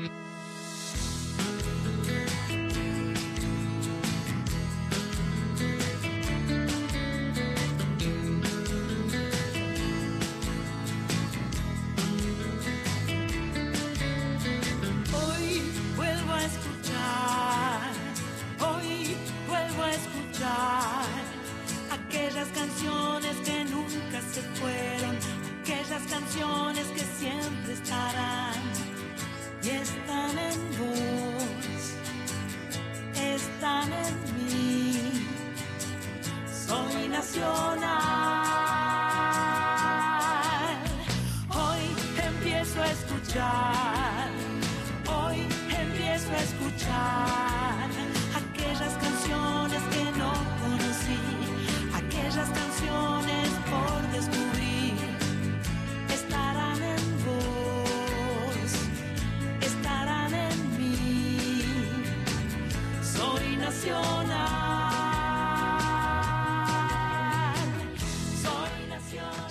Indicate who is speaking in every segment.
Speaker 1: Mm-hmm.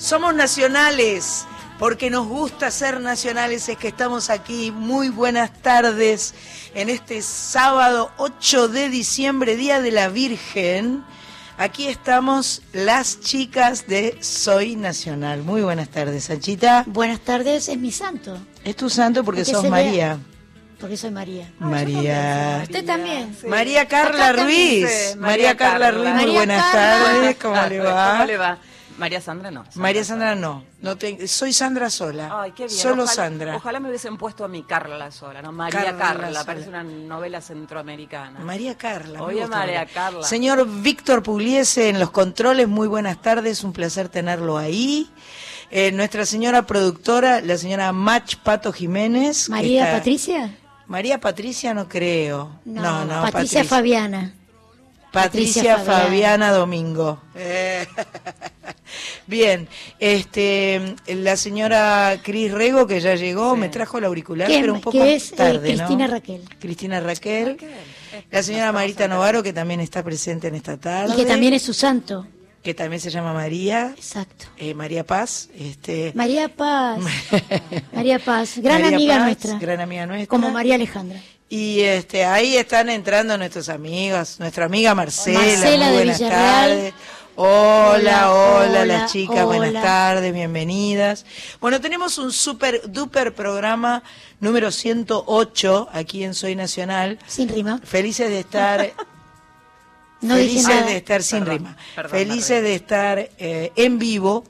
Speaker 1: Somos nacionales, porque nos gusta ser nacionales, es que estamos aquí. Muy buenas tardes en este sábado 8 de diciembre, Día de la Virgen. Aquí estamos las chicas de Soy Nacional. Muy buenas tardes, Sanchita.
Speaker 2: Buenas tardes, es mi santo.
Speaker 1: Es tu santo porque, sos María.
Speaker 2: Porque soy María.
Speaker 1: María.
Speaker 2: Usted también.
Speaker 1: María Carla Ruiz. María, Carla, Ruiz, muy buenas tardes. ¿Cómo le va?
Speaker 3: ¿Cómo le va? María Sandra no.
Speaker 1: María Sandra no. no soy Sandra sola. Ay, qué bien. Solo Sandra.
Speaker 3: Ojalá me hubiesen puesto a mí Carla sola, ¿no? María Carla, parece una novela centroamericana.
Speaker 1: María Carla.
Speaker 3: Oye, María Carla.
Speaker 1: Señor Víctor Pugliese en los controles, muy buenas tardes, un placer tenerlo ahí. Eh, nuestra señora productora, la señora Mach Pato Jiménez.
Speaker 2: ¿María Patricia?
Speaker 1: María Patricia no creo. No, no,
Speaker 2: Patricia Fabiana.
Speaker 1: Patricia, Fabiana. Domingo. Eh. Bien, este, la señora Cris Rego, que ya llegó, me trajo el auricular, pero un poco
Speaker 2: es,
Speaker 1: eh, tarde,
Speaker 2: Cristina Raquel.
Speaker 1: Cristina Raquel. La señora Marita Novaro, que también está presente en esta tarde.
Speaker 2: Y que también es su santo.
Speaker 1: Que también se llama María.
Speaker 2: Exacto.
Speaker 1: Eh, María Paz. Este...
Speaker 2: María Paz. María Paz, gran amiga nuestra.
Speaker 1: Gran amiga nuestra.
Speaker 2: Como María Alejandra.
Speaker 1: Y este, ahí están entrando nuestros amigos, nuestra amiga Marcela,
Speaker 2: Marcela
Speaker 1: muy
Speaker 2: de
Speaker 1: buenas tardes. Hola, hola, las chicas, buenas tardes, bienvenidas. Bueno, tenemos un super duper programa número 108 aquí en Soy Nacional.
Speaker 2: Sin rima.
Speaker 1: Felices de estar no felices de estar sin rima. felices de estar eh, en vivo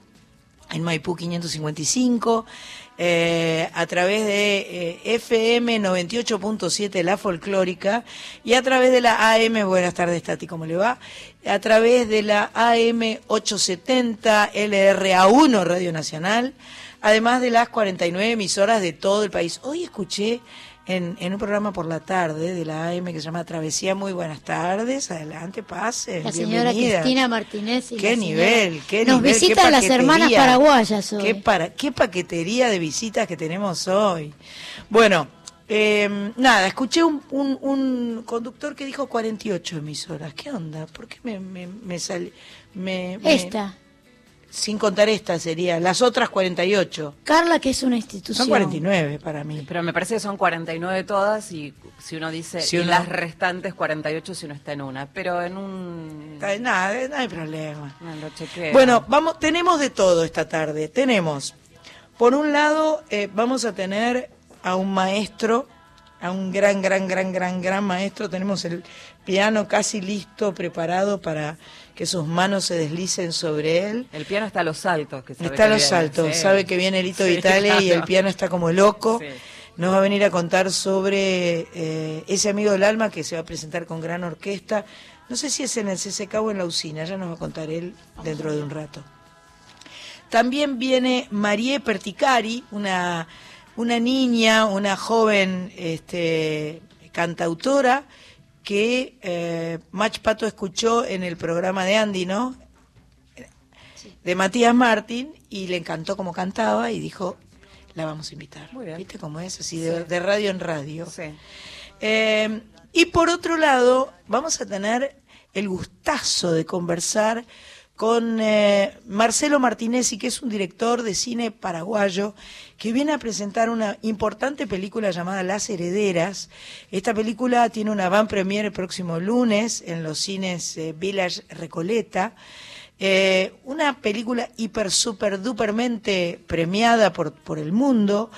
Speaker 1: en Maipú 555 eh, a través de eh, FM 98.7 La Folclórica y a través de la AM, buenas tardes Tati, ¿cómo le va? A través de la AM 870 LRA1 Radio Nacional, además de las 49 emisoras de todo el país. Hoy escuché en, en, un programa por la tarde de la AM que se llama Travesía. Muy buenas tardes, adelante, pase.
Speaker 2: La señora Cristina Martínez. Y
Speaker 1: qué nivel, qué
Speaker 2: Nos visitan las hermanas paraguayas hoy.
Speaker 1: Qué, para, qué paquetería de visitas que tenemos hoy. Bueno, eh, nada, escuché un, un, un, conductor que dijo 48 emisoras. ¿Qué onda? ¿Por qué me, me, me sale? Me,
Speaker 2: Esta
Speaker 1: sin contar esta sería, las otras 48.
Speaker 2: Carla, que es una institución.
Speaker 1: Son 49 para mí.
Speaker 3: Pero me parece que son 49 todas y si uno dice, y las restantes 48 si uno está en una, pero en un...
Speaker 1: Nada, no hay problema. bueno, vamos, tenemos de todo esta tarde. Tenemos, por un lado, eh, vamos a tener a un maestro, a un gran, gran, gran, gran, gran maestro. Tenemos el piano casi listo, preparado para que sus manos se deslicen sobre él.
Speaker 3: El piano está a los saltos. Que
Speaker 1: está a los saltos, sabe que viene el hito Italia y el piano está como loco. Nos va a venir a contar sobre eh, ese amigo del alma que se va a presentar con gran orquesta. No sé si es en el CCK o en la usina, ya nos va a contar él dentro de un rato. También viene Marie Perticari, una, una niña, una joven este, cantautora, que eh, Mach Pato escuchó en el programa de Andy, ¿no? De Matías Martín y le encantó como cantaba y dijo, la vamos a invitar. ¿Viste cómo es? Así de, radio en radio. Eh, y por otro lado, vamos a tener el gustazo de conversar con eh, Marcelo Martinezzi, que es un director de cine paraguayo, que viene a presentar una importante película llamada Las Herederas. Esta película tiene una van premiere el próximo lunes en los cines eh, Village Recoleta. Eh, una película hiper, super, dupermente premiada por, por el mundo,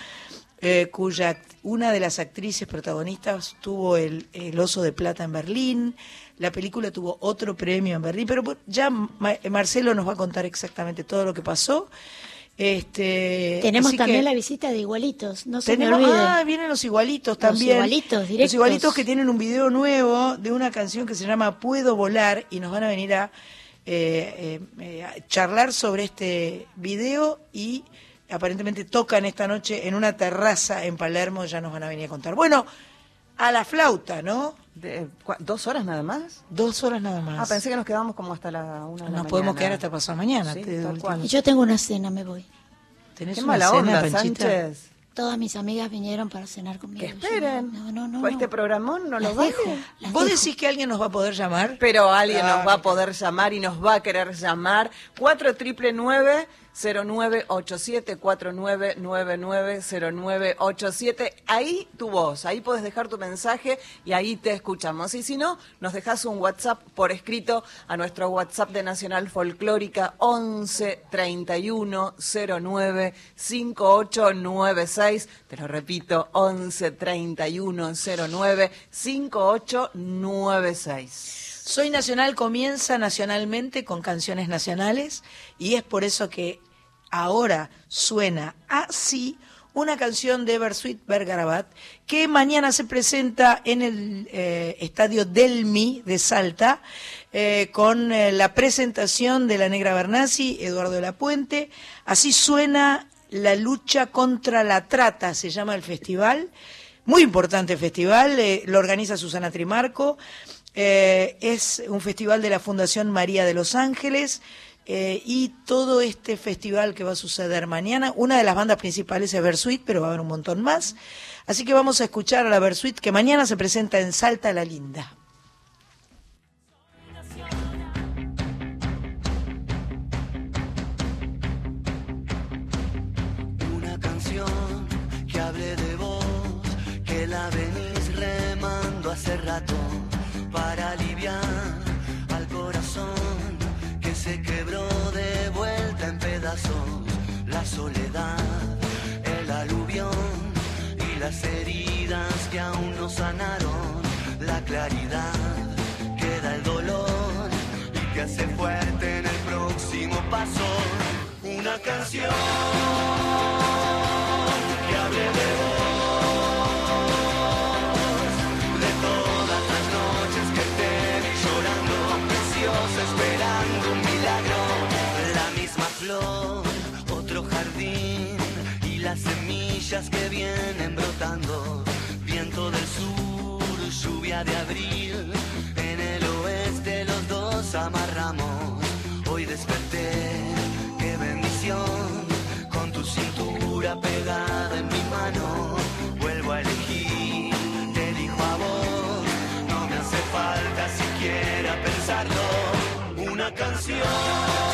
Speaker 1: cuya una de las actrices protagonistas tuvo el, el Oso de Plata en Berlín, la película tuvo otro premio en Berlín, pero ya Marcelo nos va a contar exactamente todo lo que pasó. Este,
Speaker 2: tenemos también la visita de igualitos, no se tenemos,
Speaker 1: Ah, vienen los igualitos también. Los igualitos Los igualitos que tienen un video nuevo de una canción que se llama Puedo volar y nos van a venir a, eh, eh, eh, a charlar sobre este video y aparentemente tocan esta noche en una terraza en Palermo, ya nos van a venir a contar. Bueno, a la flauta, ¿no?
Speaker 3: De, ¿Dos horas nada más?
Speaker 1: Dos horas nada más.
Speaker 3: Ah, pensé que nos quedamos como hasta la una
Speaker 1: de Nos la podemos quedar hasta pasado mañana.
Speaker 2: Yo tengo una cena, me voy.
Speaker 1: ¿Tenés Qué mala onda, Sánchez.
Speaker 2: Todas mis amigas vinieron para cenar conmigo.
Speaker 3: Que esperen. No, no, no, este programón no lo vale.
Speaker 1: ¿Vos decís que alguien nos va a poder llamar?
Speaker 3: Pero alguien nos va a poder llamar y nos va a querer llamar. 4 triple 9 0987-4999-0987. Ahí tu voz, ahí podés dejar tu mensaje y ahí te escuchamos. Y si no, nos dejas un WhatsApp por escrito a nuestro WhatsApp de Nacional Folclórica 11 31 09 5896. Te lo repito, 11 31 09 5896.
Speaker 1: Soy Nacional comienza nacionalmente con canciones nacionales y es por eso que ahora suena así una canción de Bersuit Bergarabat que mañana se presenta en el eh, estadio Delmi de Salta eh, con eh, la presentación de la Negra Bernasi, Eduardo de la Puente. Así suena la lucha contra la trata, se llama el festival. Muy importante festival, lo organiza Susana Trimarco. Eh, es un festival de la Fundación María de los Ángeles eh, y todo este festival que va a suceder mañana, una de las bandas principales es Versuit, pero va a haber un montón más. Así que vamos a escuchar a la Versuit que mañana se presenta en Salta la Linda.
Speaker 4: Las heridas que aún no sanaron. La claridad queda el dolor y que hace fuerte en el próximo paso. Una canción semillas que vienen brotando. Viento del sur, lluvia de abril. En el oeste los dos amarramos. Hoy desperté, qué bendición. Con tu cintura pegada en mi mano, vuelvo a elegir. Te dijo a vos, no me hace falta siquiera pensarlo una canción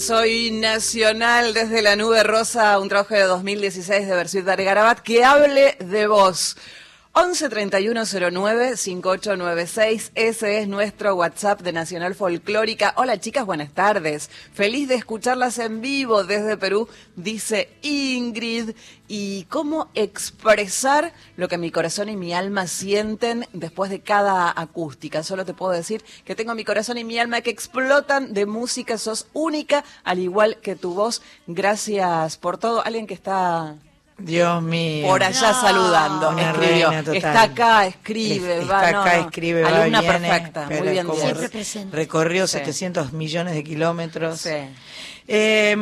Speaker 3: Soy Nacional desde la Nube Rosa, un trabajo de 2016 de Versuit Garabat que hable de vos. 11 31 09 5896, ese es nuestro WhatsApp de Nacional Folclórica. Hola chicas, buenas tardes. Feliz de escucharlas en vivo desde Perú, dice Ingrid. ¿Y cómo expresar lo que mi corazón y mi alma sienten después de cada acústica? Solo te puedo decir que tengo mi corazón y mi alma que explotan de música, sos única, al igual que tu voz. Gracias por todo. Alguien que está
Speaker 1: Dios mío.
Speaker 3: Por allá saludando. escribió. Está acá, escribe.
Speaker 1: Está va, acá, escribe, va,
Speaker 3: Alumna
Speaker 1: viene,
Speaker 3: perfecta, muy bien.
Speaker 2: Siempre presente.
Speaker 1: Recorrió 700 millones de kilómetros. Sí. Eh,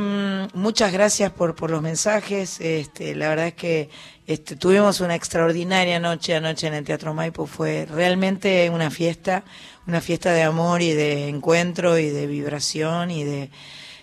Speaker 1: muchas gracias por, por los mensajes. Este, la verdad es que este, tuvimos una extraordinaria noche anoche en el Teatro Maipo. Fue realmente una fiesta, una fiesta de amor y de encuentro y de vibración y de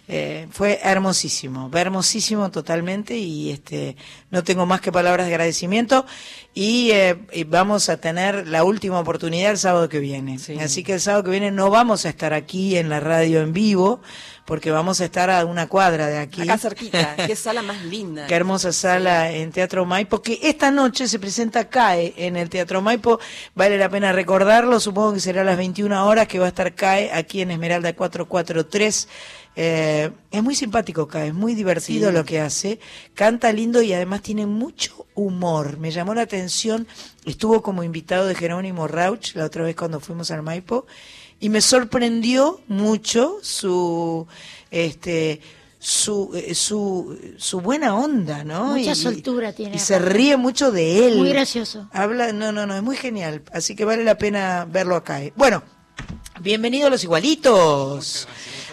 Speaker 1: eh, fue hermosísimo, hermosísimo totalmente y este no tengo más que palabras de agradecimiento y, eh, vamos a tener la última oportunidad el sábado que viene. Así que el sábado que viene no vamos a estar aquí en la radio en vivo porque vamos a estar a una cuadra de aquí.
Speaker 3: Acá cerquita, qué sala más linda.
Speaker 1: Qué hermosa sala en Teatro Maipo, que esta noche se presenta CAE en el Teatro Maipo, vale la pena recordarlo, supongo que será a las 21 horas que va a estar CAE aquí en Esmeralda 443 eh, es muy simpático acá, es muy divertido lo que hace, canta lindo y además tiene mucho humor. Me llamó la atención, estuvo como invitado de Jerónimo Rauch la otra vez cuando fuimos al Maipo y me sorprendió mucho su este su, eh, su, su buena onda, ¿no?
Speaker 2: Mucha soltura tiene.
Speaker 1: Y se ríe mucho de él.
Speaker 2: Muy gracioso.
Speaker 1: Habla, no, no, no, es muy genial. Así que vale la pena verlo acá. ¿eh? Bueno, bienvenidos los igualitos.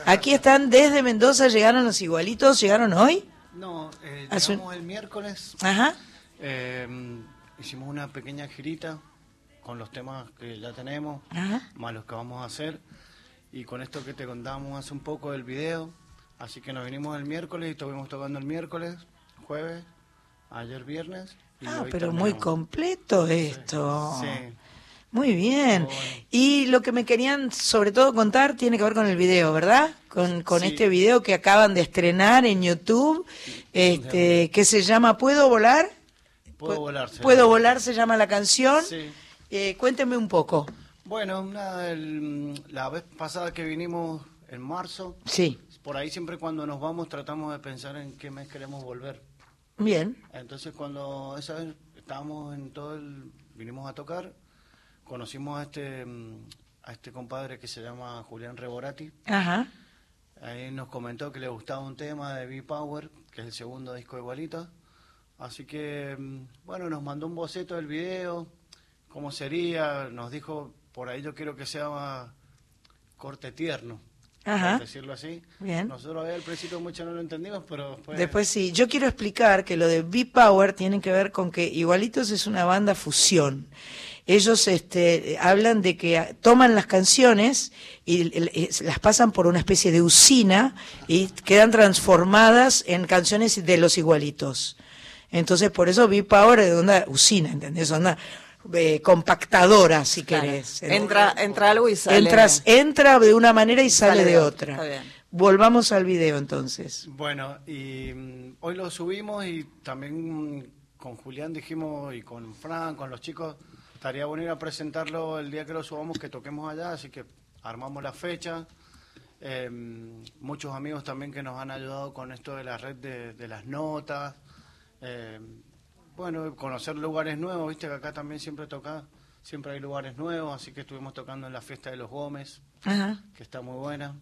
Speaker 1: Aquí están desde Mendoza, llegaron los igualitos, ¿llegaron hoy?
Speaker 5: No, eh, llegamos el miércoles.
Speaker 1: Ajá.
Speaker 5: Em, hicimos una pequeña girita con los temas que ya tenemos, más los que vamos a hacer. Y con esto que te contamos hace un poco del video, así que nos vinimos el miércoles y estuvimos tocando el miércoles, jueves, ayer viernes.
Speaker 1: ah, pero muy completo esto. Sí. Muy bien. Y lo que me querían sobre todo contar tiene que ver con el video, ¿verdad? Con, con este video que acaban de estrenar en YouTube, este, que se llama ¿Puedo volar?
Speaker 5: Puedo volar.
Speaker 1: Puedo volar se llama la canción. Sí. Eh, cuénteme un poco.
Speaker 5: Bueno, nada, la vez pasada que vinimos en marzo,
Speaker 1: sí.
Speaker 5: por ahí siempre cuando nos vamos tratamos de pensar en qué mes queremos volver.
Speaker 1: Bien.
Speaker 5: Entonces cuando esa vez estábamos en todo el, vinimos a tocar, conocimos a este, mm, a este compadre que se llama Julián Reborati.
Speaker 1: Ajá.
Speaker 5: Ahí nos comentó que le gustaba un tema de B-Power, que es el segundo disco de Igualita. Así que, mm, bueno, nos mandó un boceto del video, cómo sería, nos dijo, por ahí yo quiero que sea corte tierno. Ajá. decirlo así.
Speaker 1: Bien.
Speaker 5: Nosotros al principio mucho no lo entendimos, pero después...
Speaker 1: Después sí. Yo quiero explicar que lo de B-Power tiene que ver con que Igualitos es una banda fusión ellos este, hablan de que toman las canciones y las pasan por una especie de usina y quedan transformadas en canciones de los igualitos. Entonces, por eso vi Power de una usina, ¿entendés? Una eh, compactadora, si querés.
Speaker 3: Entra, entra algo y sale.
Speaker 1: Entras, entra de una manera y sale, de, otra. Volvamos al video entonces.
Speaker 5: Bueno, y mm, hoy lo subimos y también con Julián dijimos y con Fran, con los chicos, Estaría bueno ir a presentarlo el día que lo subamos, que toquemos allá, así que armamos la fecha. Em, muchos amigos también que nos han ayudado con esto de la red de, las notas. Em, bueno, conocer lugares nuevos, viste que acá también siempre toca, siempre hay lugares nuevos, así que estuvimos tocando en la fiesta de los Gómez, que está muy buena.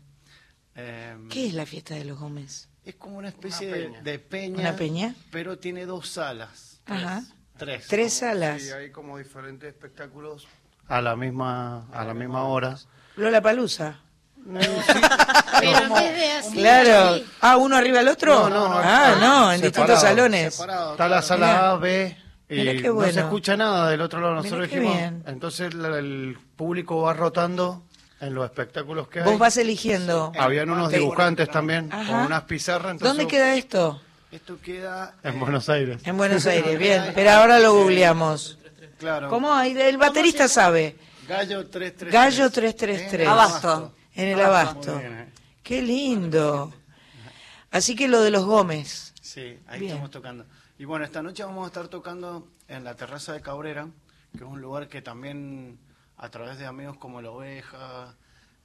Speaker 1: Em, ¿Qué es la fiesta de los Gómez?
Speaker 5: Es como una especie De, peña,
Speaker 1: ¿Una peña,
Speaker 5: pero tiene dos salas.
Speaker 1: Ajá.
Speaker 5: Tres.
Speaker 1: Tres salas.
Speaker 5: Sí, hay como diferentes espectáculos a la misma a la misma hora.
Speaker 1: Lola Palusa.
Speaker 2: Pero así.
Speaker 1: Claro. Ah, uno arriba del otro.
Speaker 5: No, no,
Speaker 1: ah, no, en distintos salones.
Speaker 5: Está la sala A, B. Y no se escucha nada del otro lado. Nosotros dijimos. Entonces el público va rotando en los espectáculos que hay.
Speaker 1: Vos vas eligiendo.
Speaker 5: Habían unos dibujantes también con unas pizarras.
Speaker 1: ¿Dónde queda esto?
Speaker 5: Esto queda en Buenos Aires.
Speaker 1: En Buenos Aires, bien. Pero ahora lo googleamos.
Speaker 5: Claro.
Speaker 1: ¿Cómo? El baterista sabe.
Speaker 5: Gallo 333.
Speaker 1: Gallo 333.
Speaker 3: Abasto.
Speaker 1: En el abasto. Eh. Qué lindo.
Speaker 6: Así que lo de los Gómez.
Speaker 5: Sí, ahí
Speaker 6: Bien.
Speaker 5: estamos tocando. Y bueno, esta noche vamos a estar tocando en la terraza de Cabrera, que es un lugar que también a través de amigos como La Oveja,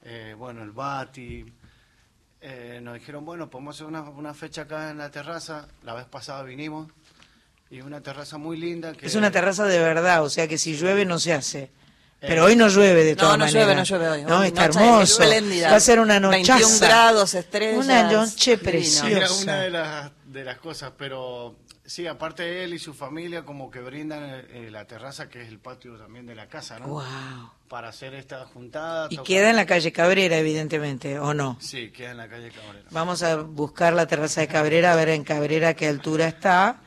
Speaker 5: eh, bueno, el Bati, eh, nos dijeron, bueno, podemos hacer una, una fecha acá en la terraza. La vez pasada vinimos y una terraza muy linda. Que
Speaker 6: Es una terraza de verdad, o sea que si llueve no se hace. Pero hoy no llueve de
Speaker 3: No,
Speaker 6: todas
Speaker 3: no
Speaker 6: maneras.
Speaker 3: llueve, no llueve hoy.
Speaker 6: No,
Speaker 3: Hoy
Speaker 6: está
Speaker 3: noche
Speaker 6: hermoso.
Speaker 3: espléndida.
Speaker 6: Va a ser una nochaza.
Speaker 3: 21 grados, estrellas.
Speaker 6: Una noche preciosa.
Speaker 5: Era una de las, de las cosas, pero sí, aparte él y su familia, como que brindan eh, la terraza, que es el patio también de la casa, ¿no?
Speaker 6: Wow.
Speaker 5: Para hacer esta juntada.
Speaker 6: Y
Speaker 5: tocar-
Speaker 6: queda en la calle Cabrera, evidentemente, ¿o no?
Speaker 5: Sí, queda en la calle Cabrera.
Speaker 6: Vamos a buscar la terraza de Cabrera, a ver en Cabrera a qué altura está.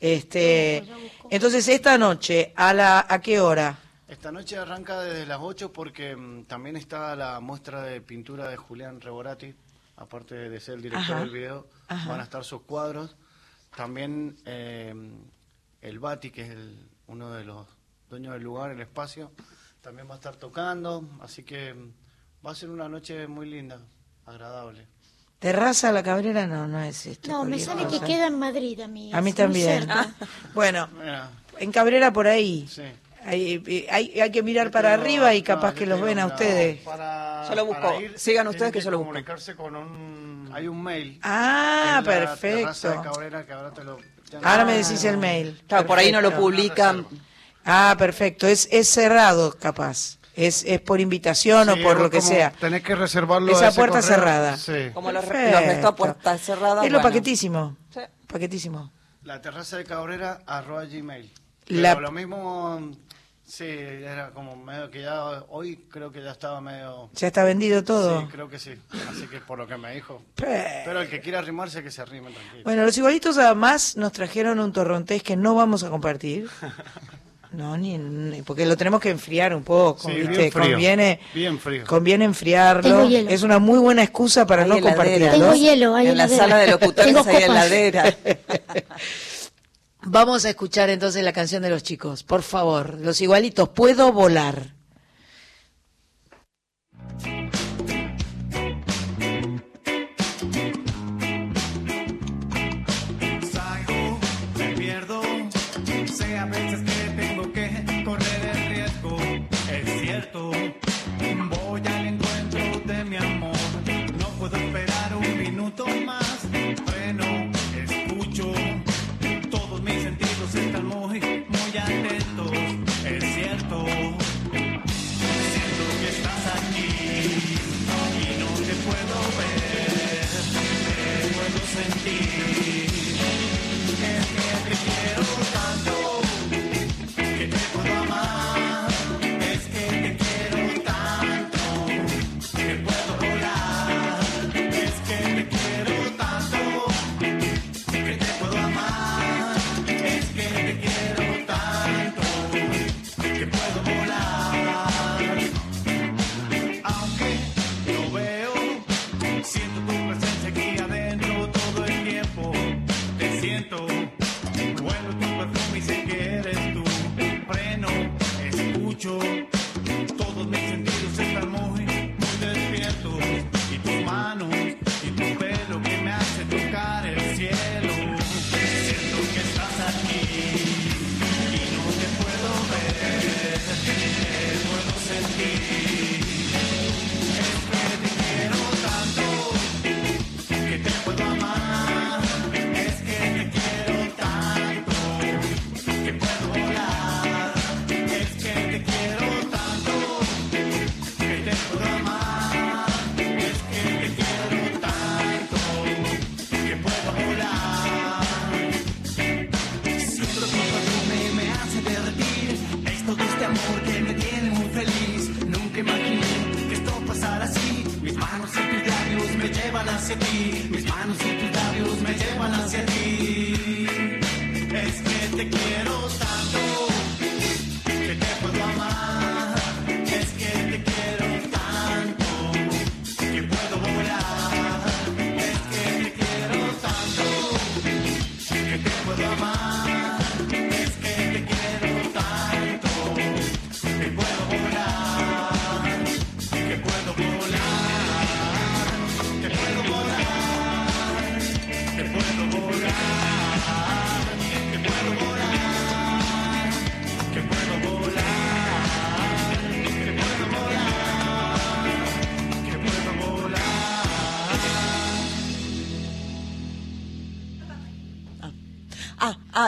Speaker 6: Este, entonces esta noche, ¿a la a qué hora?
Speaker 5: Esta noche arranca desde las 8 porque mm, también está la muestra de pintura de Julián Reborati, aparte de ser el director
Speaker 6: Ajá.
Speaker 5: del video,
Speaker 6: Ajá.
Speaker 5: van a estar sus cuadros. También eh, el Bati, que es el- uno de los dueños del lugar, el espacio, también va a estar tocando, así que mm, va a ser una noche muy linda, agradable.
Speaker 6: ¿Terraza a la Cabrera? No, no es esto.
Speaker 2: No, me sale que queda en Madrid a mí.
Speaker 6: A mí también.
Speaker 2: cerca.
Speaker 6: Bueno,
Speaker 5: Mira,
Speaker 6: en Cabrera por ahí.
Speaker 5: sí.
Speaker 6: Hay, hay, hay que mirar
Speaker 5: Yo
Speaker 6: para
Speaker 5: tengo-
Speaker 6: arriba y capaz que los
Speaker 5: tengo
Speaker 6: ven a ustedes.
Speaker 5: Para,
Speaker 3: Yo lo busco.
Speaker 5: para ir,
Speaker 3: Sigan ustedes
Speaker 5: tienen
Speaker 3: que yo lo busco.
Speaker 1: comunicarse con un...
Speaker 5: Hay un mail.
Speaker 6: Ah,
Speaker 5: en la terraza de
Speaker 6: perfecto.
Speaker 5: Cabrera, que ahora te lo- ya no-
Speaker 6: Ahora me decís el mail.
Speaker 3: Claro, por ahí no lo
Speaker 6: Perfecto.
Speaker 3: publican.
Speaker 6: Ah, perfecto. Es, es cerrado, capaz. Es, es por invitación o por lo que sea.
Speaker 1: Tenés que reservarlo a
Speaker 6: Esa
Speaker 1: ese
Speaker 6: puerta
Speaker 1: correo.
Speaker 6: cerrada.
Speaker 1: Sí.
Speaker 3: Como los,
Speaker 6: Perfecto.
Speaker 3: los restos a puerta cerrada.
Speaker 6: Es lo paquetísimo.
Speaker 3: Sí.
Speaker 6: Paquetísimo.
Speaker 5: La terraza de Cabrera, arroba gmail.
Speaker 6: La-
Speaker 5: Pero lo mismo, sí, era como medio que ya, hoy creo que ya estaba medio...
Speaker 6: ¿Ya está vendido todo?
Speaker 5: Sí, creo que sí. Así que por lo que me dijo.
Speaker 6: Pe-
Speaker 5: Pero el que quiera arrimarse, que se arrime tranquilo.
Speaker 6: Bueno, los igualitos además nos trajeron un torrontés que no vamos a compartir. No, ni, ni- porque lo tenemos que enfriar un poco,
Speaker 5: Sí,
Speaker 6: ¿viste?
Speaker 5: bien frío,
Speaker 6: Conviene,
Speaker 5: bien frío.
Speaker 6: conviene enfriarlo.
Speaker 2: Tengo hielo.
Speaker 6: Es una muy buena excusa para
Speaker 3: Hay
Speaker 6: no
Speaker 3: heladera.
Speaker 6: compartirlo.
Speaker 2: Tengo hielo, hay
Speaker 3: En la sala de locutores
Speaker 2: Tengo
Speaker 3: hay heladera.
Speaker 6: Vamos a escuchar entonces la canción de los chicos, por favor. Los igualitos, puedo volar.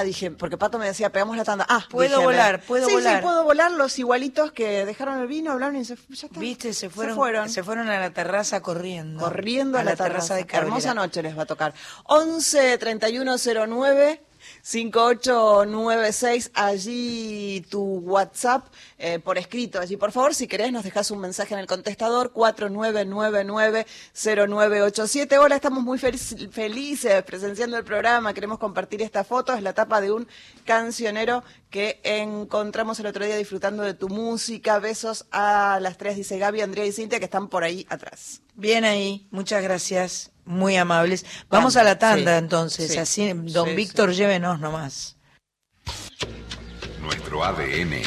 Speaker 3: Dije, porque Pato me decía, pegamos la tanda. Ah,
Speaker 1: Puedo
Speaker 3: dije,
Speaker 1: volar, puedo
Speaker 3: sí,
Speaker 1: volar.
Speaker 3: Sí, puedo volar los igualitos que dejaron el vino, hablaron y se, ya está.
Speaker 1: Viste, se fueron,
Speaker 3: Se fueron.
Speaker 1: se fueron a la terraza corriendo.
Speaker 3: corriendo a, la, terraza,
Speaker 1: de Cabrera.
Speaker 3: Hermosa noche les va a tocar. 11 3109 5896, allí tu WhatsApp eh, por escrito, allí por favor, si querés nos dejas un mensaje en el contestador 49990987. Hola, estamos muy fel- felices presenciando el programa, queremos compartir esta foto, es la tapa de un cancionero que encontramos el otro día disfrutando de tu música. Besos a las tres, dice Gaby, Andrea y Cintia, que están por ahí atrás.
Speaker 1: Bien ahí, muchas gracias, muy amables. Vamos a la tanda
Speaker 3: Sí,
Speaker 1: entonces,
Speaker 3: sí,
Speaker 1: así, don
Speaker 3: sí,
Speaker 1: Víctor, llévenos nomás.
Speaker 7: Nuestro ADN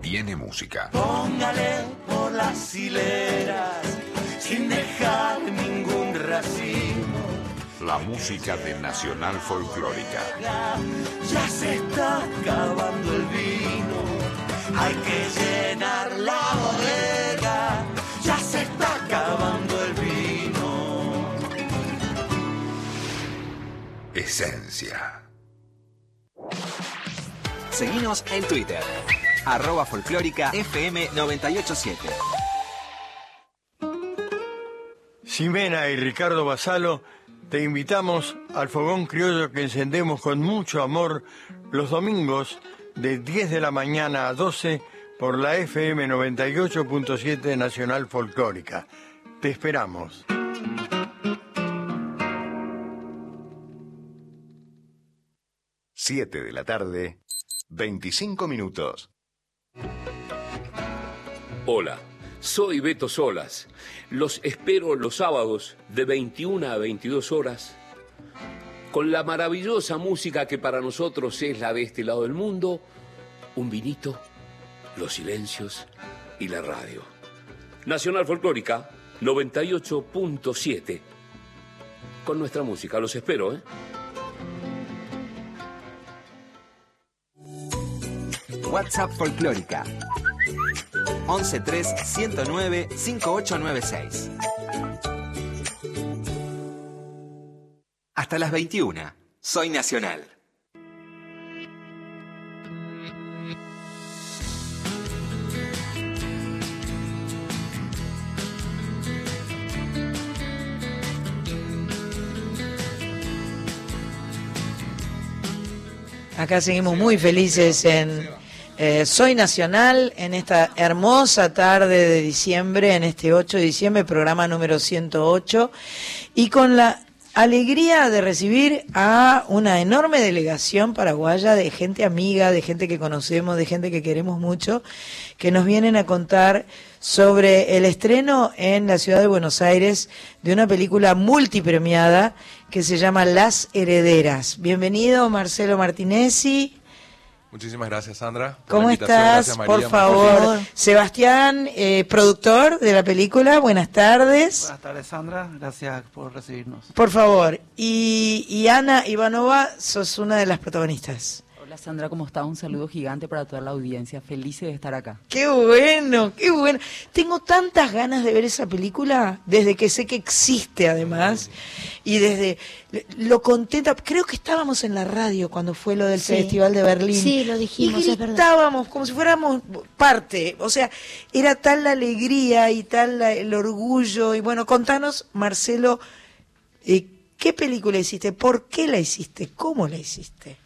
Speaker 7: tiene música.
Speaker 4: Póngale por las hileras, sin dejar ningún racimo.
Speaker 7: La música de Nacional Folclórica.
Speaker 4: Ya se está acabando el vino, hay que llenar la bodega.
Speaker 7: Esencia.
Speaker 8: Seguinos en Twitter. Arroba folclórica FM 987.
Speaker 9: Ximena y Ricardo Basalo, te invitamos al fogón criollo que encendemos con mucho amor los domingos de 10 de la mañana a 12 por la FM 98.7 Nacional Folclórica. Te esperamos.
Speaker 7: Siete de la tarde, 25 minutos.
Speaker 10: Hola, soy Beto Solas. Los espero los sábados de 21 a 22 horas con la maravillosa música que para nosotros es la de este lado del mundo, un vinito, los silencios y la radio. Nacional Folclórica 98.7. Con nuestra música, los espero, ¿eh?
Speaker 8: WhatsApp folclórica 113 109 5896. Hasta las 21. Soy Nacional.
Speaker 1: Acá seguimos muy felices en eh, Soy Nacional, en esta hermosa tarde de diciembre, en este 8 de diciembre, programa número 108, y con la alegría de recibir a una enorme delegación paraguaya de gente amiga, de gente que conocemos, de gente que queremos mucho, que nos vienen a contar sobre el estreno en la ciudad de Buenos Aires de una película multipremiada que se llama Las Herederas. Bienvenido Marcelo Martinezzi.
Speaker 11: Muchísimas gracias, Sandra. por
Speaker 1: ¿Cómo estás?
Speaker 11: Gracias, María,
Speaker 1: por favor. Sebastián, eh, productor de la película, buenas tardes.
Speaker 12: Buenas tardes, Sandra. Gracias por recibirnos.
Speaker 1: Por favor. Y, y Ana Ivanova, sos una de las protagonistas.
Speaker 13: Hola Sandra, ¿cómo estás? Un saludo gigante para toda la audiencia. Felices de estar acá.
Speaker 1: Qué bueno, qué bueno. Tengo tantas ganas de ver esa película desde que sé que existe además y desde lo contenta. Creo que estábamos en la radio cuando fue lo del
Speaker 2: Sí.
Speaker 1: Festival de Berlín.
Speaker 2: Sí, lo dijimos,
Speaker 1: Y
Speaker 2: es
Speaker 1: gritábamos como si fuéramos parte. O sea, era tal la alegría y tal la- el orgullo. Y bueno, contanos, Marcelo, eh, ¿qué película hiciste? ¿Por qué la hiciste? ¿Cómo la hiciste?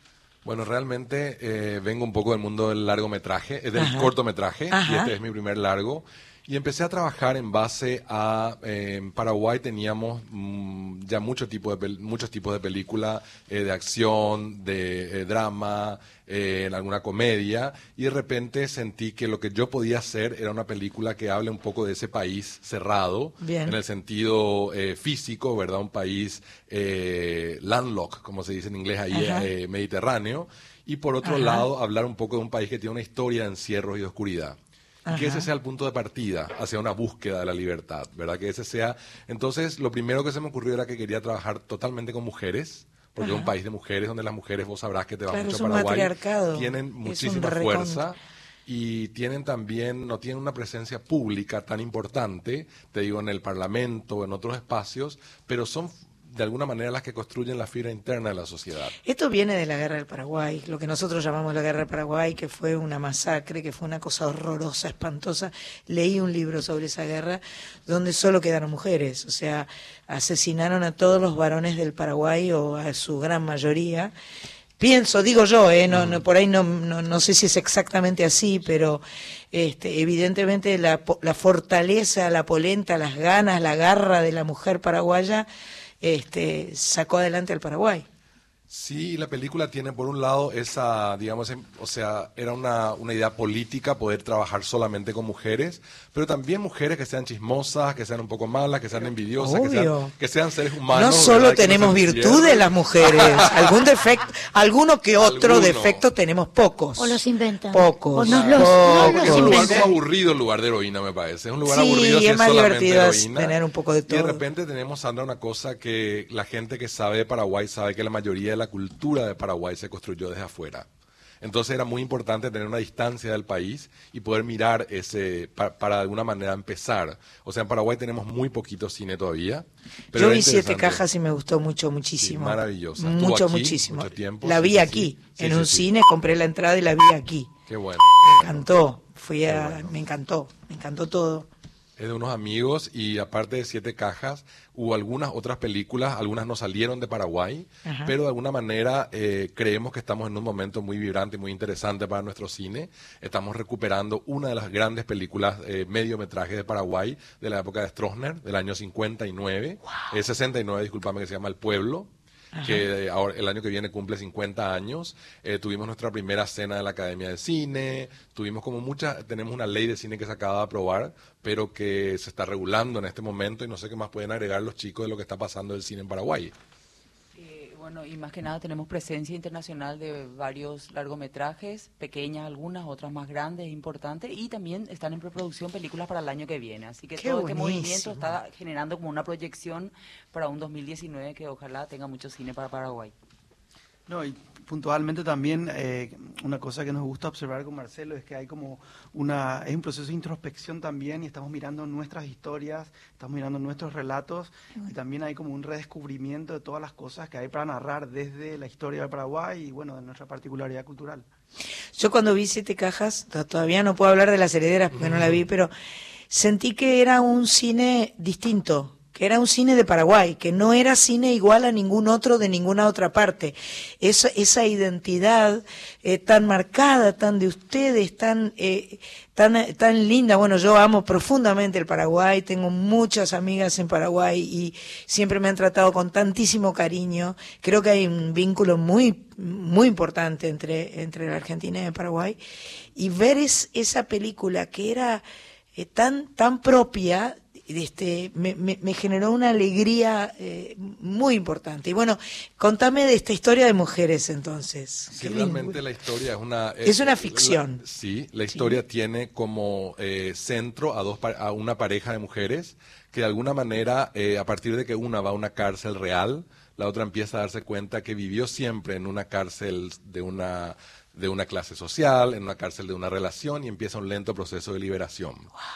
Speaker 11: Bueno, realmente eh, vengo un poco del mundo del largometraje, eh, del
Speaker 1: Ajá.
Speaker 11: cortometraje, y este es mi primer largo. Y empecé a trabajar en base a, eh, en Paraguay teníamos mm, ya mucho tipo de muchos tipos de películas eh, de acción, de eh, drama, eh, en alguna comedia, y de repente sentí que lo que yo podía hacer era una película que hable un poco de ese país cerrado,
Speaker 1: Bien.
Speaker 11: en el sentido físico, ¿verdad? Un país eh, landlocked, como se dice en inglés ahí, mediterráneo, y por otro
Speaker 1: Ajá.
Speaker 11: lado hablar un poco de un país que tiene una historia de encierros y de oscuridad. Y que ese sea el punto de partida hacia una búsqueda de la libertad, ¿verdad? Que ese sea... Entonces, lo primero que se me ocurrió era que quería trabajar totalmente con mujeres, porque es un país de mujeres donde las mujeres, vos sabrás que te va
Speaker 1: Claro,
Speaker 11: mucho a Paraguay, tienen muchísima fuerza y tienen también, no tienen una presencia pública tan importante, te digo, en el Parlamento o en otros espacios, pero son de alguna manera las que construyen la fibra interna de la sociedad.
Speaker 1: Esto viene de la guerra del Paraguay, lo que nosotros llamamos la guerra del Paraguay, que fue una masacre, que fue una cosa horrorosa, espantosa. Leí un libro sobre esa guerra donde solo quedaron mujeres, o sea, asesinaron a todos los varones del Paraguay o a su gran mayoría. Pienso, digo yo, eh, no, no, por ahí no, no, no sé si es exactamente así, pero este, evidentemente la, la fortaleza, la polenta, las ganas, la garra de la mujer paraguaya este, sacó adelante al Paraguay.
Speaker 11: Sí, la película tiene por un lado esa, digamos, em- o sea, era una, una idea política poder trabajar solamente con mujeres, pero también mujeres que sean chismosas, que sean un poco malas, que sean envidiosas, que sean, que sean seres humanos.
Speaker 1: no solo
Speaker 11: ¿verdad?
Speaker 1: Tenemos
Speaker 11: se
Speaker 1: virtudes las mujeres, algún defecto, alguno que otro
Speaker 11: Alguno.
Speaker 1: defecto tenemos pocos.
Speaker 2: O los inventan.
Speaker 1: Pocos.
Speaker 2: O nos los, no
Speaker 11: Es
Speaker 2: los
Speaker 11: un lugar
Speaker 2: inventan.
Speaker 11: como aburrido el lugar de heroína, me parece. Es un lugar
Speaker 1: Sí,
Speaker 11: aburrido si
Speaker 1: es
Speaker 11: es
Speaker 1: más divertido es
Speaker 11: heroína.
Speaker 1: tener un poco de
Speaker 11: Y de
Speaker 1: todo.
Speaker 11: repente tenemos, Sandra, una cosa que la gente que sabe de Paraguay sabe que la mayoría de la cultura de Paraguay se construyó desde afuera. Entonces era muy importante tener una distancia del país y poder mirar ese, pa- para de alguna manera empezar. O sea, en Paraguay tenemos muy poquito cine todavía. Pero
Speaker 1: Yo vi siete cajas y me gustó mucho, muchísimo.
Speaker 11: Sí, maravillosa.
Speaker 1: Mucho,
Speaker 11: aquí
Speaker 1: muchísimo.
Speaker 11: mucho tiempo,
Speaker 1: la vi
Speaker 11: sí,
Speaker 1: aquí,
Speaker 11: sí.
Speaker 1: En un cine, compré la entrada y la vi aquí.
Speaker 11: Qué bueno.
Speaker 1: Me encantó, fui a, me encantó, me encantó todo.
Speaker 11: Es de unos amigos y aparte de Siete Cajas, hubo algunas otras películas, algunas no salieron de Paraguay,
Speaker 1: Ajá.
Speaker 11: pero de alguna manera eh, creemos que estamos en un momento muy vibrante y muy interesante para nuestro cine. Estamos recuperando una de las grandes películas eh, mediometraje de Paraguay de la época de Stroessner, del año 59, eh, 69, discúlpame, que se llama El Pueblo que eh, ahora, el año que viene cumple 50 años. Eh, tuvimos nuestra primera cena de la Academia de Cine, tuvimos como muchas, tenemos una ley de cine que se acaba de aprobar, pero que se está regulando en este momento y no sé qué más pueden agregar los chicos de lo que está pasando del cine en Paraguay.
Speaker 13: Bueno, y más que nada tenemos presencia internacional de varios largometrajes, pequeñas algunas, otras más grandes, importantes, y también están en preproducción películas para el año que viene. Así que
Speaker 1: Qué
Speaker 13: todo este
Speaker 1: buenísimo.
Speaker 13: movimiento está generando como una proyección para un 2019 que ojalá tenga mucho cine para Paraguay.
Speaker 12: No, y puntualmente también eh, una cosa que nos gusta observar con Marcelo es que hay como una, es un proceso de introspección también y estamos mirando nuestras historias, estamos mirando nuestros relatos y también hay como un redescubrimiento de todas las cosas que hay para narrar desde la historia de Paraguay y bueno, de nuestra particularidad cultural.
Speaker 1: Yo cuando vi siete cajas, to- todavía no puedo hablar de las herederas porque no la vi, pero sentí que era un cine distinto, que era un cine de Paraguay, que no era cine igual a ningún otro de ninguna otra parte. Esa, esa identidad eh, tan marcada, tan de ustedes, tan, eh, tan, tan linda. Bueno, yo amo profundamente el Paraguay, tengo muchas amigas en Paraguay y siempre me han tratado con tantísimo cariño. Creo que hay un vínculo muy, muy importante entre, entre la Argentina y el Paraguay. Y ver es- esa película que era eh, tan, tan propia, este, me, me- me generó una alegría eh, muy importante. Y bueno, contame de esta historia de mujeres entonces.
Speaker 11: Sí, realmente la historia es una...
Speaker 1: Es una ficción.
Speaker 11: la- sí, la historia tiene como eh, centro a, dos, a una pareja de mujeres que de alguna manera, eh, a partir de que una va a una cárcel real, la otra empieza a darse cuenta que vivió siempre en una cárcel de una de una clase social, en una cárcel de una relación y empieza un lento proceso de liberación.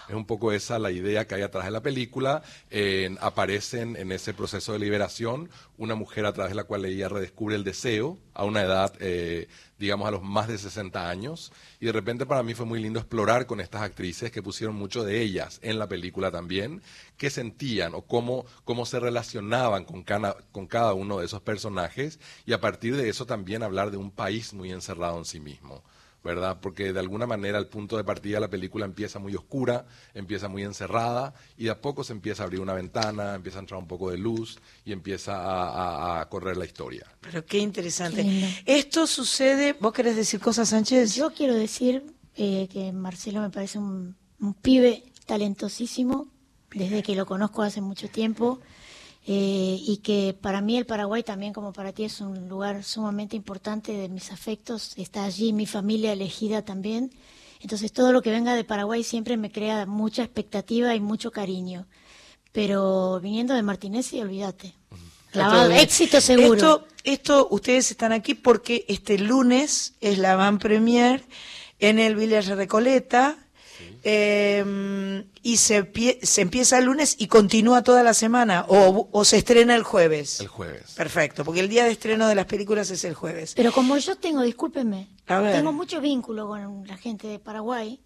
Speaker 11: Es un poco esa la idea que hay atrás de la película. Eh, aparecen en ese proceso de liberación una mujer a través de la cual ella redescubre el deseo a una edad, eh, digamos, a los más de 60 años. Y de repente para mí fue muy lindo explorar con estas actrices que pusieron mucho de ellas en la película también, qué sentían o cómo, cómo se relacionaban con con cada uno de esos personajes y a partir de eso también hablar de un país muy encerrado en sí mismo. ¿Verdad? Porque de alguna manera el punto de partida de la película empieza muy oscura, empieza muy encerrada y de a poco se empieza a abrir una ventana, empieza a entrar un poco de luz y empieza a, a- a correr la historia.
Speaker 1: Pero qué interesante.
Speaker 2: Qué.
Speaker 1: Esto sucede, ¿vos querés decir cosas, Sánchez?
Speaker 2: Yo quiero decir eh, que Marcelo me parece un, un pibe talentosísimo, desde que lo conozco hace mucho tiempo, eh, y que para mí el Paraguay también como para ti es un lugar sumamente importante de mis afectos. Está allí mi familia elegida también. Entonces todo lo que venga de Paraguay siempre me crea mucha expectativa y mucho cariño. Pero viniendo de Martinez, olvídate. Clavado, éxito seguro.
Speaker 1: Esto, esto, ustedes están aquí porque este lunes es la van premier en el Village Recoleta. Eh, y se, se empieza el lunes y continúa toda la semana o, o se estrena el jueves.
Speaker 11: El jueves.
Speaker 1: Perfecto, porque el día de estreno de las películas es el jueves.
Speaker 2: Pero como yo tengo, discúlpenme, tengo mucho vínculo con la gente de Paraguay,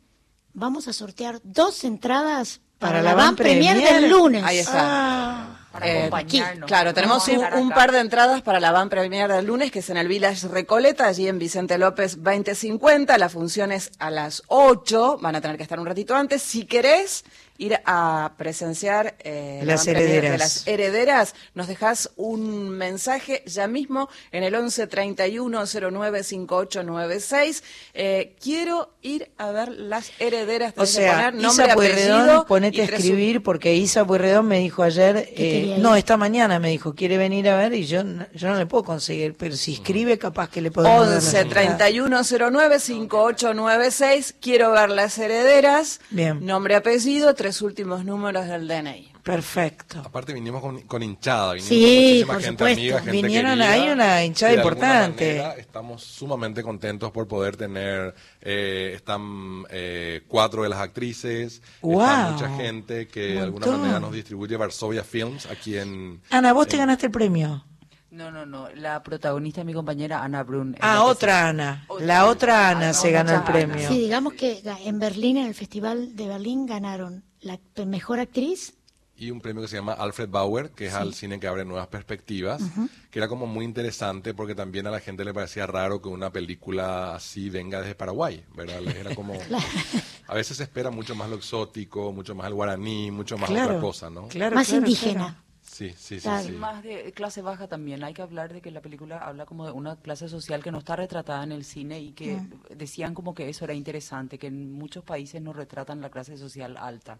Speaker 2: vamos a sortear dos entradas para, la van premier del lunes.
Speaker 3: Ahí está.
Speaker 13: Para
Speaker 3: Eh,
Speaker 13: acompañarnos.
Speaker 3: Claro, tenemos un, par de entradas para la van premier del lunes, que es en el Village Recoleta, allí en Vicente López 2050. La función es a las 8, van a tener que estar un ratito antes. Si querés ir a presenciar eh, la
Speaker 1: Las
Speaker 3: premier de
Speaker 1: herederas.
Speaker 3: las herederas, nos dejás un mensaje ya mismo en el 11 31 09 5896. Eh, quiero ir a ver las herederas.
Speaker 1: O
Speaker 3: Tenés que
Speaker 1: sea,
Speaker 3: poner nombre,
Speaker 1: Isa Pueyrredón, ponete a escribir, porque Isa Pueyrredón me dijo ayer, eh, no, esta mañana me dijo, quiere venir a ver y yo, no- yo no le puedo conseguir, pero si escribe capaz que le las
Speaker 3: 11
Speaker 1: entradas.
Speaker 3: 3109 5896. Quiero ver las herederas.
Speaker 1: Bien.
Speaker 3: Nombre, apellido, tres últimos números del DNI.
Speaker 1: Perfecto.
Speaker 11: Aparte vinimos con, con hinchada, vinimos
Speaker 1: Sí,
Speaker 11: con muchísima
Speaker 1: por
Speaker 11: gente
Speaker 1: supuesto.
Speaker 11: amiga, gente
Speaker 1: Vinieron,
Speaker 11: querida,
Speaker 1: hay una hinchada
Speaker 11: de
Speaker 1: importante.
Speaker 11: manera estamos sumamente contentos por poder tener, eh, están eh, cuatro de las actrices,
Speaker 1: Guau.
Speaker 11: está mucha gente que de alguna manera nos distribuye Varsovia Films aquí en...
Speaker 1: Ana, vos te ganaste el premio.
Speaker 13: No, no, no. La protagonista es mi compañera Ana Brun.
Speaker 1: Ah, otra
Speaker 13: se-
Speaker 1: Ana. La otra Ana
Speaker 13: Ah, no,
Speaker 1: se ganó el premio.
Speaker 2: Sí, digamos que en Berlín, en el Festival de Berlín, ganaron la mejor actriz.
Speaker 11: y un premio que se llama Alfred Bauer, que es al cine que abre nuevas perspectivas, que era como muy interesante porque también a la gente le parecía raro que una película así venga desde Paraguay, ¿verdad? Era como... A veces se espera mucho más lo exótico, mucho más el guaraní, mucho más
Speaker 1: Claro,
Speaker 11: otra cosa, ¿no?
Speaker 1: claro,
Speaker 2: Más
Speaker 1: claro,
Speaker 2: indígena.
Speaker 11: Sí, sí, sí,
Speaker 2: Claro.
Speaker 11: sí.
Speaker 13: Más de clase baja también. Hay que hablar de que la película habla como de una clase social que no está retratada en el cine y que
Speaker 2: Mm.
Speaker 13: decían como que eso era interesante, que en muchos países no retratan la clase social alta.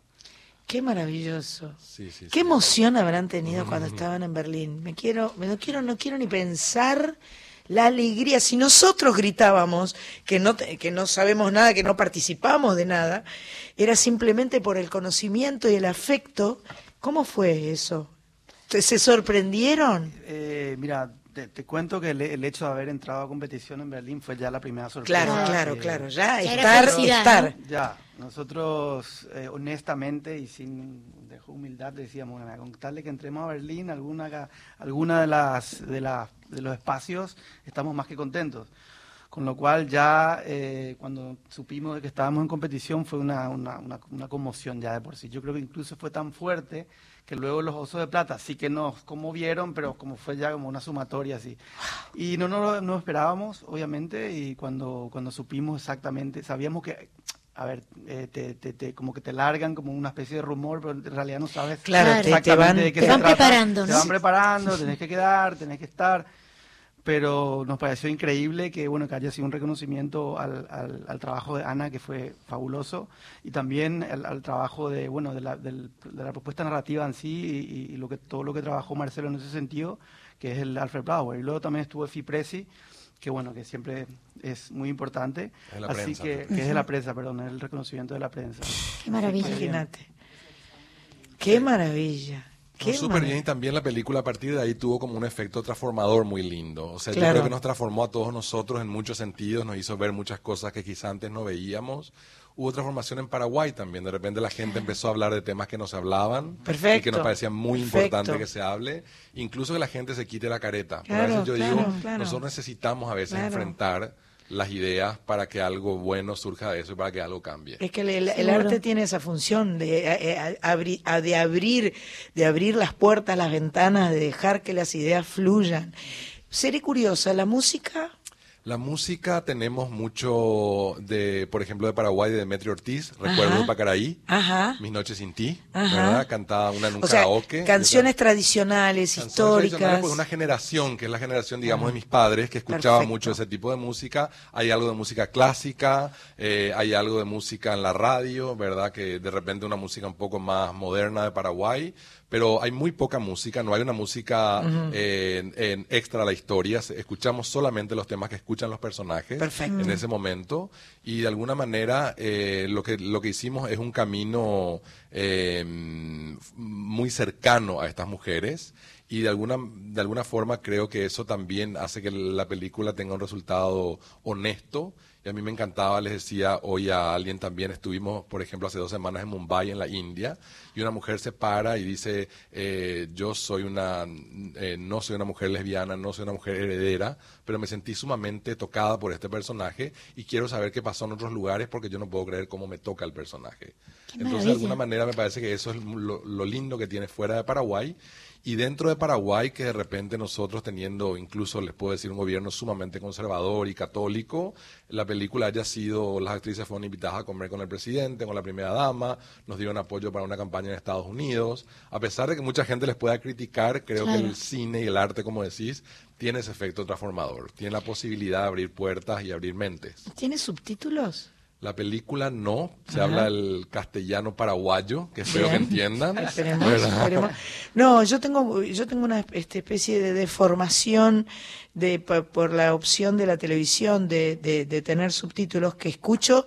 Speaker 1: Qué maravilloso.
Speaker 11: Sí, sí,
Speaker 1: Qué emoción habrán tenido cuando estaban en Berlín. Me quiero, me no quiero, no quiero ni pensar la alegría. Si nosotros gritábamos que no, te- que no sabemos nada, que no participamos de nada, era simplemente por el conocimiento y el afecto. ¿Cómo fue eso? ¿Se se sorprendieron?
Speaker 12: Eh, mira, te, te cuento que el, el hecho de haber entrado a competición en Berlín fue ya la primera sorpresa.
Speaker 1: Claro, claro,
Speaker 12: Eh,
Speaker 1: claro. Ya,
Speaker 2: Ya
Speaker 1: estar, estar.
Speaker 12: Ya, nosotros eh, honestamente y sin dejo humildad decíamos, bueno, con tal de que entremos a Berlín, alguna, ca- alguna de, las, de, las, de los espacios, estamos más que contentos. Con lo cual ya eh, cuando supimos de que estábamos en competición fue una, una, una, una conmoción ya de por sí. Yo creo que incluso fue tan fuerte que luego los Osos de Plata sí que nos conmovieron, pero como fue ya como una sumatoria así. Y no nos no, esperábamos, obviamente, y cuando, cuando supimos exactamente, sabíamos que, a ver, eh, te, te, te- como que te largan como una especie de rumor, pero en realidad no sabes
Speaker 1: Claro, te- te
Speaker 12: exactamente
Speaker 1: van-
Speaker 12: de qué
Speaker 2: te
Speaker 12: se
Speaker 2: van
Speaker 12: trata.
Speaker 2: preparando,
Speaker 12: Te van preparando, tenés que quedar, tenés que estar pero nos pareció increíble que bueno que haya sido un reconocimiento al, al, al trabajo de Ana que fue fabuloso y también al, al trabajo de bueno de la, del- de la propuesta narrativa en sí y, y lo que todo lo que trabajó Marcelo en ese sentido que es el Alfred Bauer y luego también estuvo Efi Presi que bueno que siempre es muy importante
Speaker 11: Es la
Speaker 12: así
Speaker 11: prensa,
Speaker 12: que, que es de la prensa perdón es el reconocimiento de la prensa
Speaker 2: Qué maravilla.
Speaker 1: Imagínate. Qué maravilla. Qué
Speaker 11: Súper bien y también la película a partir de ahí tuvo como un efecto transformador muy lindo. O sea, yo
Speaker 1: Claro.
Speaker 11: creo que nos transformó a todos nosotros en muchos sentidos, nos hizo ver muchas cosas que quizá antes no veíamos. Hubo transformación en Paraguay también, de repente la gente empezó a hablar de temas que no se hablaban y
Speaker 1: Perfecto.
Speaker 11: que nos parecía muy
Speaker 1: Perfecto.
Speaker 11: importante que se hable, incluso que la gente se quite la careta. Porque a
Speaker 1: Claro,
Speaker 11: veces yo
Speaker 1: claro,
Speaker 11: digo,
Speaker 1: claro.
Speaker 11: nosotros necesitamos a veces
Speaker 1: Claro.
Speaker 11: enfrentar las ideas para que algo bueno surja de eso y para que algo cambie.
Speaker 1: Es que el, el- el
Speaker 2: Seguro.
Speaker 1: arte tiene esa función de, eh, eh, abri- a- de abrir, de abrir las puertas, las ventanas, de dejar que las ideas fluyan. Seré curiosa, la música,
Speaker 11: La música tenemos mucho de, por ejemplo, de Paraguay, de Demetrio Ortiz, Recuerdo
Speaker 1: Ajá.
Speaker 11: de Pacaraí,
Speaker 1: ajá,
Speaker 11: Mis noches sin ti,
Speaker 1: Ajá.
Speaker 11: ¿verdad? Cantaba una en un
Speaker 1: o sea,
Speaker 11: karaoke.
Speaker 1: canciones tradicionales,
Speaker 11: Canciones
Speaker 1: históricas.
Speaker 11: tradicionales, pues una generación, que es la generación, digamos, de mis padres, que escuchaba
Speaker 1: Perfecto.
Speaker 11: mucho ese tipo de música. Hay algo de música clásica, eh, hay algo de música en la radio, ¿verdad? Que de repente una música un poco más moderna de Paraguay, pero hay muy poca música, no hay una música eh, en, en extra a la historia, escuchamos solamente los temas que escuchan los personajes
Speaker 1: Perfecto.
Speaker 11: en ese momento y de alguna manera eh, lo que lo que hicimos es un camino eh, muy cercano a estas mujeres y de alguna de alguna forma creo que eso también hace que la película tenga un resultado honesto Y a mí me encantaba, les decía hoy a alguien también, estuvimos, por ejemplo, hace dos semanas en Mumbai, en la India, y una mujer se para y dice, eh, yo soy una, eh, no soy una mujer lesbiana, no soy una mujer heredera, pero me sentí sumamente tocada por este personaje y quiero saber qué pasó en otros lugares porque yo no puedo creer cómo me toca el personaje. Entonces, de alguna manera me parece que eso es lo, lo lindo que tiene fuera de Paraguay. Y dentro de Paraguay, que de repente nosotros teniendo, incluso les puedo decir, un gobierno sumamente conservador y católico, la película haya sido, las actrices fueron invitadas a comer con el presidente, con la primera dama, nos dieron apoyo para una campaña en Estados Unidos. A pesar de que mucha gente les pueda criticar, creo
Speaker 2: Claro.
Speaker 11: que el cine y el arte, como decís, tiene ese efecto transformador. Tiene la posibilidad de abrir puertas y abrir mentes.
Speaker 1: ¿Tiene subtítulos?
Speaker 11: La película no, se
Speaker 1: Ajá.
Speaker 11: habla el castellano paraguayo, que espero que entiendan.
Speaker 1: Esperemos. No, yo tengo, yo tengo una este, especie de deformación de, por la opción de la televisión de, de, de tener subtítulos que escucho,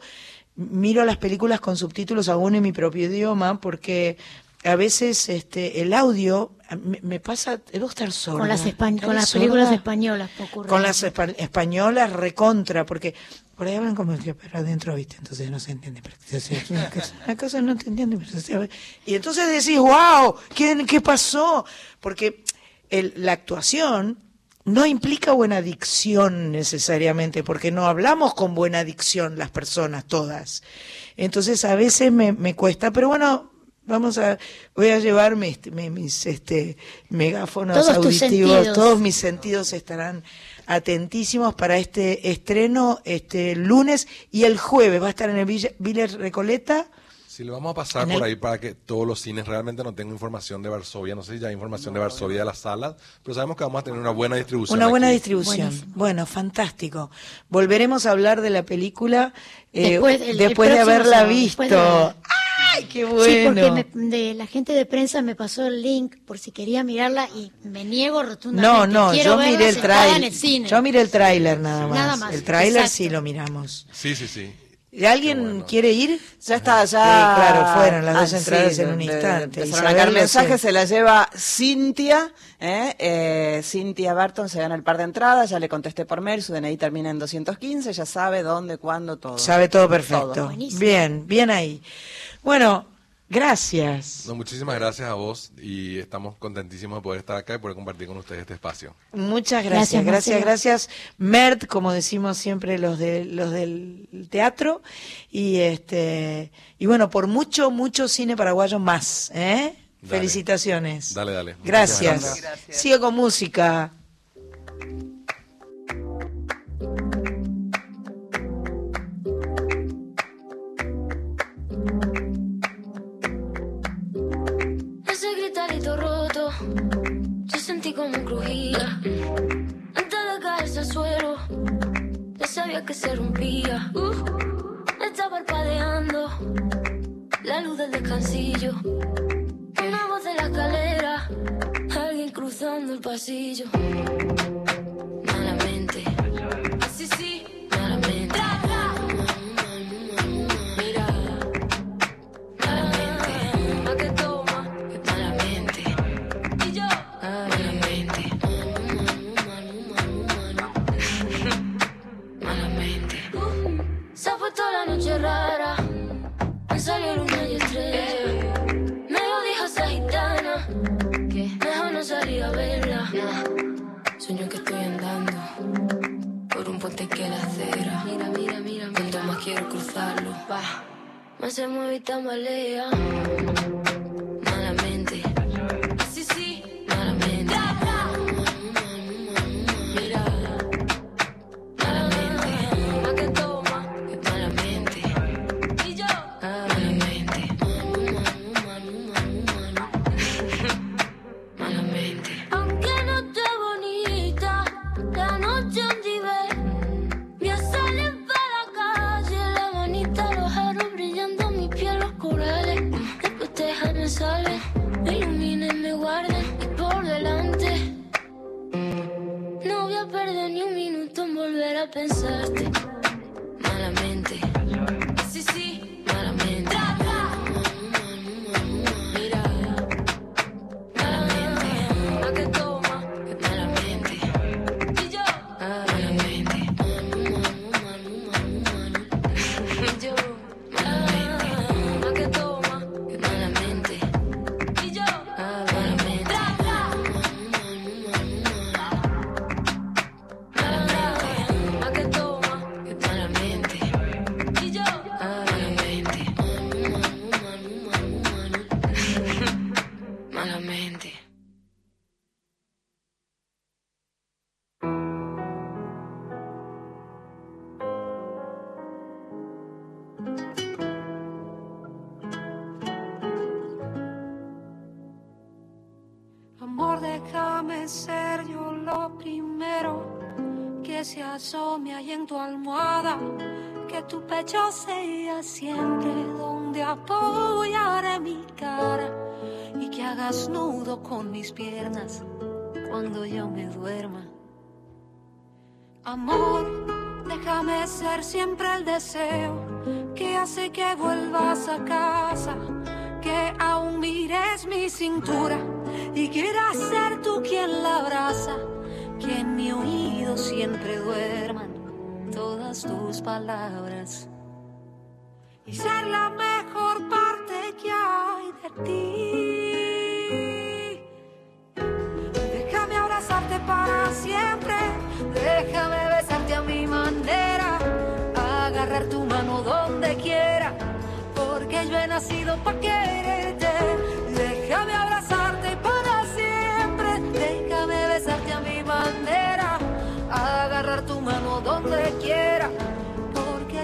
Speaker 1: miro las películas con subtítulos aún en mi propio idioma porque a veces este el audio me, me pasa, debo estar sorda.
Speaker 2: Con las, espa-
Speaker 1: ¿Estaré
Speaker 2: con las películas españolas ocurre
Speaker 1: Con las espa- españolas recontra, porque por ahí hablan como que pero adentro, ¿viste? Entonces no se entiende. Pero, entonces, una, cosa, una cosa no te entiende. pero se- y entonces decís, wow, ¿qué, qué pasó? Porque el- la actuación no implica buena dicción necesariamente, porque no hablamos con buena dicción las personas todas. Entonces a veces me, me cuesta, pero bueno, vamos a, voy a llevarme este, mi- mis este, megáfonos
Speaker 2: Todos
Speaker 1: auditivos, todos mis sentidos estarán atentísimos para este estreno este lunes y el jueves va a estar en el Villa- Villers Recoleta.
Speaker 11: Si le vamos a pasar por
Speaker 1: el-
Speaker 11: ahí para que todos los cines, realmente no tengo información de Varsovia, no sé si ya hay información de Varsovia de las salas, pero sabemos que vamos a tener una buena distribución.
Speaker 1: Una buena
Speaker 11: aquí.
Speaker 1: distribución. Bueno, fantástico. Volveremos a hablar de la película eh,
Speaker 2: Después, el- el
Speaker 1: después de
Speaker 2: próximo
Speaker 1: haberla
Speaker 2: sábado,
Speaker 1: visto.
Speaker 2: después de verla.
Speaker 1: ¡Ay, qué
Speaker 2: Sí,
Speaker 1: bueno!
Speaker 2: porque me- de, la gente de prensa me pasó el link por si quería mirarla y me niego
Speaker 1: no,
Speaker 2: rotundamente.
Speaker 1: no,
Speaker 2: Quiero
Speaker 1: yo miré el
Speaker 2: en el
Speaker 1: tráiler.
Speaker 2: cine.
Speaker 1: Yo miré el tráiler nada más.
Speaker 2: Nada más,
Speaker 1: El tráiler sí lo miramos.
Speaker 11: Sí, sí, sí.
Speaker 1: ¿Y ¿Alguien quiere ir?
Speaker 3: Ya está, ya.
Speaker 1: Sí, claro, fueron las dos
Speaker 3: Ah,
Speaker 1: entradas
Speaker 3: sí,
Speaker 1: en un instante.
Speaker 3: mensajes,
Speaker 1: sé.
Speaker 3: se la lleva Cintia, ¿eh? Eh, Cintia Barton se gana el par de entradas, ya le contesté por mail, su DNI termina en 215, ya sabe dónde, cuándo, todo.
Speaker 1: Sabe todo perfecto.
Speaker 3: Todo.
Speaker 1: Bien, bien ahí. Bueno, gracias.
Speaker 11: No, muchísimas gracias a vos y estamos contentísimos de poder estar acá y poder compartir con ustedes este espacio.
Speaker 1: Muchas
Speaker 2: Gracias,
Speaker 1: gracias, gracias, gracias. Mert, como decimos siempre los de los del teatro y este y bueno, por mucho mucho cine paraguayo más, ¿eh?
Speaker 11: Dale.
Speaker 1: Felicitaciones.
Speaker 11: Dale, dale.
Speaker 1: Gracias.
Speaker 11: Gracias.
Speaker 1: Sigo con música.
Speaker 14: Yo sentí como crujía. Antes de caerse al suelo, ya sabía que se rompía. Uh, está parpadeando la luz del descansillo. Una voz de la escalera, alguien cruzando el pasillo. Malamente, sí, sí,
Speaker 15: Pecho sea siempre donde apoyaré mi cara. Y que hagas nudo con mis piernas cuando yo me duerma. Amor, déjame ser siempre el deseo que hace que vuelvas a casa, que aún mires mi cintura y quieras ser tú quien la abraza, que en mi oído siempre duerman todas tus palabras y ser la mejor parte que hay de ti. Déjame abrazarte para siempre, déjame besarte a mi manera, agarrar tu mano donde quiera, porque yo he nacido para quererte. Déjame abrazarte para siempre, déjame besarte a mi manera, agarrar tu mano donde quiera,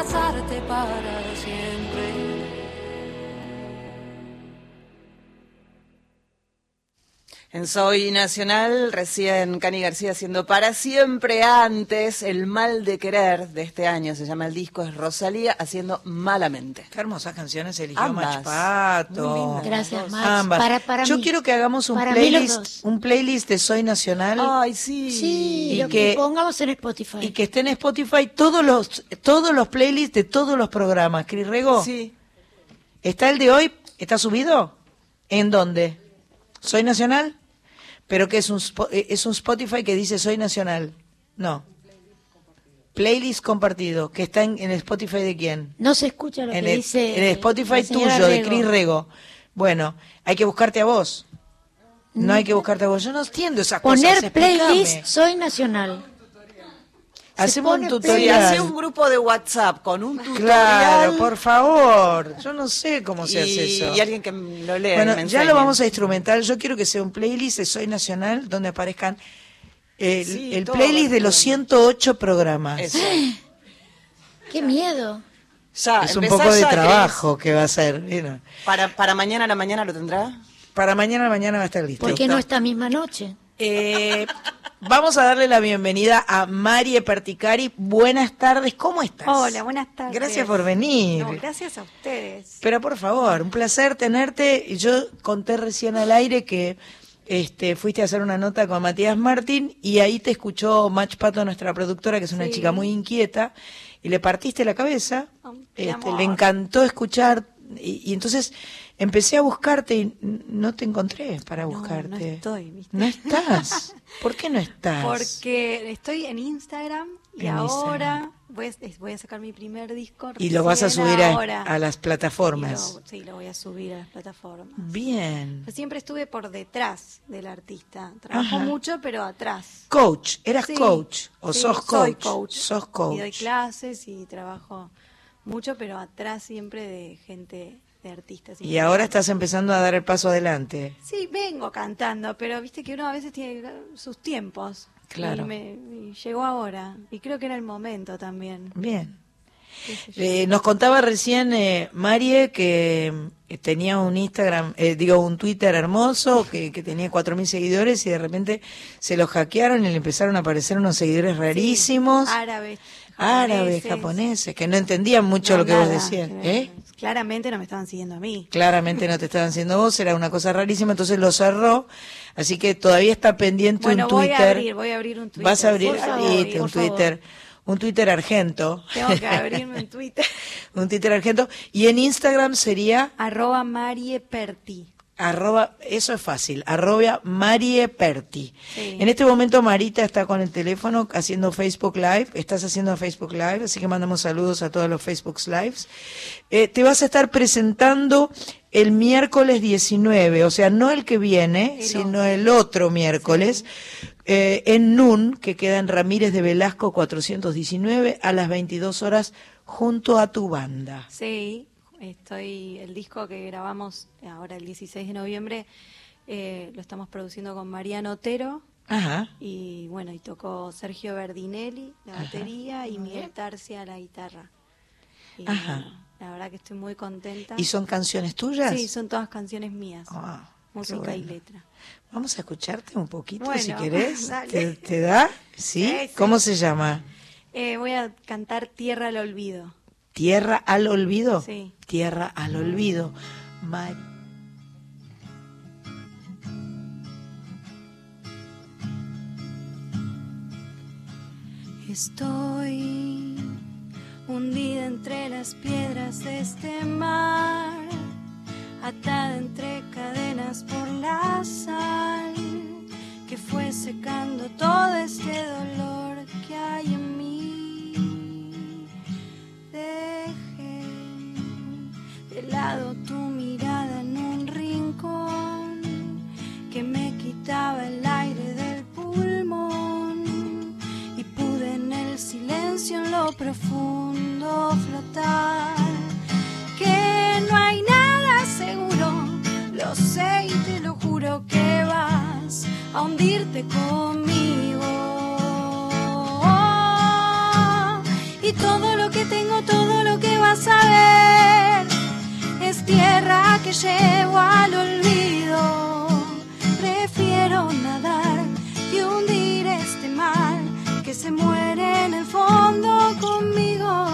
Speaker 15: Abrazarte para
Speaker 3: En Soy Nacional, recién Cani García haciendo para siempre antes el mal de querer de este año, se llama el disco, es Rosalía haciendo malamente.
Speaker 1: Qué hermosas canciones eligió
Speaker 3: Ambas.
Speaker 1: Mach Pato.
Speaker 2: Gracias, Mach.
Speaker 1: Ambas.
Speaker 2: Para- para
Speaker 1: Yo
Speaker 2: mí.
Speaker 1: quiero que hagamos un
Speaker 2: Para
Speaker 1: playlist, un playlist de Soy Nacional.
Speaker 3: Ay, sí.
Speaker 2: Sí,
Speaker 1: Y
Speaker 2: lo
Speaker 1: que-
Speaker 2: que pongamos en Spotify.
Speaker 1: Y que esté en Spotify todos los todos los playlists de todos los programas. Cris Rego.
Speaker 3: Sí.
Speaker 1: ¿Está el de hoy? ¿Está subido? ¿En dónde? ¿Soy Nacional? Pero que es un eh, es un Spotify que dice Soy Nacional. No. Playlist compartido, que está en, en el Spotify de quién?
Speaker 2: No se escucha lo
Speaker 1: en
Speaker 2: que
Speaker 1: el,
Speaker 2: dice.
Speaker 1: en el Spotify tuyo, de. Cris Rego. Bueno, hay que buscarte a vos. No hay que buscarte a vos. Yo no entiendo esas cosas.
Speaker 2: Poner playlist Soy Nacional.
Speaker 1: Hacemos un tutorial.
Speaker 3: hace un grupo de WhatsApp con un tutorial.
Speaker 1: Claro, por favor. Yo no sé cómo se
Speaker 3: y,
Speaker 1: hace eso.
Speaker 3: y alguien que lo lea.
Speaker 1: Bueno,
Speaker 3: me
Speaker 1: ya lo vamos a instrumentar. Yo quiero que sea un playlist de Soy Nacional donde aparezcan el,
Speaker 3: Sí,
Speaker 1: el
Speaker 3: todo,
Speaker 1: playlist de los 108 programas.
Speaker 3: Eso.
Speaker 2: Qué miedo.
Speaker 3: Ya,
Speaker 1: Es un poco de trabajo que va a ser. mira.
Speaker 3: Para, para mañana a la mañana lo tendrá.
Speaker 1: Para mañana a la mañana va a estar listo.
Speaker 2: ¿Por qué no esta misma noche?
Speaker 1: Eh, vamos a darle la bienvenida a Marie Perticari. Buenas tardes, ¿cómo estás?
Speaker 16: Hola, buenas tardes.
Speaker 1: Gracias por venir.
Speaker 16: No, gracias a ustedes.
Speaker 1: Pero por favor, un placer tenerte. Yo conté recién al aire que este, fuiste a hacer una nota con Matías Martín y ahí te escuchó Mach Pato, nuestra productora, que es una
Speaker 16: Sí.
Speaker 1: chica muy inquieta, y le partiste la cabeza. Este, le encantó escuchar. Y, y entonces Empecé a buscarte y no te encontré para
Speaker 16: No,
Speaker 1: buscarte.
Speaker 16: no estoy, ¿viste?
Speaker 1: ¿No estás? ¿Por qué no estás?
Speaker 16: Porque estoy en Instagram y
Speaker 1: En
Speaker 16: ahora voy a, es- voy a sacar mi primer disco.
Speaker 1: Y lo vas a subir a, a las plataformas.
Speaker 16: Lo- sí, lo voy a subir a las plataformas.
Speaker 1: Bien.
Speaker 16: Pero siempre estuve por detrás del artista. Trabajo
Speaker 1: Ajá.
Speaker 16: mucho, pero atrás.
Speaker 1: Coach, ¿eras
Speaker 16: Sí,
Speaker 1: coach? ¿O
Speaker 16: sí,
Speaker 1: sos
Speaker 16: soy
Speaker 1: coach?
Speaker 16: coach.
Speaker 1: Sos
Speaker 16: Y doy
Speaker 1: coach.
Speaker 16: clases y trabajo mucho, pero atrás siempre de gente, de artistas.
Speaker 1: Y ahora estás empezando a dar el paso adelante.
Speaker 16: Sí, vengo cantando, pero viste que uno a veces tiene sus tiempos.
Speaker 1: Claro.
Speaker 16: Y, me, y llegó ahora. Y creo que era el momento también.
Speaker 1: Bien. Eh, nos contaba recién eh, Marie que eh, tenía un Instagram, eh, digo, un Twitter hermoso, que, que tenía 4.000 seguidores y de repente se lo hackearon y le empezaron a aparecer unos seguidores rarísimos,
Speaker 16: Árabes.
Speaker 1: árabes,
Speaker 16: japoneses.
Speaker 1: japoneses, que no entendían mucho
Speaker 16: No,
Speaker 1: lo que vos
Speaker 16: nada,
Speaker 1: decías.
Speaker 16: que no-
Speaker 1: ¿eh?
Speaker 16: Claramente no me estaban siguiendo a mí.
Speaker 1: Claramente no te estaban haciendo vos, era una cosa rarísima, entonces lo cerró, así que todavía está pendiente
Speaker 16: Bueno,
Speaker 1: un
Speaker 16: voy
Speaker 1: Twitter.
Speaker 16: a abrir, voy a abrir un Twitter.
Speaker 1: Vas a abrir
Speaker 16: por
Speaker 1: un
Speaker 16: favor.
Speaker 1: Twitter, un Twitter argento.
Speaker 16: Tengo que abrirme un Twitter.
Speaker 1: un Twitter argento. Y en Instagram sería
Speaker 16: Arroba Marie Perti.
Speaker 1: Arroba, eso es fácil, arroba Marie Perti.
Speaker 16: Sí.
Speaker 1: En este momento Marita está con el teléfono haciendo Facebook Live, estás haciendo Facebook Live, así que mandamos saludos a todos los Facebook Lives. Eh, te vas a estar presentando el miércoles 19, o sea, no el que viene,
Speaker 16: El
Speaker 1: sino el otro miércoles, eh, en NUN, que queda en Ramírez de Velasco 419, a las 22 horas, junto a tu banda.
Speaker 16: Sí, estoy, el disco que grabamos ahora el 16 de noviembre eh, lo estamos produciendo con Mariano Otero
Speaker 1: Ajá.
Speaker 16: y bueno, y tocó Sergio Verdinelli la
Speaker 1: Ajá.
Speaker 16: batería y Miguel Tarcia la guitarra. Y,
Speaker 1: Ajá.
Speaker 16: bueno, la verdad que estoy muy contenta.
Speaker 1: ¿Y son canciones tuyas?
Speaker 16: Sí, son todas canciones mías.
Speaker 1: Ah, qué
Speaker 16: música y letra.
Speaker 1: Vamos a escucharte un poquito
Speaker 16: Bueno,
Speaker 1: si querés. ¿Te, te da? ¿Sí?
Speaker 16: Sí, sí.
Speaker 1: ¿Cómo se llama?
Speaker 16: Eh, voy a cantar Tierra al Olvido.
Speaker 1: ¿Tierra al olvido?
Speaker 16: Sí.
Speaker 1: Tierra al olvido. Ma-
Speaker 16: Estoy hundida entre las piedras de este mar, atada entre cadenas por la sal, que fue secando todo este dolor que hay en mí. Dejé de lado tu mirada en un rincón que me quitaba el aire del pulmón y pude en el silencio en lo profundo flotar. Que no hay nada seguro, lo sé y te lo juro que vas a hundirte conmigo. Y todo lo que tengo, todo lo que vas a ver es tierra que llevo al olvido. Prefiero nadar y hundir este mar que se muere en el fondo conmigo.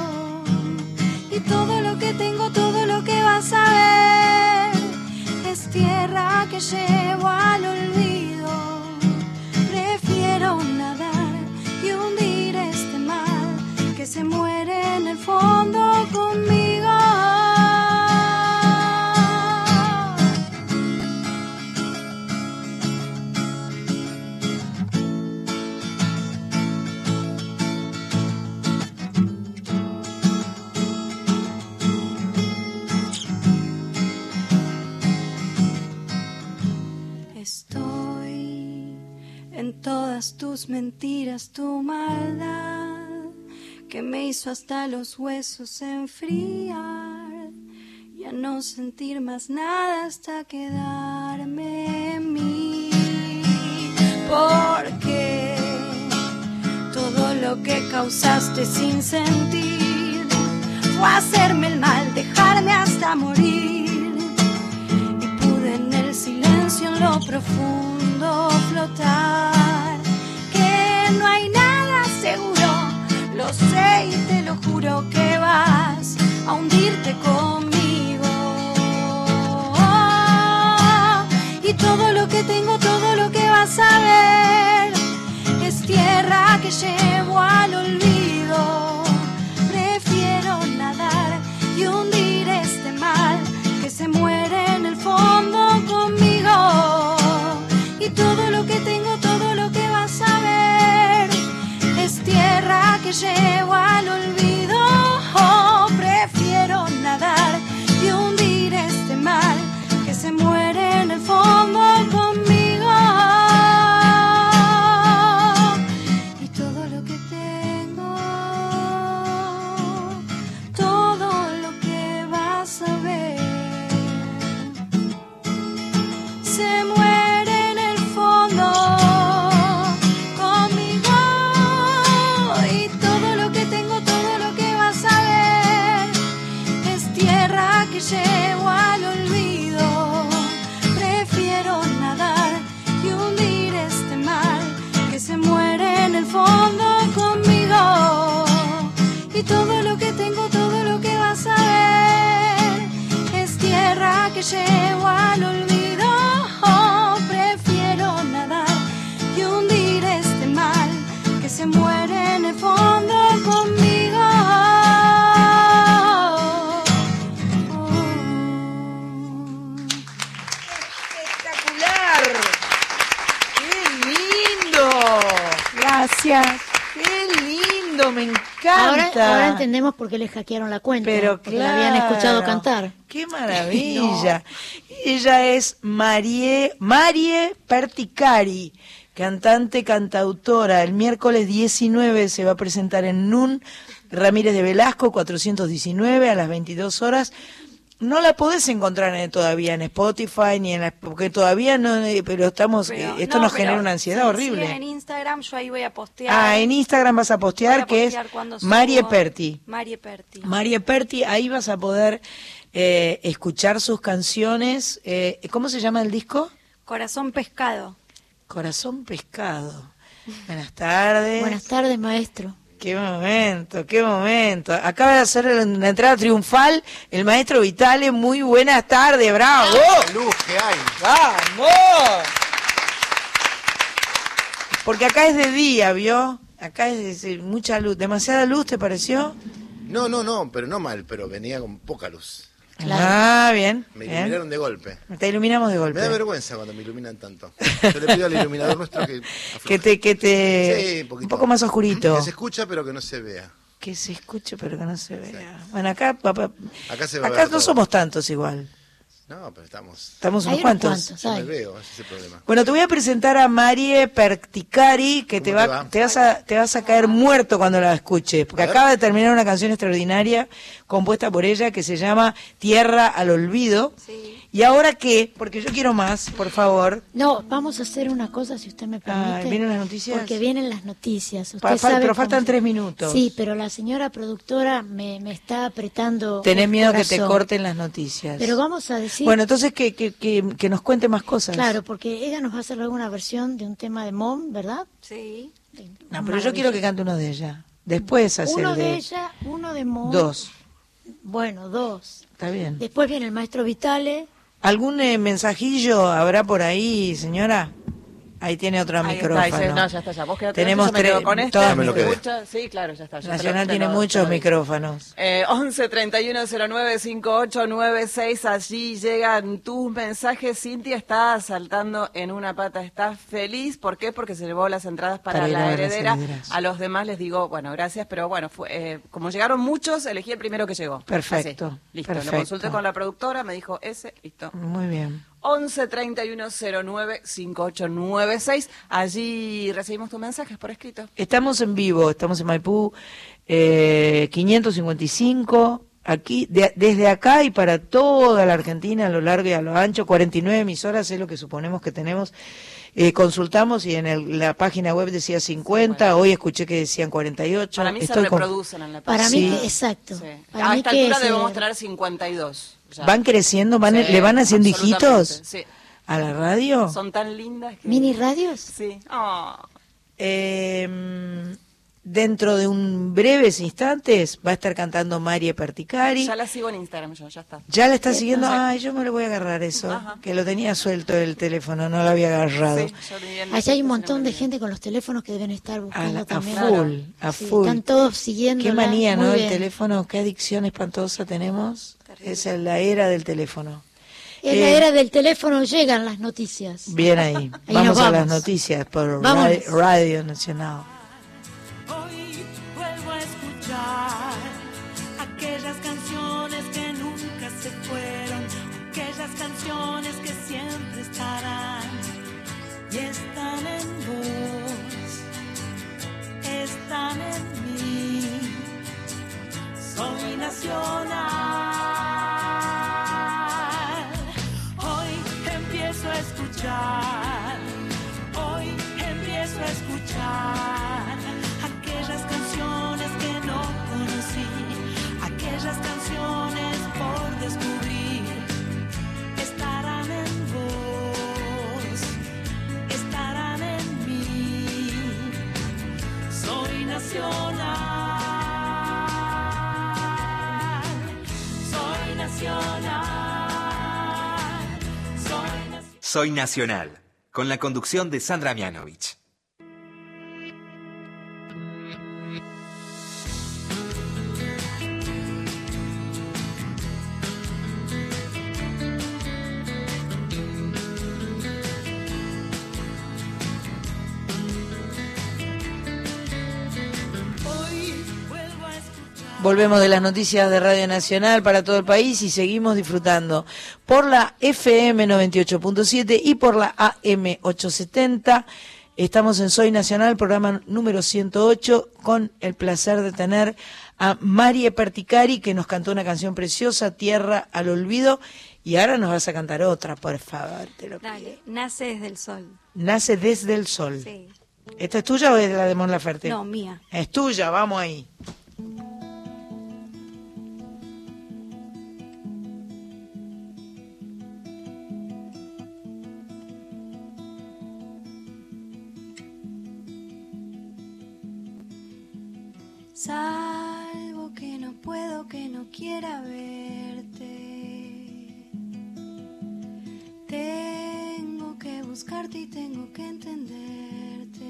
Speaker 16: Y todo lo que tengo, todo lo que vas a ver es tierra que llevo al olvido. Prefiero nadar se muere en el fondo conmigo. Estoy en todas tus mentiras, tu maldad, que me hizo hasta los huesos enfriar, y a no sentir más nada hasta quedarme en mí. Porque todo lo que causaste sin sentir fue hacerme el mal, dejarme hasta morir y pude en el silencio en lo profundo flotar. Lo sé y te lo juro que vas a hundirte conmigo. Y todo lo que tengo, todo lo que vas a ver es tierra que llevo al olvido. Que llevo tierra que llevo al
Speaker 1: encanta.
Speaker 2: Ahora, ahora entendemos por qué le hackearon la cuenta.
Speaker 1: Pero
Speaker 2: porque la habían escuchado cantar.
Speaker 1: ¡Qué maravilla! Ella es Marie, Marie Perticari, cantante, cantautora. El miércoles 19 se va a presentar en NUN Ramírez de Velasco, 419, a las 22 horas. No la podés encontrar en- todavía en Spotify, ni en la, porque todavía no, pero estamos,
Speaker 16: Pero-
Speaker 1: eh, esto
Speaker 16: no,
Speaker 1: nos genera una ansiedad
Speaker 16: sí,
Speaker 1: horrible.
Speaker 16: sí, en Instagram yo ahí voy a postear.
Speaker 1: Ah, en Instagram vas a postear, que es Marie. Perti.
Speaker 16: Marie Perti.
Speaker 1: Marie Perti, ahí vas a poder eh, escuchar sus canciones. Eh, ¿Cómo se llama el disco?
Speaker 16: Corazón pescado.
Speaker 1: Corazón Pescado. Buenas tardes.
Speaker 2: Buenas tardes, maestro.
Speaker 1: Qué momento, qué momento. Acaba de hacer una entrada triunfal el maestro Vitale. Muy buenas tardes, bravo.
Speaker 17: luz que hay.
Speaker 1: ¡Vamos! Porque acá es de día, ¿vio? Acá es de- mucha luz. ¿Demasiada luz te pareció?
Speaker 17: No, no, no, pero no mal, pero venía con poca luz.
Speaker 1: Ah, bien.
Speaker 17: Me
Speaker 1: bien.
Speaker 17: iluminaron de golpe.
Speaker 1: Te iluminamos de golpe.
Speaker 17: Me da vergüenza cuando me iluminan tanto. Yo le pido al iluminador nuestro que
Speaker 1: Que te, que te,
Speaker 17: Sí, un
Speaker 1: poco más oscurito.
Speaker 17: Que se escucha pero que no se vea.
Speaker 1: Que se escuche pero que no se vea. Bueno, acá, papá,
Speaker 17: Acá se va a
Speaker 1: acá
Speaker 17: ver
Speaker 1: no
Speaker 17: todo.
Speaker 1: somos tantos igual.
Speaker 17: No, pero estamos.
Speaker 1: Estamos unos cuantos. cuantos,
Speaker 17: Yo me veo, ese es el problema.
Speaker 1: Bueno, te voy a presentar a Marie Perticari, que te
Speaker 17: ¿Cómo te
Speaker 1: va,
Speaker 17: va?
Speaker 1: te vas a, te vas a caer muerto cuando la escuches, porque acaba de terminar una canción extraordinaria compuesta por ella que se llama Tierra al Olvido. Y ahora qué, porque yo quiero más, por favor.
Speaker 2: No, vamos a hacer una cosa, si usted me permite.
Speaker 1: Ah, ¿vienen las noticias?
Speaker 2: Porque vienen las noticias. Usted
Speaker 1: Pa- fa-
Speaker 2: sabe
Speaker 1: pero
Speaker 2: cómo-
Speaker 1: faltan tres minutos.
Speaker 2: Sí, pero la señora productora me, me está apretando.
Speaker 1: Tenés miedo que te corten las noticias.
Speaker 2: Pero vamos a decir.
Speaker 1: Bueno, entonces que, que, que, que nos cuente más cosas.
Speaker 2: Claro, porque ella nos va a hacer alguna versión de un tema de Mom, ¿verdad?
Speaker 16: Sí.
Speaker 1: No, pero yo quiero que cante uno de ella. Después hace
Speaker 2: Uno de... ella, uno de Mom.
Speaker 1: Dos.
Speaker 2: Bueno, dos.
Speaker 1: Está bien.
Speaker 2: Después viene el maestro Vitale.
Speaker 1: ¿Algún eh, mensajillo habrá por ahí, señora? Ahí tiene otro
Speaker 3: Ahí está,
Speaker 1: micrófono.
Speaker 3: dice, no, ya está, ya. Vos quedate
Speaker 1: Tenemos tres-
Speaker 3: con este, ¿me? Sí, claro, ya está. ya lo-
Speaker 1: Nacional tiene
Speaker 3: lo-
Speaker 1: muchos micrófonos.
Speaker 3: Eh, 11 31 09 5896, allí llegan tus mensajes. Cintia está saltando en una pata, está feliz. ¿Por qué? Porque se llevó las entradas para, la heredera. A los demás les digo, bueno, gracias, pero bueno, fue, eh, como llegaron muchos, elegí el primero que llegó.
Speaker 1: Perfecto,
Speaker 3: Así, listo,
Speaker 1: perfecto.
Speaker 3: lo consulté con la productora, me dijo ese, listo.
Speaker 1: Muy bien.
Speaker 3: 11 31 09 5896. Allí recibimos tus mensajes por escrito.
Speaker 1: Estamos en vivo, estamos en Maipú eh, 555, aquí, de- desde acá y para toda la Argentina, a lo largo y a lo ancho, 49 emisoras es lo que suponemos que tenemos. Eh, consultamos y en el- la página web decía 50, hoy escuché que decían 48.
Speaker 3: Para mí se
Speaker 1: Estoy con-
Speaker 3: reproducen en la
Speaker 2: Para
Speaker 3: página.
Speaker 2: mí,
Speaker 1: Sí.
Speaker 2: que- exacto.
Speaker 3: Sí.
Speaker 2: Para
Speaker 3: a
Speaker 2: mí
Speaker 3: esta altura
Speaker 2: es,
Speaker 3: debemos
Speaker 2: eh,
Speaker 3: tener 52. Ya.
Speaker 1: ¿Van creciendo? Van,
Speaker 3: Sí,
Speaker 1: ¿Le van haciendo hijitos
Speaker 3: Sí.
Speaker 1: a la radio?
Speaker 3: Son tan lindas que...
Speaker 2: ¿Mini radios?
Speaker 3: Sí. Oh.
Speaker 1: Eh, dentro de un breves instantes va a estar cantando María Perticari.
Speaker 3: Ya la sigo en Instagram yo, ya está.
Speaker 1: ¿Ya la está siguiendo? Ay, yo me lo voy a agarrar eso.
Speaker 3: Ajá.
Speaker 1: Que lo tenía suelto el teléfono, no lo había agarrado.
Speaker 3: Sí,
Speaker 2: Allá hay un montón de gente con los teléfonos que deben estar buscando
Speaker 1: A, la- a
Speaker 2: también.
Speaker 1: full, a
Speaker 2: Sí,
Speaker 1: full.
Speaker 2: Están todos siguiendo.
Speaker 1: Qué manía, ¿no? El teléfono, qué adicción espantosa tenemos. Es la era del teléfono.
Speaker 2: En la
Speaker 1: Eh,
Speaker 2: era del teléfono llegan las noticias.
Speaker 1: Bien ahí.
Speaker 2: Ahí
Speaker 1: vamos,
Speaker 2: nos
Speaker 1: a las
Speaker 2: vamos.
Speaker 1: noticias por. Radio, Radio Nacional.
Speaker 18: Hoy vuelvo escuchar aquellas canciones que nunca se fueron, aquellas canciones que siempre estarán y están en vos, están en mí. Soy nacional. Soy nacional, soy nacional. Soy Nacional,
Speaker 8: con la conducción de Sandra Mianovich.
Speaker 1: Volvemos de las noticias de Radio Nacional para todo el país y seguimos disfrutando por la FM 98.7 y por la AM 870. Estamos en Soy Nacional, programa número 108, con el placer de tener a Marie Perticari, que nos cantó una canción preciosa, Tierra al Olvido, y ahora nos vas a cantar otra, por favor. Te lo pido.
Speaker 16: Dale, nace desde el sol.
Speaker 1: Nace desde el sol.
Speaker 16: Sí.
Speaker 1: ¿Esta es tuya o es la de Mon Laferte?
Speaker 16: No, mía.
Speaker 1: Es tuya, vamos ahí.
Speaker 16: Salvo que no puedo, que no quiera verte. Tengo que buscarte y tengo que entenderte.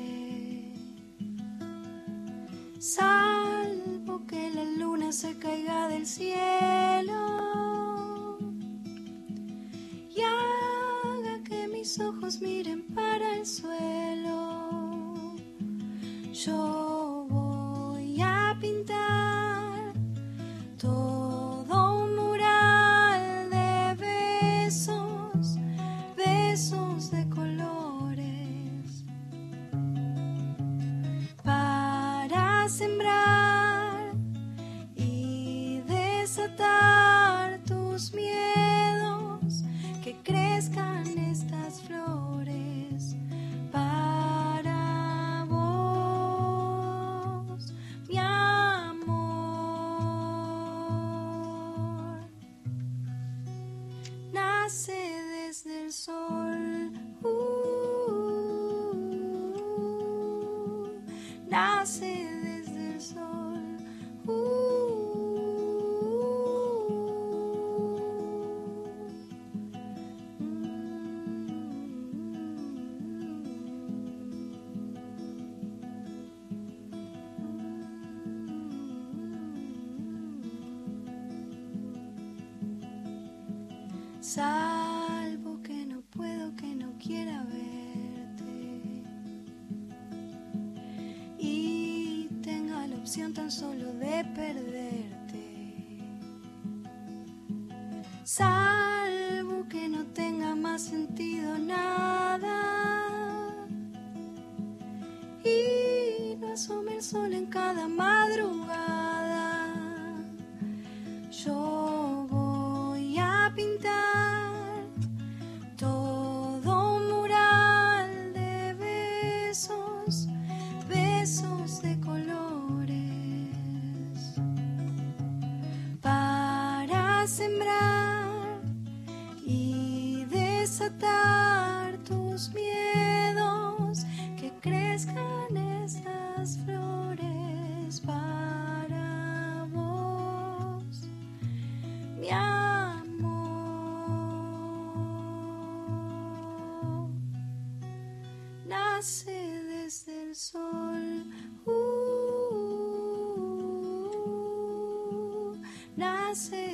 Speaker 16: Salvo que la luna se caiga del cielo y haga que mis ojos miren para el suelo. Yo voy pintar todo un mural de besos, besos de colores, para sembrar y desatar tus miedos, que crezcan tan solo de perderte. Salvo que no tenga más sentido nada. Y no asome el sol en cada madrugada. Nace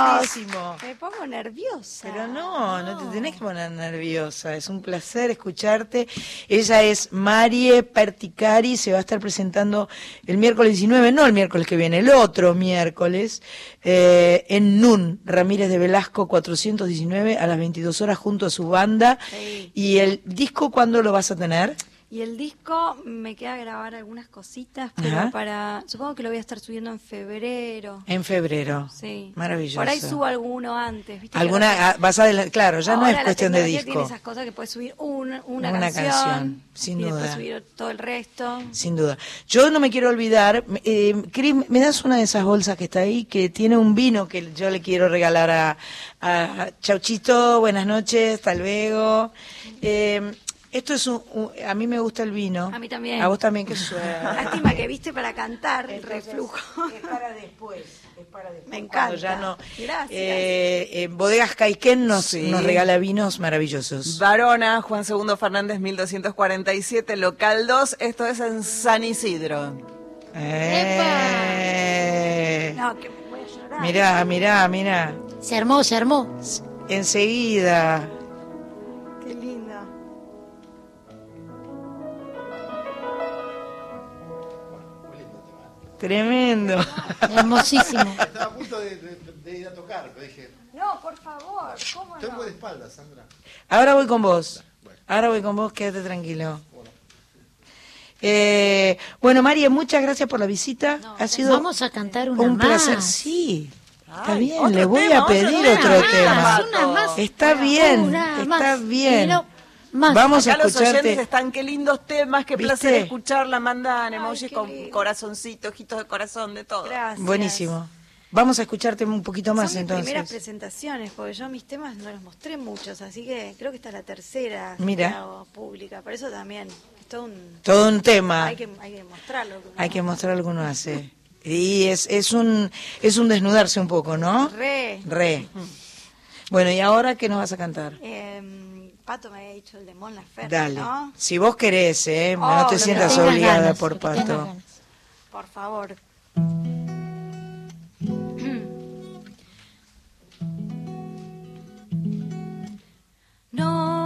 Speaker 1: Buenísimo.
Speaker 16: Me pongo nerviosa.
Speaker 1: Pero no, no te tenés que poner nerviosa. Es un placer escucharte. Ella es Marie Perticari. Se va a estar presentando el miércoles 19, no el miércoles que viene, el otro miércoles, eh, en NUN, Ramírez de Velasco 419, a las 22 horas, junto a su banda.
Speaker 16: Sí.
Speaker 1: ¿Y el disco cuándo lo vas a tener?
Speaker 16: Y el disco me queda grabar algunas cositas, pero
Speaker 1: Ajá.
Speaker 16: para. Supongo que lo voy a estar subiendo en febrero.
Speaker 1: En febrero.
Speaker 16: Sí.
Speaker 1: Maravilloso.
Speaker 16: Por ahí subo alguno antes. ¿viste?
Speaker 1: ¿Alguna? ah, Vas a claro, ya no es cuestión de
Speaker 16: tecnología Tiene
Speaker 1: disco.
Speaker 16: esas cosas que puedes subir una, una,
Speaker 1: Una
Speaker 16: canción,
Speaker 1: canción, sin
Speaker 16: y después
Speaker 1: duda.
Speaker 16: subir todo el resto.
Speaker 1: Sin duda. Yo no me quiero olvidar, eh, Cris, ¿me das una de esas bolsas que está ahí? Que tiene un vino que yo le quiero regalar a, a Chauchito, buenas noches, hasta luego. Eh, esto es un, un- a mí me gusta el vino.
Speaker 16: A mí también.
Speaker 1: A vos también, qué suerte.
Speaker 16: Lástima que viste para cantar el reflujo.
Speaker 1: Es para después, es para después.
Speaker 16: Me
Speaker 1: Cuando
Speaker 16: encanta.
Speaker 1: ya no-
Speaker 16: Gracias.
Speaker 1: Eh, eh, Bodegas Caiquén nos,
Speaker 3: Sí.
Speaker 1: nos regala vinos maravillosos.
Speaker 3: Varona, Juan II Fernández, 1247, local 2. Esto es en San Isidro.
Speaker 1: Eh,
Speaker 16: No, que me voy a llorar.
Speaker 1: mirá, mirá, mirá.
Speaker 2: Se armó, se armó.
Speaker 1: Enseguida. Tremendo.
Speaker 2: Hermosísimo.
Speaker 17: Estaba a punto de, de- de ir a tocar, pero dije,
Speaker 16: No, por favor, ¿cómo
Speaker 17: estoy
Speaker 16: no?
Speaker 17: muy de espaldas, Sandra.
Speaker 1: Ahora voy con vos. Ahora voy con vos, quédate tranquilo. Eh, bueno, María, muchas gracias por la visita. ha sido
Speaker 2: Vamos a cantar una
Speaker 1: un
Speaker 2: más.
Speaker 1: placer. Sí, está
Speaker 3: Ay,
Speaker 1: bien, le voy
Speaker 3: tema,
Speaker 1: a pedir
Speaker 3: otro
Speaker 1: otro
Speaker 3: tema.
Speaker 1: tema.
Speaker 3: Más,
Speaker 2: una más.
Speaker 1: Está bien,
Speaker 2: Una
Speaker 1: está
Speaker 2: más.
Speaker 1: bien.
Speaker 2: Pero más.
Speaker 1: Vamos a
Speaker 3: Acá los oyentes
Speaker 1: escucharte.
Speaker 3: están, qué lindos temas, qué
Speaker 1: ¿Viste?
Speaker 3: placer escucharla. Mandan emojis con
Speaker 16: lindo.
Speaker 3: corazoncito, ojitos de corazón, de todo.
Speaker 16: Gracias.
Speaker 1: Buenísimo. Vamos a escucharte un poquito más
Speaker 16: Son mis primeras
Speaker 1: entonces.
Speaker 16: presentaciones, porque yo mis temas no los mostré muchos, así que creo que esta es la tercera
Speaker 1: Mira.
Speaker 16: que hago pública. Por eso también es todo un...
Speaker 1: Todo un tema.
Speaker 16: Hay que, hay que mostrarlo.
Speaker 1: Hay que mostrar lo que uno hace. Y es, es un es un desnudarse un poco, ¿no?
Speaker 16: Re.
Speaker 1: Re. Bueno, ¿y ahora qué nos vas a cantar?
Speaker 16: Eh, Pato me había dicho el de Mon Laferte,
Speaker 1: Dale.
Speaker 16: ¿no?
Speaker 1: Si vos querés, ¿eh?
Speaker 16: Oh,
Speaker 1: no te sientas obligada
Speaker 2: ganas,
Speaker 1: por Pato.
Speaker 16: Por favor. No,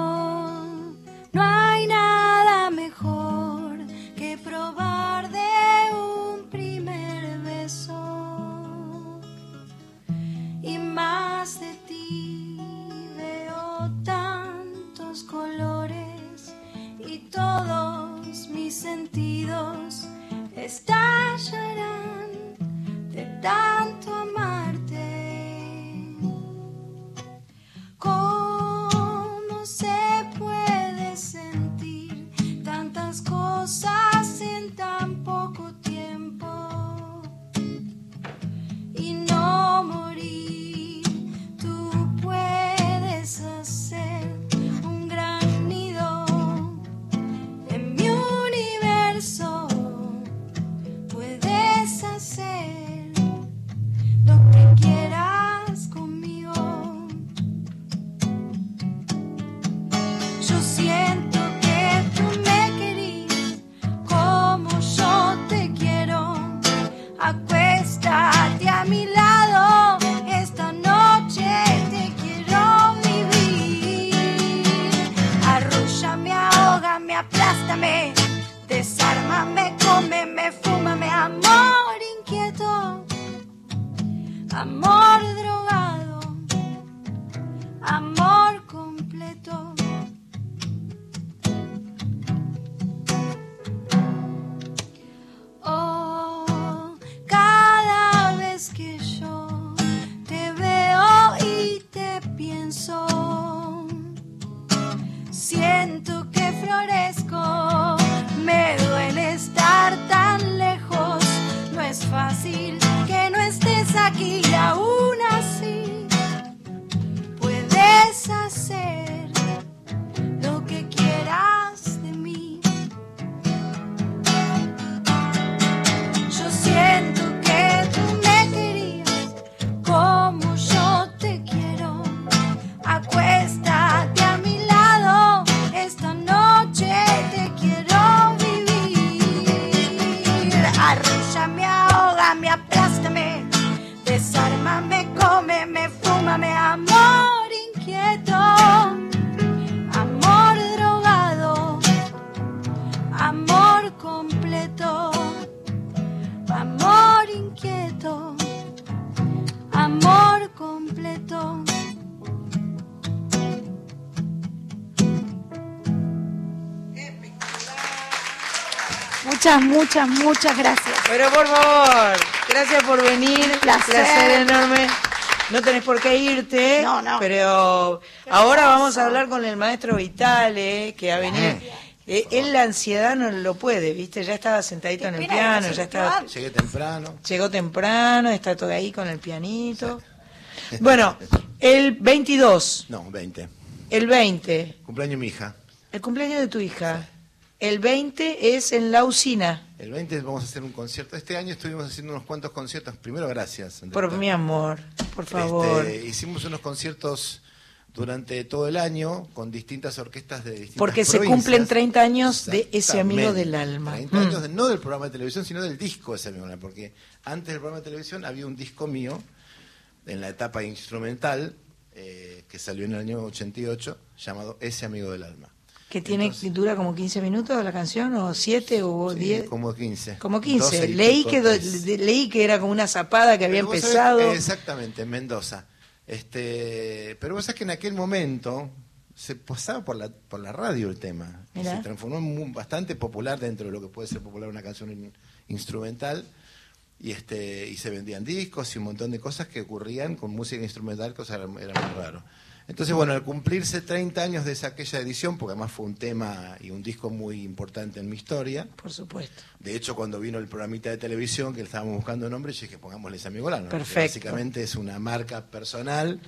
Speaker 16: Muchas, muchas, muchas gracias.
Speaker 1: Pero por favor, gracias por venir.
Speaker 16: Placer.
Speaker 1: enorme. No tenés por qué irte.
Speaker 16: No, no.
Speaker 1: Pero ahora vamos a hablar con el maestro Vitale, que ha venido. Eh, él la ansiedad no lo puede, ¿viste? Ya estaba sentadito en el piano, ya estaba.
Speaker 17: Llegué temprano.
Speaker 1: Llegó temprano, está todo ahí con el pianito. Bueno, el 22,
Speaker 17: No, 20.
Speaker 1: el 20,
Speaker 17: Cumpleaños de mi hija.
Speaker 1: el cumpleaños de tu hija. El 20 es en la usina.
Speaker 17: El 20 vamos a hacer un concierto. Este año estuvimos haciendo unos cuantos conciertos. Primero, gracias.
Speaker 1: Por mi amor, por favor.
Speaker 17: Este, hicimos unos conciertos durante todo el año con distintas orquestas de distintas
Speaker 1: Porque se cumplen 30 años de ese amigo del alma.
Speaker 17: 30
Speaker 1: Mm.
Speaker 17: años de- no del programa de televisión, sino del disco ese amigo del alma. Porque antes del programa de televisión había un disco mío en la etapa instrumental eh, que salió en el año 88 llamado Ese amigo del alma.
Speaker 1: Que tiene, dura como 15 minutos la canción, o 7 o
Speaker 17: Sí,
Speaker 1: 10.
Speaker 17: como 15.
Speaker 1: Como 15.
Speaker 17: 12 y
Speaker 1: leí, que leí que era como una zapada que había
Speaker 17: sabés-
Speaker 1: empezado.
Speaker 17: exactamente, en Mendoza. Este, pero vos sabés que en aquel momento se pasaba por la, por la radio el tema. Y se transformó en bastante popular dentro de lo que puede ser popular una canción in- instrumental. Y, este, y se vendían discos y un montón de cosas que ocurrían con música instrumental, sea, era, era muy raro. Entonces, bueno, al cumplirse 30 años de esa, aquella edición, porque además fue un tema y un disco muy importante en mi historia,
Speaker 1: Por supuesto.
Speaker 17: de hecho, cuando vino el programita de televisión que estábamos buscando nombre, yo dije, pongámosle ese amigo Lano. porque
Speaker 1: Perfecto.
Speaker 17: Básicamente es una marca personal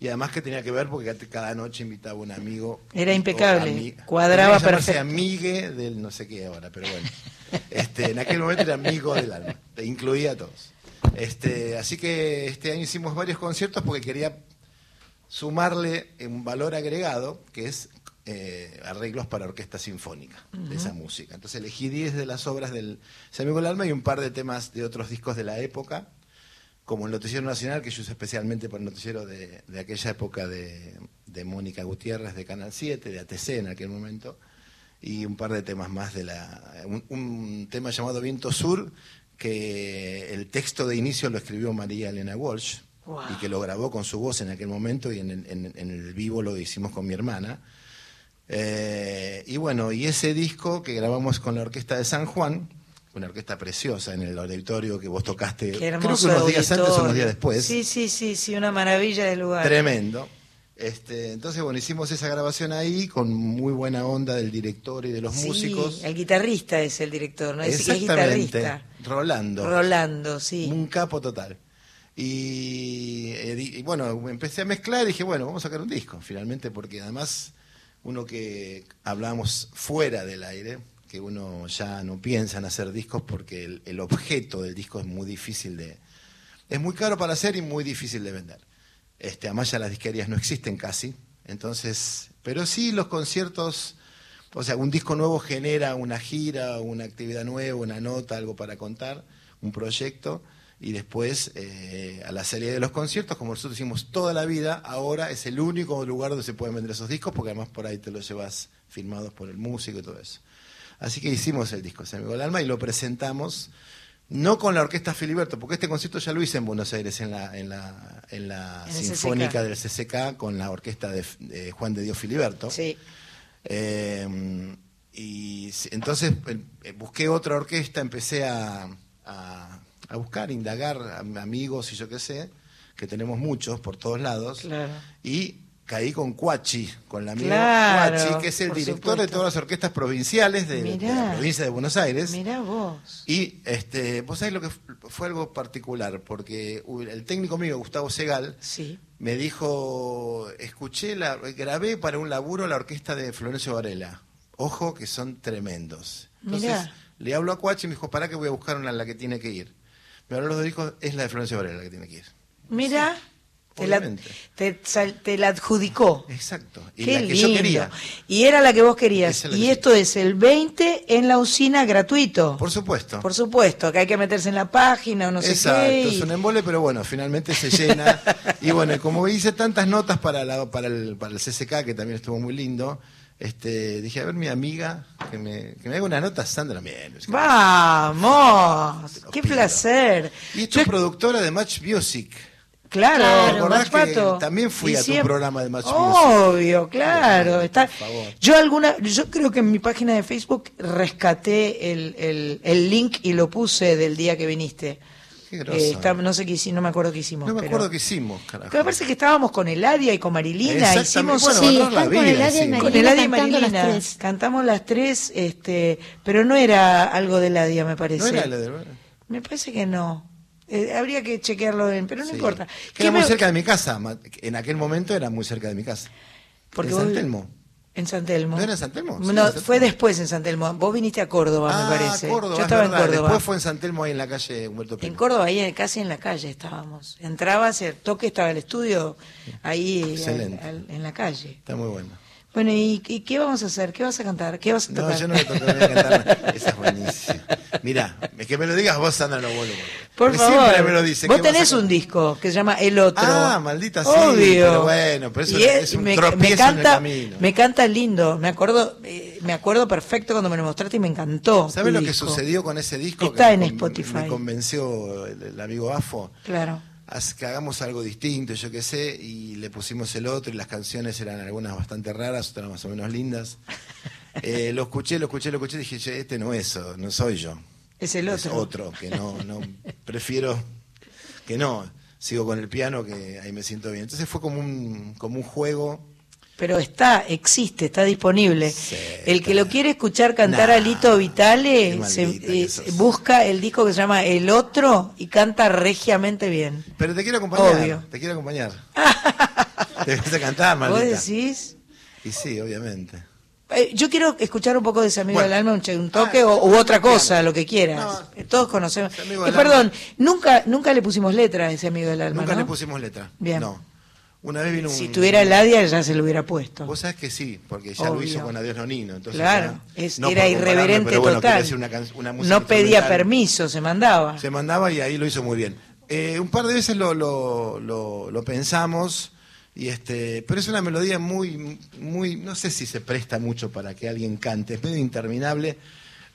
Speaker 17: y además que tenía que ver porque cada noche invitaba un amigo.
Speaker 1: Era impecable,
Speaker 17: ami-
Speaker 1: cuadraba perfecto.
Speaker 17: amigue del no sé qué ahora, pero bueno. Este, en aquel momento era amigo del alma, te incluía a todos. Este, así que este año hicimos varios conciertos porque quería sumarle un valor agregado que es eh, arreglos para orquesta sinfónica de esa música. Entonces elegí 10 de las obras del Ese amigo alma y un par de temas de otros discos de la época, como el Noticiero Nacional, que yo hice especialmente por el noticiero de, de aquella época de, de Mónica Gutiérrez de Canal 7, de ATC en aquel momento, y un par de temas más de la... Un, un tema llamado Viento Sur, que el texto de inicio lo escribió María Elena Walsh,
Speaker 1: Wow.
Speaker 17: y que lo grabó con su voz en aquel momento y en el, en- en el vivo lo hicimos con mi hermana. Eh, y bueno, y ese disco que grabamos con la Orquesta de San Juan, una orquesta preciosa en el auditorio que vos tocaste, creo que unos días antes o unos días después.
Speaker 1: Sí, sí, sí, sí, una maravilla de lugar.
Speaker 17: Tremendo. Este, entonces, bueno, hicimos esa grabación ahí con muy buena onda del director y de los
Speaker 1: Sí,
Speaker 17: músicos.
Speaker 1: El guitarrista es el director, ¿no? Es, es
Speaker 17: Exactamente.
Speaker 1: guitarrista.
Speaker 17: Rolando.
Speaker 1: Rolando, sí.
Speaker 17: Un capo total. Y, eh, y bueno, empecé a mezclar y dije, bueno, vamos a sacar un disco, finalmente, porque además uno que hablábamos fuera del aire, que uno ya no piensa en hacer discos porque el, el objeto del disco es muy difícil de... Es muy caro para hacer y muy difícil de vender. Este, además ya las disquerías no existen casi, entonces, pero sí los conciertos, o sea, un disco nuevo genera una gira, una actividad nueva, una nota, algo para contar, un proyecto, y después eh, a la serie de los conciertos, como nosotros hicimos toda la vida, ahora es el único lugar donde se pueden vender esos discos, porque además por ahí te los llevas firmados por el músico y todo eso. Así que hicimos el disco Ese Amigo del Alma y lo presentamos, no con la Orquesta Filiberto, porque este concierto ya lo hice en Buenos Aires, en la, en la, en la
Speaker 1: En el
Speaker 17: Sinfónica
Speaker 1: CCK.
Speaker 17: del CCK, con la orquesta de, de Juan de Dios Filiberto.
Speaker 1: Sí.
Speaker 17: Eh, y entonces eh, busqué otra orquesta, empecé a, a- a buscar, indagar a- amigos y yo qué sé, que tenemos muchos por todos lados,
Speaker 1: Claro.
Speaker 17: y caí con Cuachi, con la amiga
Speaker 1: Claro,
Speaker 17: Cuachi, que es el director de todas las orquestas provinciales de, la provincia de Buenos Aires.
Speaker 1: Mirá vos.
Speaker 17: Y este, vos sabés lo que fue algo particular, porque el técnico mío, Gustavo Segal,
Speaker 1: Sí.
Speaker 17: me dijo, escuché, la, grabé para un laburo la orquesta de Florencio Varela. Ojo que son tremendos. Entonces,
Speaker 1: Mirá.
Speaker 17: le hablo a Cuachi y me dijo, para que voy a buscar una en la que tiene que ir. Me habló los discos, es la de Florencio Varela la que tiene que ir.
Speaker 1: Mira, Te la, te, sal- te la adjudicó.
Speaker 17: Exacto. Y
Speaker 1: Qué
Speaker 17: la que
Speaker 1: lindo.
Speaker 17: yo quería.
Speaker 1: Y era la que vos querías.
Speaker 17: Es
Speaker 1: Y esto es el 20 en la usina gratuito.
Speaker 17: Por supuesto.
Speaker 1: Por supuesto, que hay que meterse en la página o no sé
Speaker 17: Exacto,
Speaker 1: qué. y-
Speaker 17: es un embole, pero bueno, finalmente se llena. y bueno, como hice tantas notas para, la, para, el, para el CCK, que también estuvo muy lindo, este, dije, a ver, mi amiga, que me, que me haga una nota, Sandra.
Speaker 1: Vamos, qué placer.
Speaker 17: Y esto es productora de Match Music.
Speaker 1: Claro,
Speaker 17: ¿Te acordás
Speaker 1: Match
Speaker 17: que
Speaker 1: Pato.
Speaker 17: también fui
Speaker 1: Y
Speaker 17: a tu programa de Match Music?
Speaker 1: Obvio, claro. Está... Yo alguna, yo creo que en mi página de Facebook rescaté el, el, el link y lo puse del día que viniste.
Speaker 17: Qué groso.
Speaker 1: Eh, está- no sé qué hicimos, no me acuerdo qué hicimos.
Speaker 17: No me
Speaker 1: pero-
Speaker 17: acuerdo qué hicimos, carajo.
Speaker 1: Que me parece que estábamos con Eladia y con Marilina, hicimos
Speaker 17: Bueno,
Speaker 2: Sí,
Speaker 17: la
Speaker 2: con
Speaker 17: Vida
Speaker 2: Eladia y
Speaker 1: con
Speaker 2: Marilina
Speaker 1: Eladia y
Speaker 2: las
Speaker 1: Marilina.
Speaker 2: tres.
Speaker 1: Cantamos las tres, este, pero no era algo de Eladia, me parece.
Speaker 17: No era la de...
Speaker 1: Me parece que no. Eh, habría que chequearlo bien, pero no
Speaker 17: Sí.
Speaker 1: importa.
Speaker 17: Que
Speaker 1: ¿Qué
Speaker 17: era muy
Speaker 1: me-
Speaker 17: cerca de mi casa. En aquel momento era muy cerca de mi casa.
Speaker 1: Porque
Speaker 17: en
Speaker 1: vos-
Speaker 17: San Telmo.
Speaker 1: En San Telmo.
Speaker 17: ¿No era en San Telmo? Sí,
Speaker 1: No,
Speaker 17: en San Telmo.
Speaker 1: fue después en San Telmo. Vos viniste a Córdoba,
Speaker 17: ah,
Speaker 1: me parece.
Speaker 17: Córdoba,
Speaker 1: Yo
Speaker 17: es
Speaker 1: estaba en
Speaker 17: verdad.
Speaker 1: Córdoba.
Speaker 17: Después fue en San Telmo ahí en la calle Humberto Pino.
Speaker 1: En Córdoba, ahí en- casi en la calle estábamos. Entrabas, el toque estaba el estudio ahí al- al- en la calle.
Speaker 17: Está muy bueno.
Speaker 1: Bueno, ¿y, y qué vamos a hacer? ¿Qué vas a cantar? ¿Qué vas a
Speaker 17: No,
Speaker 1: tocar?
Speaker 17: yo no me toco, no voy a cantar. Esa es buenísima. Mirá, es que me lo digas vos, Sandra, no vuelvo.
Speaker 1: Por
Speaker 17: Porque
Speaker 1: favor.
Speaker 17: Siempre me lo dice.
Speaker 1: Vos
Speaker 17: ¿qué vas a
Speaker 1: tenés un disco que se llama El Otro.
Speaker 17: Ah, maldita sí,
Speaker 1: Obvio.
Speaker 17: pero bueno, pero eso
Speaker 1: Y
Speaker 17: es un
Speaker 1: me,
Speaker 17: tropiezo
Speaker 1: me
Speaker 17: en el
Speaker 1: canta,
Speaker 17: camino.
Speaker 1: Me canta lindo. Me acuerdo, eh, me acuerdo perfecto cuando me lo mostraste y me encantó.
Speaker 17: ¿Sabes lo que sucedió con ese disco?
Speaker 1: Está
Speaker 17: que
Speaker 1: en
Speaker 17: me
Speaker 1: Spotify.
Speaker 17: Me convenció el, el amigo Afo.
Speaker 1: Claro.
Speaker 17: Haz- que hagamos algo distinto, yo qué sé, y le pusimos el otro y las canciones eran algunas bastante raras, otras más o menos lindas. Eh, lo escuché, lo escuché, lo escuché, dije, "Che, este no es, no soy yo.
Speaker 1: Es el
Speaker 17: Es
Speaker 1: otro.
Speaker 17: otro, que no, no, prefiero que no, sigo con el piano, que ahí me siento bien. Entonces fue como un, como un juego.
Speaker 1: Pero está, existe, está disponible. el que lo quiere escuchar cantar a Lito Vitale se, eh, busca el disco que se llama El Otro y canta regiamente bien.
Speaker 17: Pero te quiero acompañar,
Speaker 1: Obvio.
Speaker 17: te quiero acompañar. te vas a cantar,
Speaker 1: ¿Vos decís?
Speaker 17: Y sí, obviamente.
Speaker 1: Eh, yo quiero escuchar un poco de ese amigo
Speaker 17: Bueno.
Speaker 1: del alma, un, un toque o, u otra cosa, lo que quieras. Eh, Todos conocemos. Eh, perdón, nunca nunca le pusimos letra a ese amigo del alma,
Speaker 17: Nunca
Speaker 1: ¿no?
Speaker 17: le pusimos letra.
Speaker 1: Bien.
Speaker 17: No. Una vez vino un...
Speaker 1: Si tuviera el Adia ya se lo hubiera puesto.
Speaker 17: Vos sabés que sí, porque ya lo hizo con Adiós Nonino. Entonces
Speaker 1: Claro,
Speaker 17: ya-
Speaker 1: es-
Speaker 17: no
Speaker 1: era irreverente
Speaker 17: bueno,
Speaker 1: total.
Speaker 17: una una
Speaker 1: no pedía permiso, se mandaba.
Speaker 17: Se mandaba y ahí lo hizo muy bien. Eh, un par de veces lo, lo, lo, lo pensamos, y este, pero es una melodía muy, muy, no sé si se presta mucho para que alguien cante, es medio interminable.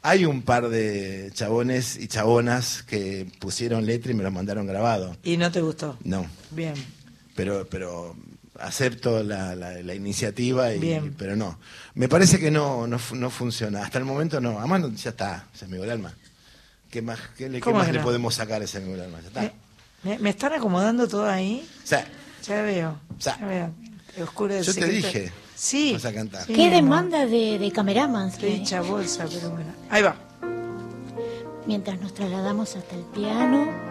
Speaker 17: Hay un par de chabones y chabonas que pusieron letra y me lo mandaron grabado.
Speaker 1: Y no te gustó.
Speaker 17: No,
Speaker 1: Bien.
Speaker 17: Pero, pero acepto la, la, la iniciativa, y,
Speaker 1: Bien.
Speaker 17: pero no. Me parece que no, no, no funciona. Hasta el momento no. Además, no- ya está, ese amigo del alma. ¿Qué más, qué le, qué
Speaker 1: ¿Cómo
Speaker 17: más le podemos sacar a ese amigo del alma? Ya está.
Speaker 1: ¿Me, me están acomodando todo ahí?
Speaker 17: Sea,
Speaker 1: Ya veo. Ya veo. Oscuro de
Speaker 17: yo te dije.
Speaker 1: Sí.
Speaker 17: Vas a cantar.
Speaker 1: Sí,
Speaker 2: ¿Qué demanda de, de cameramans?
Speaker 1: Bolsa, pero bueno. Ahí va.
Speaker 2: Mientras nos trasladamos hasta el piano.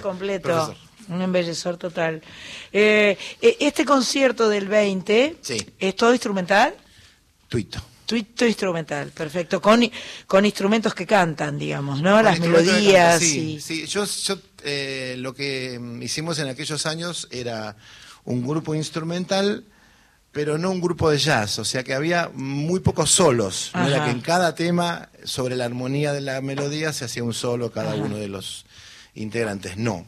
Speaker 1: Completo.
Speaker 17: Profesor.
Speaker 1: Un embellecedor total. Eh, eh, este concierto del 20 es todo instrumental.
Speaker 17: Tuito.
Speaker 1: Tuito instrumental, perfecto. Con, con instrumentos que cantan, digamos, ¿no? Las
Speaker 17: Con de
Speaker 1: melodías.
Speaker 17: sí,
Speaker 1: y...
Speaker 17: sí. Yo, yo, eh, lo que mm, hicimos en aquellos años era un grupo instrumental, pero no un grupo de jazz. O sea que había muy pocos solos. No era que en cada tema, sobre la armonía de la melodía, se hacía un solo cada
Speaker 1: Ajá.
Speaker 17: uno de los integrantes. No.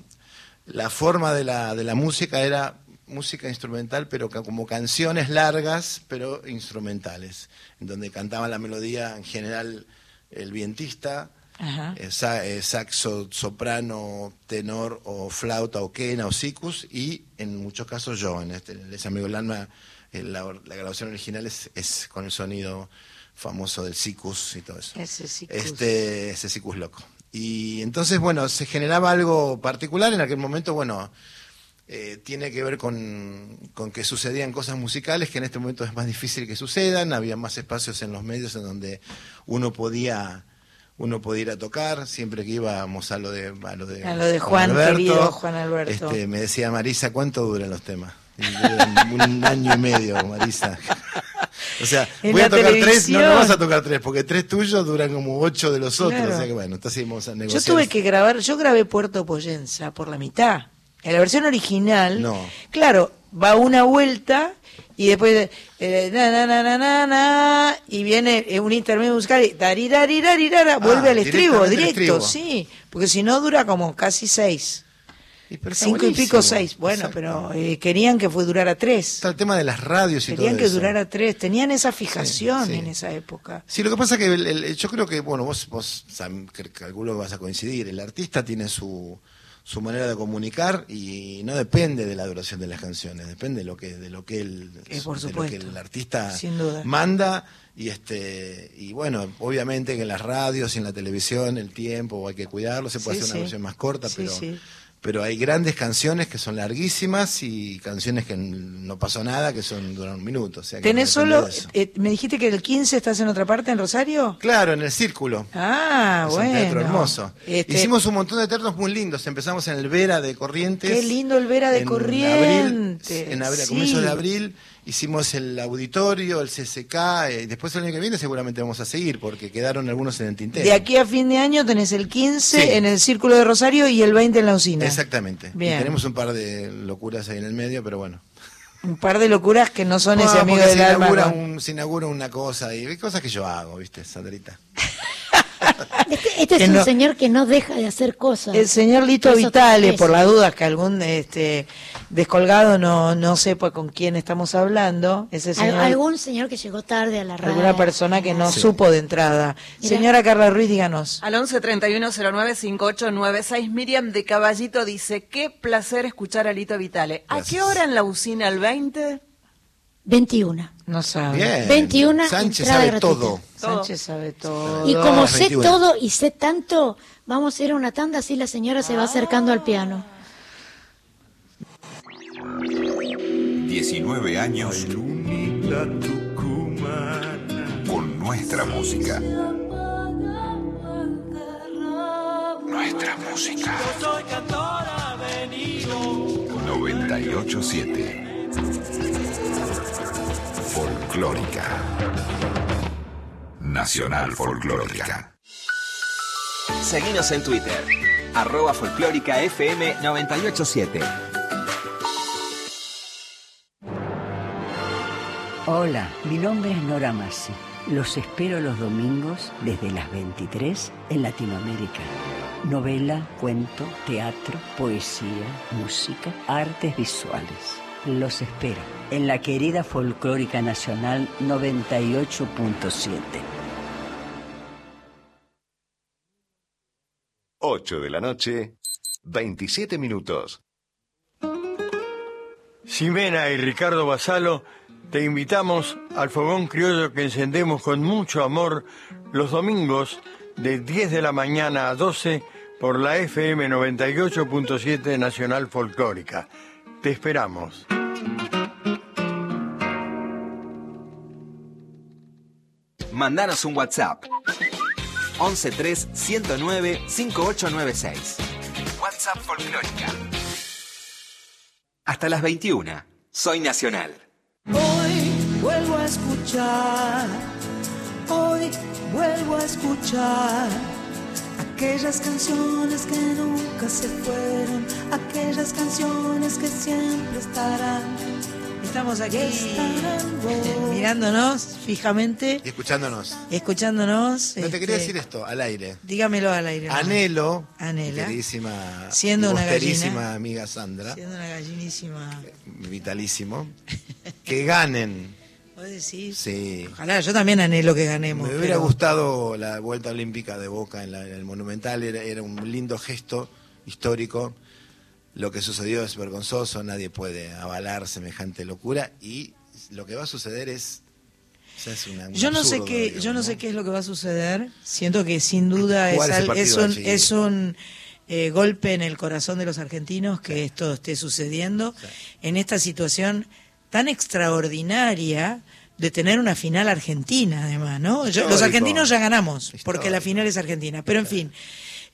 Speaker 17: La forma de la, de la música era música instrumental, pero como canciones largas, pero instrumentales, en donde cantaba la melodía en general el vientista,
Speaker 1: Ajá.
Speaker 17: eh, eh, saxo, soprano, tenor o flauta o quena o sicus y en muchos casos yo, en este, en ese amigo del alma, eh, la, la grabación original es, es con el sonido famoso del sicus y todo eso.
Speaker 1: Ese sicus.
Speaker 17: Este, ese sicus loco. Y entonces, bueno, se generaba algo particular en aquel momento, bueno, eh, tiene que ver con, con que sucedían cosas musicales que en este momento es más difícil que sucedan, había más espacios en los medios en donde uno podía uno podía ir a tocar, siempre que íbamos a lo de a lo de,
Speaker 1: A lo de Juan, querido Juan Alberto.
Speaker 17: este, me decía Marisa, ¿cuánto duran los temas? Un año y medio, Marisa. O sea,
Speaker 1: En
Speaker 17: voy a tocar tres, no, no vas a tocar tres, porque tres tuyos duran como ocho de los otros. O sea que bueno, entonces a
Speaker 1: Yo tuve que grabar, yo grabé Puerto Poyenza por la mitad. En la versión original,
Speaker 17: No.
Speaker 1: claro, va una vuelta y después eh, na, na, na, y viene eh, un intermedio musical y tarirarirarirara, vuelve al estribo,
Speaker 17: Ah,
Speaker 1: directo, sí, porque si no dura como casi seis.
Speaker 17: Está
Speaker 1: Cinco y pico, seis. Bueno,
Speaker 17: Exacto.
Speaker 1: pero eh, querían que fue durara tres.
Speaker 17: Está el tema de las radios y
Speaker 1: Querían
Speaker 17: todo
Speaker 1: que
Speaker 17: eso.
Speaker 1: durara tres. Tenían esa fijación
Speaker 17: sí.
Speaker 1: en esa época.
Speaker 17: Sí, lo que pasa es que el- el- yo creo que, bueno, vos, vos sam- calculo que vas a coincidir, el artista tiene su, su manera de comunicar y no depende de la duración de las canciones, depende de lo que, de lo que, el,
Speaker 1: Eh, por
Speaker 17: de lo que el artista manda y este y bueno, obviamente que en las radios y en la televisión el tiempo hay que cuidarlo, se puede
Speaker 1: Sí,
Speaker 17: hacer una
Speaker 1: sí.
Speaker 17: versión más corta,
Speaker 1: Sí,
Speaker 17: pero. Pero hay grandes canciones que son larguísimas y canciones que no pasó nada que son duran un minuto, o sea que
Speaker 1: ¿Tenés solo, eh, me dijiste que el 15 estás en otra parte, en Rosario?
Speaker 17: Claro, en el círculo.
Speaker 1: Ah,
Speaker 17: es
Speaker 1: bueno.
Speaker 17: un teatro hermoso.
Speaker 1: Este-
Speaker 17: Hicimos un montón de teatros muy lindos. Empezamos en el Vera de Corrientes.
Speaker 1: Qué lindo el Vera de
Speaker 17: en
Speaker 1: Corrientes.
Speaker 17: Abril, en abril, a
Speaker 1: sí.
Speaker 17: comienzos de abril hicimos el auditorio, el CCK. eh, después el año que viene seguramente vamos a seguir porque quedaron algunos en el tintero.
Speaker 1: De aquí a fin de año tenés el 15
Speaker 17: Sí.
Speaker 1: en el Círculo de Rosario y el 20 en la usina.
Speaker 17: Exactamente.
Speaker 1: Bien.
Speaker 17: Y tenemos un par de locuras ahí en el medio, pero bueno.
Speaker 1: Un par de locuras que no son
Speaker 17: No,
Speaker 1: ese amigo del
Speaker 17: se
Speaker 1: alma.
Speaker 17: inaugura,
Speaker 1: ¿no?
Speaker 17: un- se inaugura una cosa y hay cosas que yo hago, ¿viste, Sandrita?
Speaker 2: Este, este
Speaker 1: Que
Speaker 2: es un
Speaker 1: no-
Speaker 2: señor que no deja de hacer cosas.
Speaker 1: El señor Lito Vitale, por las dudas que algún este descolgado no, no sepa con quién estamos hablando, ese señor,
Speaker 2: algún señor que llegó tarde a la radio.
Speaker 1: alguna persona que no
Speaker 2: Sí.
Speaker 1: supo de entrada.
Speaker 2: Mira.
Speaker 1: Señora Carla Ruiz, díganos.
Speaker 3: Al 11 31 09 5896, Miriam de Caballito dice: Qué placer escuchar a Lito Vitale. ¿A qué hora en la usina el 20?
Speaker 2: 21.
Speaker 1: No sabe.
Speaker 17: Bien.
Speaker 2: 21
Speaker 17: Sánchez
Speaker 2: entrada
Speaker 17: sabe
Speaker 2: gratuita.
Speaker 17: todo.
Speaker 1: Sánchez sabe todo.
Speaker 2: Y como sé
Speaker 17: 21.
Speaker 2: todo y sé tanto, vamos a ir a una tanda así la señora se va acercando al piano.
Speaker 7: 19 años con nuestra música. Nuestra música. 987 Folclórica. Nacional Folclórica.
Speaker 8: Seguinos en Twitter, arroba folclórica FM 987.
Speaker 19: Hola, mi nombre es Nora Massi. Los espero los domingos desde las 23 en Latinoamérica. Novela, cuento, teatro, poesía, música, artes visuales. Los espero en la querida Folclórica Nacional 98.7.
Speaker 20: 8 de la noche, 27 minutos.
Speaker 9: Ximena y Ricardo Basalo, te invitamos al fogón criollo que encendemos con mucho amor los domingos de 10 de la mañana a 12 por la FM 98.7 Nacional Folclórica. Te esperamos.
Speaker 8: Mandanos un WhatsApp. 113 109 5896. WhatsApp WhatsApp Folclórica. Hasta las 21. Soy Nacional.
Speaker 21: Hoy vuelvo a escuchar, hoy vuelvo a escuchar aquellas canciones que nunca se fueron, aquellas canciones que siempre estarán.
Speaker 1: Estamos aquí
Speaker 21: Estarán
Speaker 1: mirándonos fijamente,
Speaker 17: Y escuchándonos.
Speaker 1: escuchándonos.
Speaker 17: No te quería
Speaker 1: este,
Speaker 17: decir esto al aire.
Speaker 1: Dígamelo al aire.
Speaker 17: Anhelo,
Speaker 1: Anhela.
Speaker 17: mi queridísima,
Speaker 1: Siendo una gallina.
Speaker 17: amiga Sandra,
Speaker 1: Siendo una gallinísima.
Speaker 17: vitalísimo, que ganen.
Speaker 1: ¿Vos decís?
Speaker 17: Sí.
Speaker 1: Ojalá, yo también anhelo que ganemos.
Speaker 17: Me hubiera
Speaker 1: pero-
Speaker 17: gustado la vuelta olímpica de Boca en, la- en el Monumental, era, era un lindo gesto histórico. Lo que sucedió es vergonzoso, nadie puede avalar semejante locura y lo que va a suceder es... o sea, es una- un
Speaker 1: Yo no sé qué,
Speaker 17: digamos,
Speaker 1: yo no sé qué es lo que va a suceder. Siento que sin duda es, al- es un, es un eh, golpe en el corazón de los argentinos que esto esté sucediendo en esta situación tan extraordinaria de tener una final argentina, además, ¿no? Yo- los argentinos ya ganamos, porque la final es argentina. Pero en fin,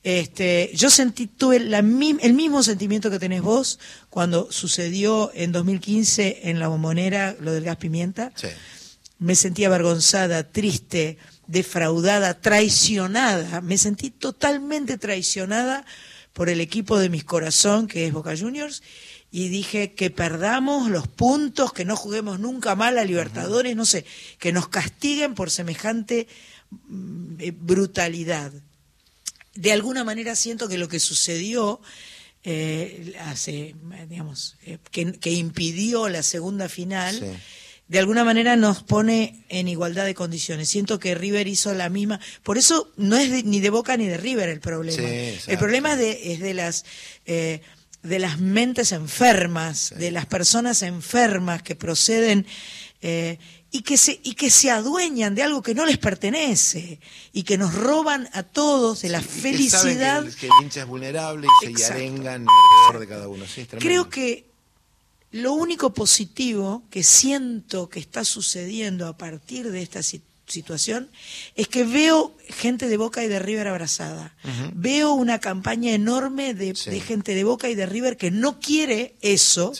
Speaker 1: este, yo sentí, tuve la el mismo sentimiento que tenés vos cuando sucedió en 2015 en la bombonera lo del gas pimienta
Speaker 17: Sí.
Speaker 1: me sentí avergonzada, triste, defraudada, traicionada. Me sentí totalmente traicionada por el equipo de mis corazón, que es Boca Juniors, y dije que perdamos los puntos, que no juguemos nunca mal a Libertadores, no sé, que nos castiguen por semejante mm, eh, brutalidad. De alguna manera siento que lo que sucedió eh, hace, digamos, eh, que, que impidió la segunda final, de alguna manera nos pone en igualdad de condiciones. Siento que River hizo la misma. Por eso no es de- ni de Boca ni de River el problema.
Speaker 17: Sí,
Speaker 1: el problema es de, es de las eh, de las mentes enfermas, de las personas enfermas que proceden eh, y que se y que se adueñan de algo que no les pertenece y que nos roban a todos de la felicidad.
Speaker 17: Que el, que el hincha es vulnerable y se arengan alrededor de cada uno. Sí, es tremendo.
Speaker 1: Creo que lo único positivo que siento que está sucediendo a partir de esta si- situación es que veo gente de Boca y de River abrazada. Veo una campaña enorme de, de gente de Boca y de River que no quiere eso,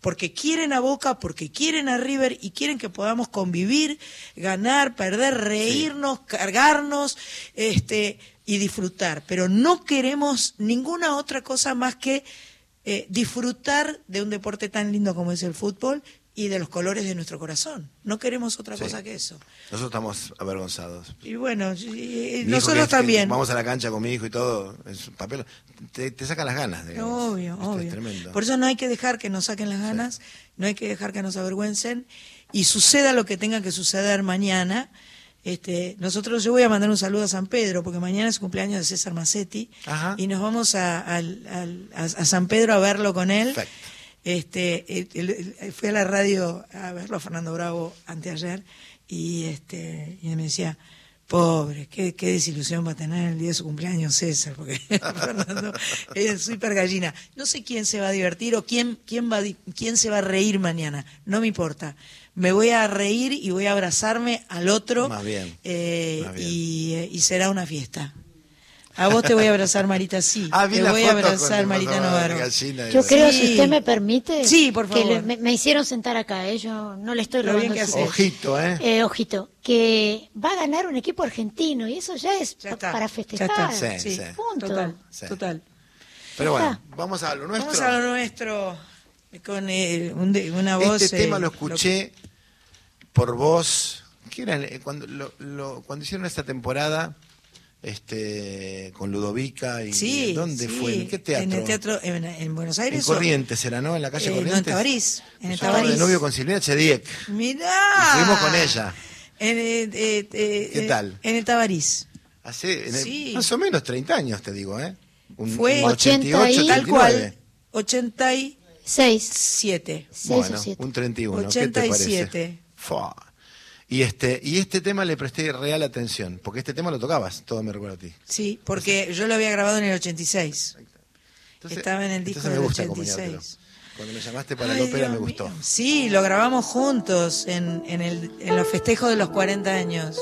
Speaker 1: porque quieren a Boca, porque quieren a River y quieren que podamos convivir, ganar, perder, reírnos, cargarnos, este y disfrutar, pero no queremos ninguna otra cosa más que eh, disfrutar de un deporte tan lindo como es el fútbol y de los colores de nuestro corazón. No queremos otra
Speaker 17: Sí.
Speaker 1: cosa que eso.
Speaker 17: Nosotros estamos avergonzados.
Speaker 1: Y bueno, y- y nosotros
Speaker 17: que es- que
Speaker 1: también.
Speaker 17: Vamos a la cancha con mi hijo y todo. Es un papel. Te, te sacan las ganas. digamos.
Speaker 1: Obvio,
Speaker 17: Esto
Speaker 1: obvio.
Speaker 17: Es tremendo.
Speaker 1: Por eso no hay que dejar que nos saquen las ganas, no hay que dejar que nos avergüencen y suceda lo que tenga que suceder mañana. Este, nosotros, yo voy a mandar un saludo a San Pedro porque mañana es cumpleaños de César Macetti
Speaker 17: Ajá.
Speaker 1: y nos vamos a, a- a San Pedro a verlo con él. Este, fui a la radio a verlo a Fernando Bravo anteayer y este y él me decía, pobre, qué, qué desilusión va a tener el día de su cumpleaños César, porque Fernando es súper gallina. No sé quién se va a divertir o quién, quién, va, quién se va a reír mañana, no me importa. Me voy a reír y voy a abrazarme al otro
Speaker 17: Más bien.
Speaker 1: eh,
Speaker 17: Más bien.
Speaker 1: y, eh, y será una fiesta. A vos te voy a abrazar, Marita, sí.
Speaker 17: Ah,
Speaker 1: te voy a abrazar, Marita
Speaker 17: gallina
Speaker 2: Yo
Speaker 17: esa.
Speaker 2: creo,
Speaker 1: Sí.
Speaker 2: si usted me permite,
Speaker 1: Sí, por
Speaker 2: que le- me, me hicieron sentar acá, ¿eh? yo no le estoy
Speaker 1: Lo bien
Speaker 2: robando
Speaker 1: que
Speaker 2: el
Speaker 1: haces.
Speaker 2: sitio.
Speaker 17: Ojito, ¿eh?
Speaker 2: Eh, ojito, que va a ganar un equipo argentino y eso ya es
Speaker 1: está,
Speaker 2: para
Speaker 1: ya
Speaker 2: festejar.
Speaker 1: está.
Speaker 17: Sí, sí.
Speaker 2: Punto.
Speaker 1: Total,
Speaker 17: Sí.
Speaker 1: total.
Speaker 17: Pero
Speaker 2: Ya
Speaker 17: bueno, vamos a lo nuestro.
Speaker 1: Vamos a lo nuestro con eh, un de- una voz.
Speaker 17: Este
Speaker 1: eh,
Speaker 17: tema lo escuché por vos. ¿Qué era? Eh, Cuando, lo- lo- cuando hicieron esta temporada este, con Ludovica y
Speaker 1: Sí,
Speaker 17: ¿dónde
Speaker 1: sí,
Speaker 17: fue? ¿En qué teatro?
Speaker 1: En el teatro en, en Buenos
Speaker 17: En
Speaker 1: Aires. o-
Speaker 17: Corrientes era, ¿no? En la calle
Speaker 1: Eh, no, en
Speaker 17: Corrientes.
Speaker 1: Tabarís, en el
Speaker 17: estaba de
Speaker 1: Tabarís.
Speaker 17: novio con Silvina Chediek.
Speaker 1: Mirá.
Speaker 17: Y fuimos con ella.
Speaker 1: En, eh, eh, eh,
Speaker 17: ¿Qué
Speaker 1: eh,
Speaker 17: tal?
Speaker 1: En el Tabarís.
Speaker 17: Hace en el-
Speaker 1: Sí.
Speaker 17: más o menos 30 años, te digo, ¿eh? Un,
Speaker 1: Fue
Speaker 17: un 88,
Speaker 1: tal cual.
Speaker 17: 89.
Speaker 1: 87.
Speaker 17: Bueno, un 31. ¿Qué te parece?
Speaker 1: 87.
Speaker 17: Fua. Y este, y este tema le presté real atención, porque este tema lo tocabas, todo me recuerda a ti.
Speaker 1: Sí, porque yo lo había grabado en el 86.
Speaker 17: Entonces-
Speaker 1: Estaba en el disco del
Speaker 17: gusta
Speaker 1: 86.
Speaker 17: acompañártelo. Cuando me llamaste para
Speaker 1: Ay,
Speaker 17: la ópera
Speaker 1: Dios
Speaker 17: me gustó.
Speaker 1: Sí, lo grabamos juntos en, en, el, en los festejos de los 40 años.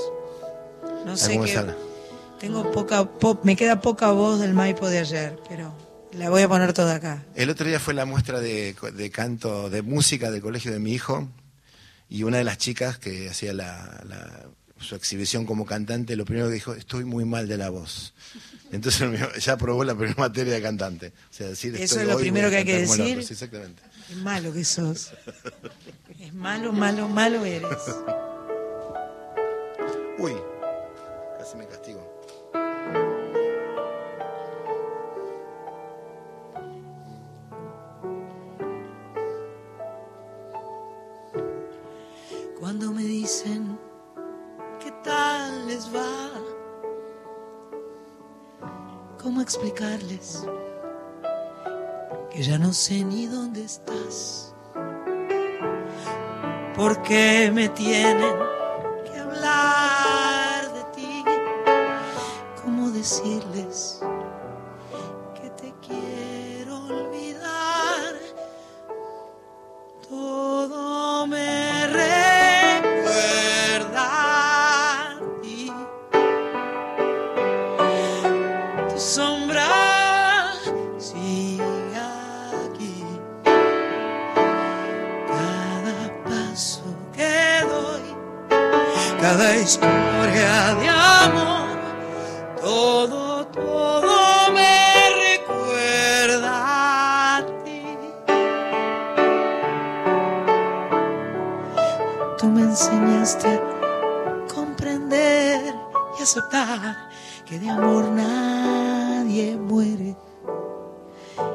Speaker 1: No sé
Speaker 17: ¿Cómo
Speaker 1: qué. Tengo poca, po- me queda poca voz del Maipo de ayer, pero
Speaker 22: La voy a poner toda acá.
Speaker 17: El otro día fue la muestra de, de canto, de música del colegio de mi hijo, y una de las chicas que hacía la, la- su exhibición como cantante, lo primero que dijo, estoy muy mal de la voz. Entonces ya aprobó la primera materia de cantante. O sea, decir,
Speaker 22: Eso
Speaker 17: estoy
Speaker 22: es lo
Speaker 17: hoy,
Speaker 22: primero que hay que decir.
Speaker 17: otro. Sí, exactamente.
Speaker 22: Es malo que sos. Es malo, malo, malo eres.
Speaker 17: Uy,
Speaker 1: Cuando me dicen qué tal les va, ¿cómo explicarles que ya no sé ni dónde estás? Porque me tienen que hablar de ti, ¿cómo decirles que te quiero olvidar? Todo cada historia de amor, todo, todo me recuerda a ti. Tú me enseñaste a comprender y aceptar que de amor nadie muere,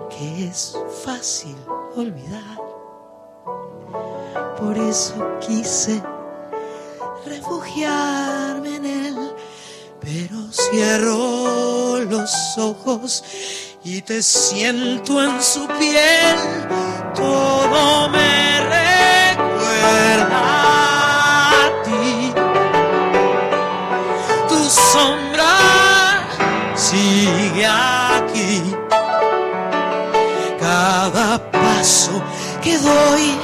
Speaker 1: que es fácil olvidar. Por eso quise refugiarme en él, pero cierro los ojos y te siento en su piel. Todo me recuerda a ti. Tu sombra sigue aquí. Cada paso que doy,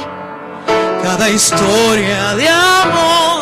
Speaker 1: cada historia de amor,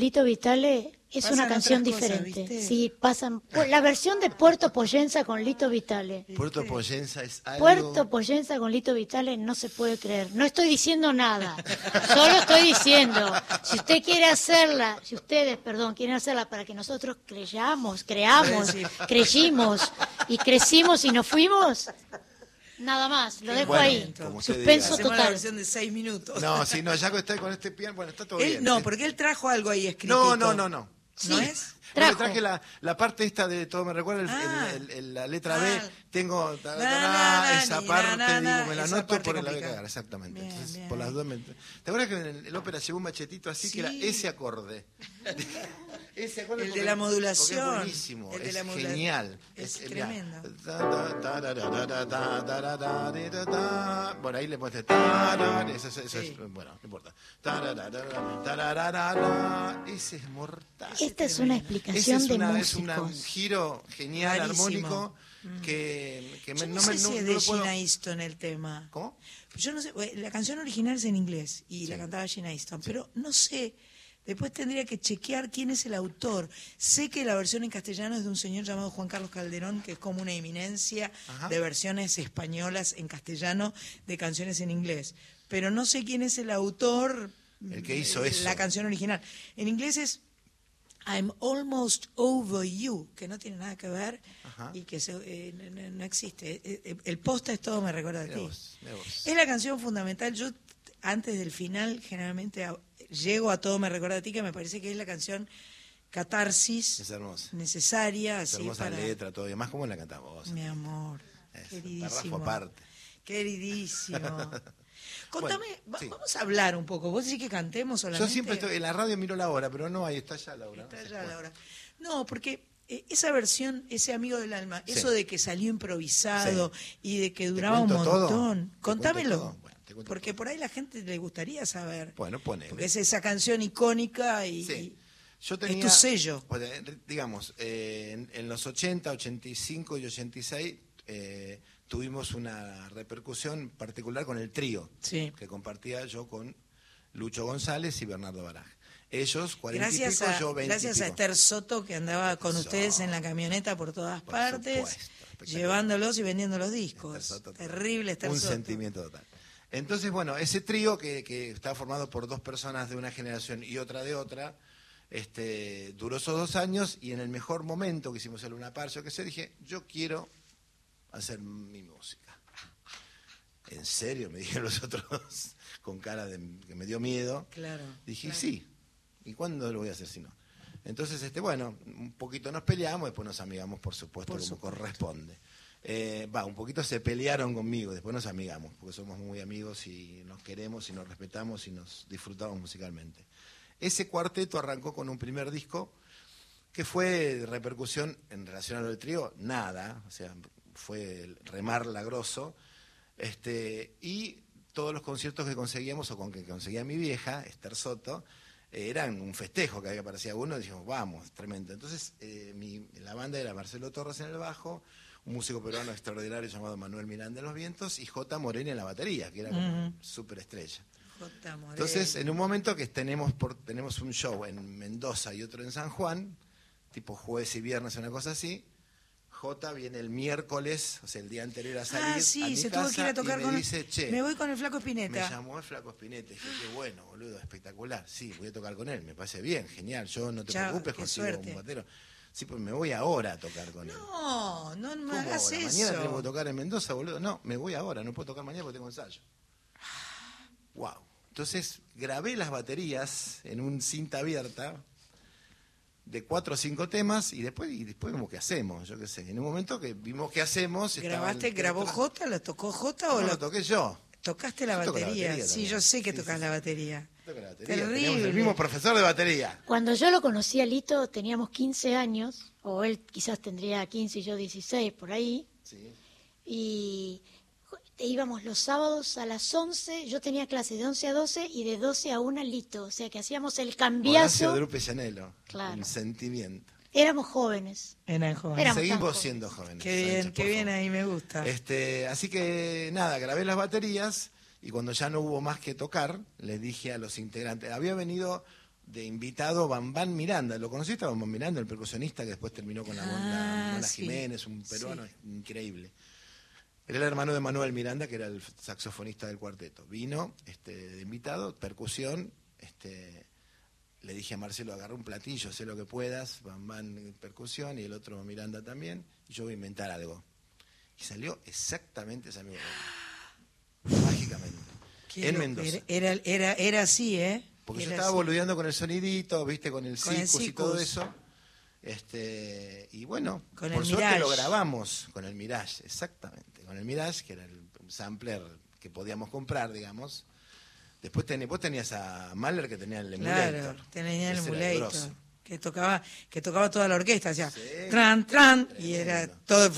Speaker 22: Lito Vitale
Speaker 2: es
Speaker 22: Pasan
Speaker 2: una canción
Speaker 22: cosas,
Speaker 2: diferente.
Speaker 22: ¿viste?
Speaker 2: Sí, pasan. pues, La versión de Puerto Poyenza con Lito Vitale.
Speaker 17: Puerto Poyenza es algo...
Speaker 2: Puerto Poyenza con Lito Vitale no se puede creer. No estoy diciendo nada. Solo estoy diciendo, si usted quiere hacerla, si ustedes, perdón, quieren hacerla para que nosotros creyamos, creamos, creyimos y crecimos y nos fuimos, Nada más, lo dejo
Speaker 17: Bueno,
Speaker 2: ahí.
Speaker 17: como
Speaker 2: Suspenso total.
Speaker 1: versión de seis minutos.
Speaker 17: No, si no, ya que estoy con este piano, bueno, está todo
Speaker 1: Él-
Speaker 17: bien.
Speaker 1: no, porque él trajo algo ahí escrito.
Speaker 17: No, no, no, no.
Speaker 1: ¿No
Speaker 17: Sí.
Speaker 1: es?
Speaker 17: No, me traje la, la parte esta de todo me recuerda, el-
Speaker 1: Ah.
Speaker 17: el- el- la letra
Speaker 1: Ah.
Speaker 17: B, tengo ta, ta, ta,
Speaker 1: na, na,
Speaker 17: esa
Speaker 1: ni,
Speaker 17: parte,
Speaker 1: na, na,
Speaker 17: digo, me la
Speaker 1: parte
Speaker 17: porque la voy a
Speaker 1: complicada.
Speaker 17: cagar, exactamente.
Speaker 1: Bien,
Speaker 17: Entonces,
Speaker 1: bien.
Speaker 17: por las dos me... ¿Te acuerdas que en el, el ópera llevó un machetito así que era
Speaker 1: Sí.
Speaker 17: ese acorde? ese acorde
Speaker 1: El de la modulación.
Speaker 17: Es buenísimo,
Speaker 1: El de
Speaker 17: es
Speaker 1: la
Speaker 17: genial.
Speaker 1: es
Speaker 17: mirá.
Speaker 1: tremendo.
Speaker 17: Bueno, ahí le pones eso, es- eso es, bueno, no importa. Ese es mortal.
Speaker 2: Esta es una
Speaker 17: Ese
Speaker 2: explicación
Speaker 17: es,
Speaker 2: de
Speaker 17: una, es una- un giro genial,
Speaker 1: Rarísimo.
Speaker 17: armónico, que, que me-
Speaker 1: Yo no,
Speaker 17: no
Speaker 1: sé
Speaker 17: me
Speaker 1: si es de
Speaker 17: puedo-
Speaker 1: Gina Easton el tema.
Speaker 17: ¿Cómo?
Speaker 1: Yo no sé, eh, la canción original es en inglés y la cantaba Gina Easton, pero no sé, después tendría que chequear quién es el autor. Sé que la versión en castellano es de un señor llamado Juan Carlos Calderón, que es como una eminencia
Speaker 17: Ajá.
Speaker 1: de versiones españolas en castellano de canciones en inglés, pero no sé quién es el autor.
Speaker 17: El que hizo
Speaker 1: de
Speaker 17: eso.
Speaker 1: La canción original. En inglés es I'm almost over you, que no tiene nada que ver
Speaker 17: Ajá.
Speaker 1: y que se- eh, no, existe. Eh, eh, El posta es todo me recuerda a ti.
Speaker 17: vos.
Speaker 1: Es la canción fundamental. Yo antes del final generalmente a- llego a todo me recuerda a ti, que me parece que es la canción catarsis
Speaker 17: Es hermosa.
Speaker 1: necesaria
Speaker 17: Es
Speaker 1: así
Speaker 17: hermosa
Speaker 1: para
Speaker 17: letra, todo. Y más como la cantamos vos.
Speaker 1: mi amor,
Speaker 17: Párrafo
Speaker 1: queridísimo,
Speaker 17: aparte.
Speaker 1: queridísimo. Contame,
Speaker 17: sí.
Speaker 1: vamos a hablar un poco. Vos decís que cantemos solamente.
Speaker 17: Yo siempre estoy en la radio miro la hora, pero no, ahí está ya la hora.
Speaker 1: Está ya la hora. No, porque eh, esa versión, ese amigo del alma,
Speaker 17: Sí.
Speaker 1: eso de que salió improvisado y de que duraba un montón,
Speaker 17: ¿Te
Speaker 1: contámelo.
Speaker 17: Bueno,
Speaker 1: porque por ahí la gente le gustaría saber.
Speaker 17: Bueno, ponele.
Speaker 1: Porque es esa canción icónica y,
Speaker 17: Sí. Yo
Speaker 1: es
Speaker 17: tenía,
Speaker 1: tu sello.
Speaker 17: Eh, digamos, eh, en, en los 80, 85 y 86 eh, tuvimos una repercusión particular con el trío
Speaker 1: Sí.
Speaker 17: que compartía yo con Lucho González y Bernardo Baraj. Ellos, 40
Speaker 1: Gracias,
Speaker 17: y pico,
Speaker 1: a,
Speaker 17: yo 20
Speaker 1: gracias
Speaker 17: y
Speaker 1: a. Esther Soto que andaba con
Speaker 17: Eso.
Speaker 1: ustedes en la camioneta por todas
Speaker 17: Por
Speaker 1: partes,
Speaker 17: supuesto,
Speaker 1: llevándolos y vendiendo los
Speaker 17: Esther
Speaker 1: discos.
Speaker 17: Soto,
Speaker 1: Terrible Esther
Speaker 17: Un
Speaker 1: Soto.
Speaker 17: sentimiento total. Entonces, bueno, ese trío que, que está formado por dos personas de una generación y otra de otra, este, duró esos dos años y en el mejor momento que hicimos el Luna Par, yo que sé, dije, yo quiero hacer mi música. ¿En serio? Me dijeron los otros con cara de que me dio miedo.
Speaker 1: Claro.
Speaker 17: Dije,
Speaker 1: claro.
Speaker 17: sí. ¿Y cuándo lo voy a hacer si no? Entonces, este, bueno, un poquito nos peleamos, después nos amigamos, por supuesto,
Speaker 1: Por
Speaker 17: como
Speaker 1: supuesto.
Speaker 17: corresponde. Eh, Va, un poquito se pelearon conmigo, después nos amigamos, porque somos muy amigos y nos queremos y nos respetamos y nos disfrutamos musicalmente. Ese cuarteto arrancó con un primer disco que fue repercusión en relación a lo del trío, nada, o sea, fue el remar lagroso, este, y todos los conciertos que conseguíamos o con que conseguía mi vieja, Esther Soto, eh, eran un festejo, que había aparecía uno y dijimos, vamos, tremendo. Entonces, eh, mi- la banda era Marcelo Torres en el bajo, un músico peruano extraordinario llamado Manuel Miranda en los vientos y J. Morena en la batería, que era como.
Speaker 1: J. Morel.
Speaker 17: Entonces, en un momento que tenemos, por, tenemos un show en Mendoza y otro en San Juan, tipo jueves y viernes, una cosa así, J viene el miércoles, o sea, el día anterior a salir
Speaker 1: Ah,
Speaker 17: a
Speaker 1: sí,
Speaker 17: mi
Speaker 1: se tuvo que ir
Speaker 17: casa
Speaker 1: a tocar
Speaker 17: y me
Speaker 1: con
Speaker 17: dice, che,
Speaker 1: Me voy con el flaco
Speaker 17: me
Speaker 1: Espineta.
Speaker 17: llamó el flaco Spinetta y dije, qué bueno, boludo, espectacular. Sí, voy a tocar con él, me parece bien, genial. Yo no te preocupes, consigo
Speaker 1: suerte.
Speaker 17: un batero. Sí, pues me voy ahora a tocar con él.
Speaker 1: No, no me
Speaker 17: ¿Cómo
Speaker 1: hagas
Speaker 17: ahora?
Speaker 1: eso.
Speaker 17: Mañana tenemos que tocar en Mendoza, boludo. No, me voy ahora, no puedo tocar mañana porque tengo ensayo. Wow. Entonces grabé las baterías en un cinta abierta de cuatro o cinco temas y después y después vimos qué hacemos, yo qué sé. En un momento que vimos qué hacemos.
Speaker 1: ¿Grabaste,
Speaker 17: el
Speaker 1: grabó
Speaker 17: tetra-
Speaker 1: J? ¿Lo tocó J o
Speaker 17: No,
Speaker 1: lo
Speaker 17: lo toqué yo.
Speaker 1: tocaste la
Speaker 17: Yo la
Speaker 1: batería? sí, yo sé que
Speaker 17: Sí,
Speaker 1: tocas
Speaker 17: sí,
Speaker 1: la batería.
Speaker 17: Toco la batería.
Speaker 1: Terrible.
Speaker 17: Teníamos el mismo profesor de batería.
Speaker 2: Cuando yo lo conocí a Lito teníamos 15 años, o él quizás tendría 15 y yo 16, por ahí,
Speaker 17: Sí.
Speaker 2: y íbamos los sábados a las 11, yo tenía clases de 11 a 12 y de 12 a 1 Lito, o sea que hacíamos el
Speaker 17: Horacio
Speaker 2: cambiazo,
Speaker 17: Drupe Llanelo.
Speaker 2: Claro.
Speaker 17: Un sentimiento.
Speaker 2: éramos jóvenes.
Speaker 1: Eran jóvenes.
Speaker 2: Éramos
Speaker 17: Seguimos
Speaker 2: jóvenes.
Speaker 17: siendo jóvenes.
Speaker 1: Qué bien,
Speaker 17: Sánchez,
Speaker 1: qué bien ahí, me gusta.
Speaker 17: Este, así que nada, grabé las baterías y cuando ya no hubo más que tocar, les dije a los integrantes, había venido de invitado Bambán Miranda, ¿lo conociste a Bambán Miranda, el percusionista que después terminó con la Mona,
Speaker 1: Ah,
Speaker 17: Mona
Speaker 1: sí.
Speaker 17: Jiménez, un peruano
Speaker 1: Sí.
Speaker 17: increíble? Era el hermano de Manuel Miranda, que era el saxofonista del cuarteto. Vino este, de invitado, percusión, este, le dije a Marcelo, agarra un platillo, sé lo que puedas, Bambán percusión y el otro Miranda también, y yo voy a inventar algo. Y salió exactamente ese amigo del alma. Mágicamente. En Mendoza.
Speaker 1: Era, era, era, así, ¿eh?
Speaker 17: Porque yo estaba
Speaker 1: así.
Speaker 17: boludeando con el sonidito, viste, con el Cicus y todo eso. Este, y bueno,
Speaker 1: Con
Speaker 17: por suerte lo grabamos con el Mirage, exactamente. Con el Mirage, que era el sampler que podíamos comprar, digamos. Después ten- vos tenías a Mahler que tenía el emulator.
Speaker 1: Claro, tenía el emulator. Que tocaba, que tocaba toda la orquesta, hacía tran, tran, y era todo.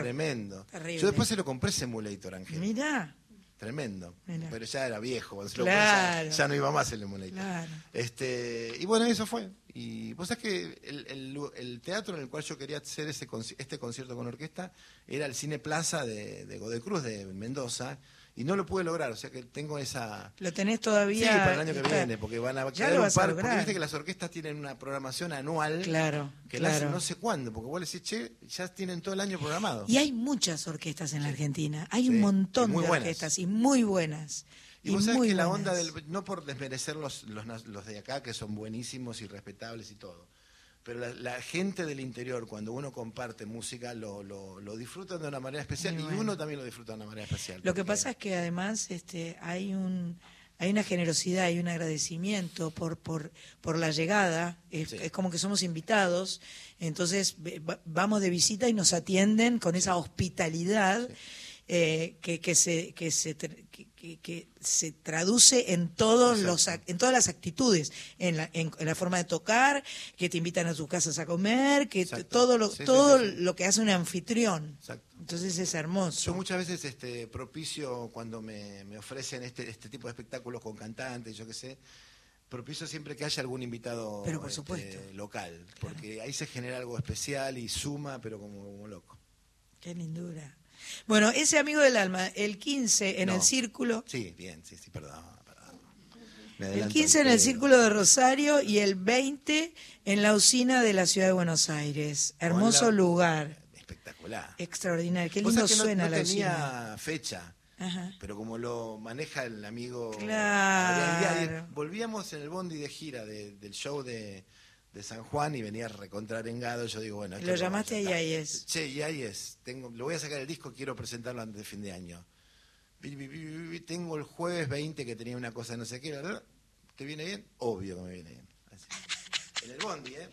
Speaker 17: Tremendo.
Speaker 1: Terrible.
Speaker 17: Yo después se lo compré ese emulator, Ángel.
Speaker 1: Mirá,
Speaker 17: Tremendo.
Speaker 1: Mirá.
Speaker 17: Pero ya era viejo. cuando se lo
Speaker 1: Claro.
Speaker 17: compré, ya, ya no iba más el emulator.
Speaker 1: claro.
Speaker 17: Este, y bueno, eso fue. Y vos sabés que el, el- el teatro en el cual yo quería hacer ese conci- este concierto con orquesta era el Cine Plaza de, de Godecruz de Mendoza. Y no lo pude lograr, o sea que tengo esa...
Speaker 1: Lo tenés
Speaker 17: Sí,
Speaker 1: todavía.
Speaker 17: para el año que
Speaker 1: está-
Speaker 17: viene, porque van a quedar un par, porque viste que las orquestas tienen una programación anual
Speaker 1: Claro,
Speaker 17: que la hacen
Speaker 1: claro.
Speaker 17: no sé cuándo, porque vos le decís, che, ya tienen todo el año programado.
Speaker 1: Y hay muchas orquestas en la Argentina. Hay un
Speaker 17: Sí,
Speaker 1: montón de
Speaker 17: buenas.
Speaker 1: orquestas y muy buenas.
Speaker 17: Y vos sabés que la
Speaker 1: buenas.
Speaker 17: onda del. No por desmerecer los, los, los de acá, que son buenísimos y respetables y todo. Pero la, la gente del interior, cuando uno comparte música, lo, lo, lo disfrutan de una manera especial y uno también lo disfruta de una manera especial.
Speaker 1: Lo que pasa es que además este, hay un hay una generosidad y un agradecimiento por por, por la llegada. Es, es como que somos invitados, entonces vamos de visita y nos atienden con esa hospitalidad eh, que, que se que se tr- que, se traduce en todos los en todas las actitudes, en la, en, en la forma de tocar, que te invitan a sus casas a comer, que todo lo
Speaker 17: Sí,
Speaker 1: todo
Speaker 17: sí, sí.
Speaker 1: lo que hace un anfitrión.
Speaker 17: Exacto.
Speaker 1: Entonces es hermoso.
Speaker 17: Yo muchas veces este, propicio cuando me, me ofrecen este, este tipo de espectáculos con cantantes, yo qué sé, propicio siempre que haya algún invitado
Speaker 1: Pero por
Speaker 17: este,
Speaker 1: supuesto.
Speaker 17: local, porque ahí se genera algo especial y suma, pero como, como loco.
Speaker 1: Qué lindura. Bueno, ese amigo del alma, el 15 en
Speaker 17: No.
Speaker 1: el círculo,
Speaker 17: Sí, bien, sí, sí, perdón.
Speaker 1: el
Speaker 17: adelanto
Speaker 1: 15 en el
Speaker 17: pedo.
Speaker 1: círculo de Rosario y el 20 en la usina de la ciudad de Buenos Aires. Hermoso
Speaker 17: la-
Speaker 1: lugar,
Speaker 17: Espectacular.
Speaker 1: extraordinario. Qué lindo
Speaker 17: que no-
Speaker 1: suena
Speaker 17: no,
Speaker 1: la usina.
Speaker 17: tenía fecha,
Speaker 1: Ajá.
Speaker 17: pero como lo maneja el amigo
Speaker 1: Claro.
Speaker 17: Adrián volvíamos en el bondi de gira de- del show de, de San Juan y venía recontrarengado. Yo digo, bueno, esto
Speaker 1: Lo llamaste a. Yayes.
Speaker 17: Che, Yayes, tengo, lo voy a sacar el disco, quiero presentarlo antes de fin de año. Tengo el jueves 20 que tenía una cosa no sé qué, ¿verdad? ¿Te viene bien? Obvio que me viene bien. Así. En el bondi, ¿eh?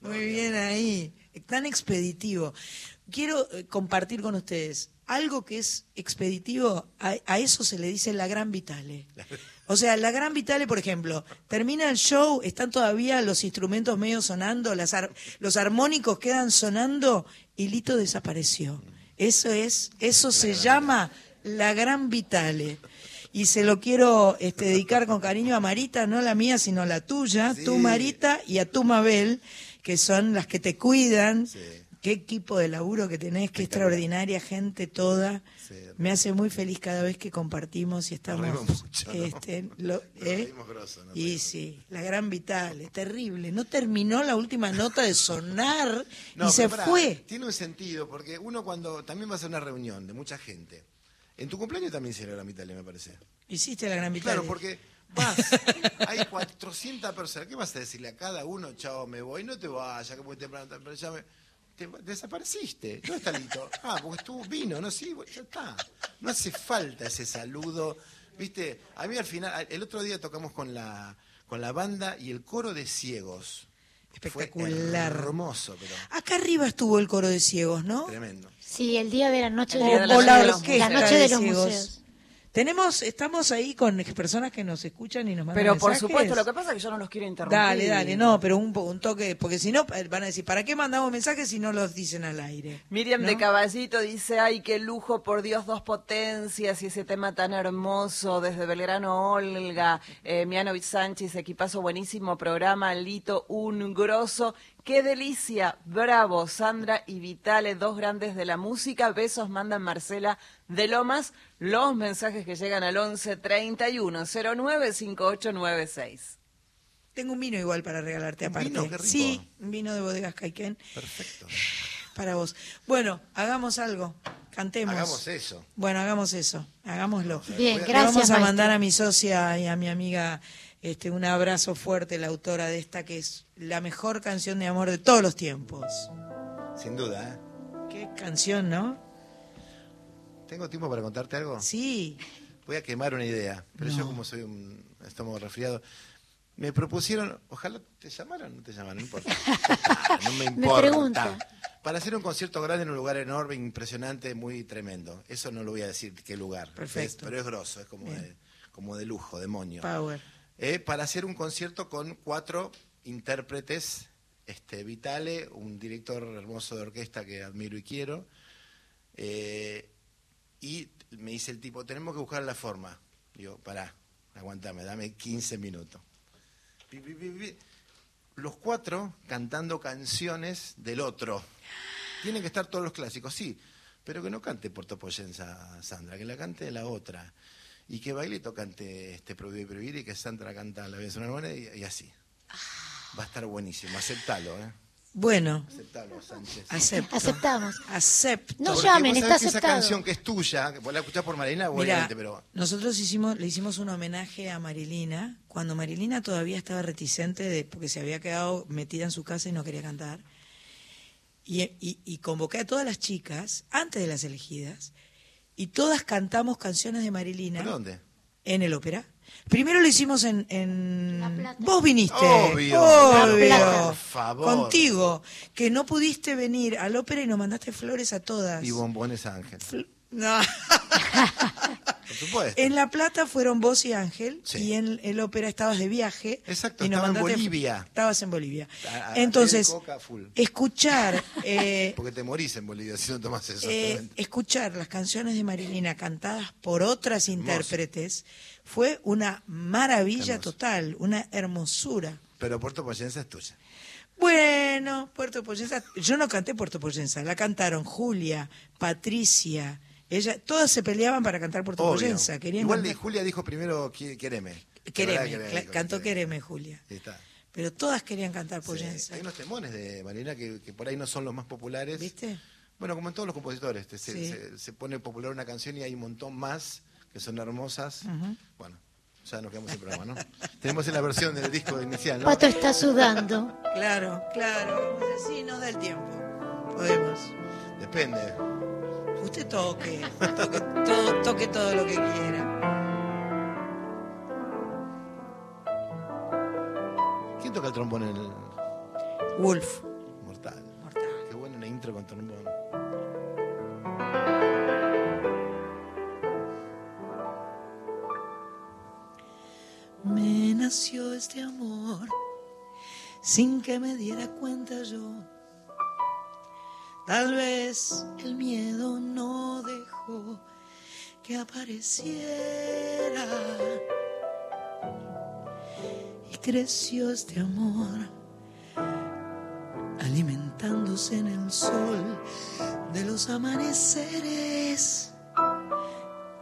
Speaker 1: Muy bien ahí, tan expeditivo. Quiero eh, compartir con ustedes algo que es expeditivo, a, a eso se le dice la gran vitale. O sea, la gran vitale, por ejemplo, termina el show, están todavía los instrumentos medio sonando, las ar- los armónicos quedan sonando y Lito desapareció. Eso es, eso se llama la gran vitale. Y se lo quiero este, dedicar con cariño a Marita, no la mía, sino la tuya,
Speaker 17: Sí.
Speaker 1: tu Marita y a tu Mabel, que son las que te cuidan. Qué equipo de laburo que tenés, qué extraordinaria gente toda. Me hace muy feliz cada vez que compartimos y estamos.
Speaker 17: mucho, ¿no?
Speaker 1: este, lo- ¿eh?
Speaker 17: grosso, ¿no?
Speaker 1: Y sí, la gran vital, es terrible. No terminó la última nota de sonar
Speaker 17: No,
Speaker 1: y se fue.
Speaker 17: Tiene un sentido, porque uno cuando también va a hacer una reunión de mucha gente, en tu cumpleaños también se la mitad, me parece.
Speaker 1: Hiciste la gran vital.
Speaker 17: Claro, porque vas, hay 400 personas, ¿qué vas a decirle a cada uno? Chao, me voy, no te vayas, que muy temprano, pero ya me... te- desapareciste. ¿Dónde está Lito? Ah, porque estuvo, vino, ¿no? Sí, ya está. No hace falta ese saludo. Viste, a mí al final, el otro día tocamos con la, con la banda y el coro de ciegos.
Speaker 1: Espectacular.
Speaker 17: Fue hermoso, pero
Speaker 1: Acá arriba estuvo el coro de ciegos, ¿no?
Speaker 17: tremendo.
Speaker 2: Sí, el día de la noche de,
Speaker 1: o la
Speaker 2: la
Speaker 1: orquesta
Speaker 2: noche de los
Speaker 1: ciegos.
Speaker 2: museos.
Speaker 1: Tenemos, estamos ahí con personas que nos escuchan y nos mandan
Speaker 3: Pero por
Speaker 1: mensajes.
Speaker 3: supuesto, lo que pasa es que yo no los quiero interrumpir.
Speaker 1: Dale, dale, no, pero un, un toque, porque si no eh, van a decir, ¿para qué mandamos mensajes si no los dicen al aire?
Speaker 3: Miriam
Speaker 1: ¿No?
Speaker 3: de Caballito dice, ay, qué lujo, por Dios, dos potencias y ese tema tan hermoso desde Belgrano, Olga, eh, Mianovich Sánchez, equipazo buenísimo programa, Lito, un grosso, qué delicia, bravo, Sandra y Vitale, dos grandes de la música, besos mandan Marcela de Lomas, los mensajes que llegan al 11 31 09 5896.
Speaker 1: Tengo un vino igual para regalarte
Speaker 17: ¿Un
Speaker 1: aparte.
Speaker 17: vino? Qué rico.
Speaker 1: Sí, un vino de bodegas Caiquén
Speaker 17: Perfecto.
Speaker 1: para vos. Bueno, hagamos algo, cantemos.
Speaker 17: Hagamos eso.
Speaker 1: Bueno, hagamos eso, hagámoslo.
Speaker 2: Bien,
Speaker 1: Le
Speaker 2: gracias,
Speaker 1: Vamos a
Speaker 2: maestro.
Speaker 1: mandar a mi socia y a mi amiga este, un abrazo fuerte, la autora de esta, que es la mejor canción de amor de todos los tiempos.
Speaker 17: Sin duda, ¿eh?
Speaker 1: Qué canción, ¿no?
Speaker 17: ¿Tengo tiempo para contarte algo?
Speaker 1: Sí.
Speaker 17: Voy a quemar una idea, pero yo como soy un estómago resfriado, me propusieron, ojalá te llamaran, no te llamaron, no importa. No me importa.
Speaker 2: pregunta.
Speaker 17: Para hacer un concierto grande en un lugar enorme, impresionante, muy tremendo. Eso no lo voy a decir qué lugar.
Speaker 1: Perfecto.
Speaker 17: Es- pero es grosso, es como de, como de lujo, demonio.
Speaker 1: Power.
Speaker 17: Eh, para hacer un concierto con cuatro intérpretes, este, Vitale, un director hermoso de orquesta que admiro y quiero, eh, y me dice el tipo, tenemos que buscar la forma. Digo, pará, aguantame, dame 15 minutos. Los cuatro cantando canciones del otro. Tienen que estar todos los clásicos, sí, pero que no cante Portopoyensa Sandra, que la cante la otra. Y que Bailito cante este Prohibir y Prohibir y que Sandra canta La es una Buena y, y así. Va a estar buenísimo, aceptalo, ¿eh?
Speaker 1: Bueno,
Speaker 17: Aceptalo, Sánchez.
Speaker 1: acepto.
Speaker 2: Aceptamos.
Speaker 1: Acepto.
Speaker 2: No
Speaker 17: Porque
Speaker 2: llamen,
Speaker 17: vos
Speaker 2: está
Speaker 17: sabés que esa
Speaker 2: aceptado.
Speaker 17: canción que es tuya, que vos la escuchás por obviamente, pero
Speaker 1: nosotros hicimos, le hicimos un homenaje a Marilina cuando Marilina todavía estaba reticente de, porque se había quedado metida en su casa y no quería cantar. Y, y- y convoqué a todas las chicas antes de las elegidas y todas cantamos canciones de Marilina
Speaker 17: ¿por dónde?
Speaker 1: en el ópera. Primero lo hicimos en, en...
Speaker 2: La Plata.
Speaker 1: Vos viniste.
Speaker 17: Obvio.
Speaker 1: Obvio.
Speaker 2: La Plata.
Speaker 17: Por favor.
Speaker 1: Contigo, que no pudiste venir al ópera y nos mandaste flores a todas.
Speaker 17: Y bombones Ángel.
Speaker 1: No.
Speaker 17: Por supuesto.
Speaker 1: En La Plata fueron vos y Ángel,
Speaker 17: Sí.
Speaker 1: y en el ópera estabas de viaje.
Speaker 17: Exacto,
Speaker 1: y nos
Speaker 17: estaba en
Speaker 1: mandaste-
Speaker 17: Bolivia.
Speaker 1: Estabas en Bolivia.
Speaker 17: A- a-
Speaker 1: Entonces,
Speaker 17: Coca full.
Speaker 1: escuchar, eh,
Speaker 17: Porque te morís en Bolivia si no tomas eso.
Speaker 1: eh, escuchar las canciones de Marilina cantadas por otras intérpretes fue una maravilla
Speaker 17: Hermoso.
Speaker 1: total, una hermosura.
Speaker 17: Pero Puerto Poyensa es tuya.
Speaker 1: Bueno, Puerto Poyensa, yo no canté Puerto Poyensa, la cantaron Julia, Patricia, ella, todas se peleaban para cantar Puerto
Speaker 17: Obvio.
Speaker 1: Poyensa, querían
Speaker 17: Igual
Speaker 1: cantar-
Speaker 17: Julia dijo primero "Qui- quereme.
Speaker 1: Quereme,
Speaker 17: dijo,
Speaker 1: cantó
Speaker 17: quereme.
Speaker 1: Julia.
Speaker 17: Ahí está.
Speaker 1: Pero todas querían cantar
Speaker 17: Sí,
Speaker 1: Poyensa.
Speaker 17: Hay unos temones de Marina que, que por ahí no son los más populares.
Speaker 1: ¿Viste?
Speaker 17: Bueno, como en todos los compositores, se,
Speaker 1: Sí.
Speaker 17: se- se pone popular una canción y hay un montón más que son hermosas.
Speaker 1: Ujú.
Speaker 17: Bueno, ya nos quedamos sin programa, ¿no? Tenemos en la versión del disco inicial, ¿no?
Speaker 2: Pato está sudando.
Speaker 1: Claro, claro. Sí, nos da el tiempo. Podemos.
Speaker 17: Depende.
Speaker 1: Usted toque, toque todo, toque todo lo que quiera.
Speaker 17: ¿Quién toca el trombón en el
Speaker 1: Wolf.
Speaker 17: Mortal?
Speaker 1: Mortal.
Speaker 17: Qué buena una intro con trombón.
Speaker 1: Nació este amor sin que me diera cuenta yo. Tal vez el miedo no dejó que apareciera. Y creció este amor alimentándose en el sol de los amaneceres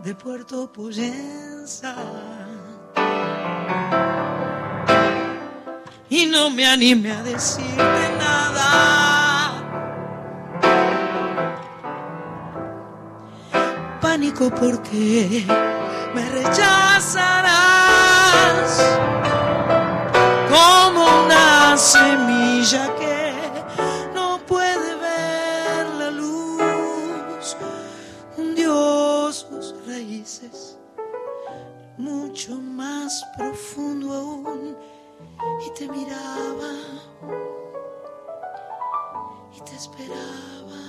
Speaker 1: de Puerto Poyensa. Y no me animé a decirte nada. Pánico porque me rechazarás como una semilla que mucho más profundo aún y te miraba y te esperaba.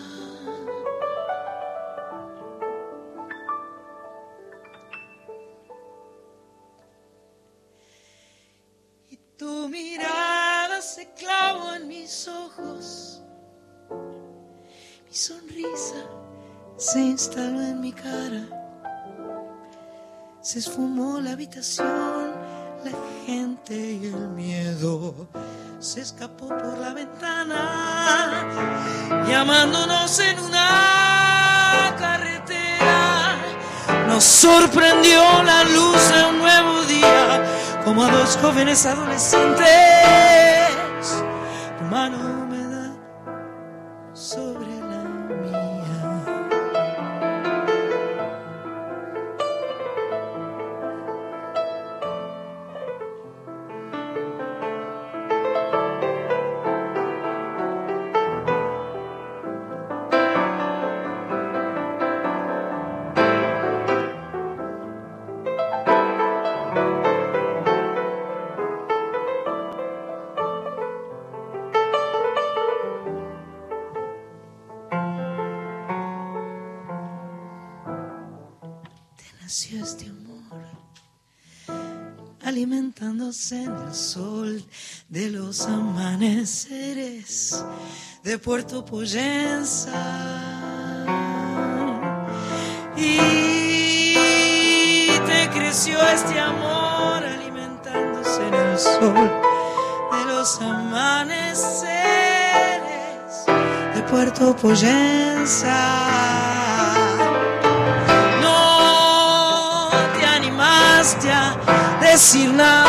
Speaker 1: Y tu mirada se clavó en mis ojos, mi sonrisa se instaló en mi cara. Se esfumó la habitación, la gente y el miedo se escapó por la ventana, llamándonos en una carretera. Nos sorprendió la luz de un nuevo día, como a dos jóvenes adolescentes. Tu en el sol de los amaneceres de Puerto Poyensa. Y te creció este amor alimentándose en el sol de los amaneceres de Puerto Poyensa. No te animaste a decir nada.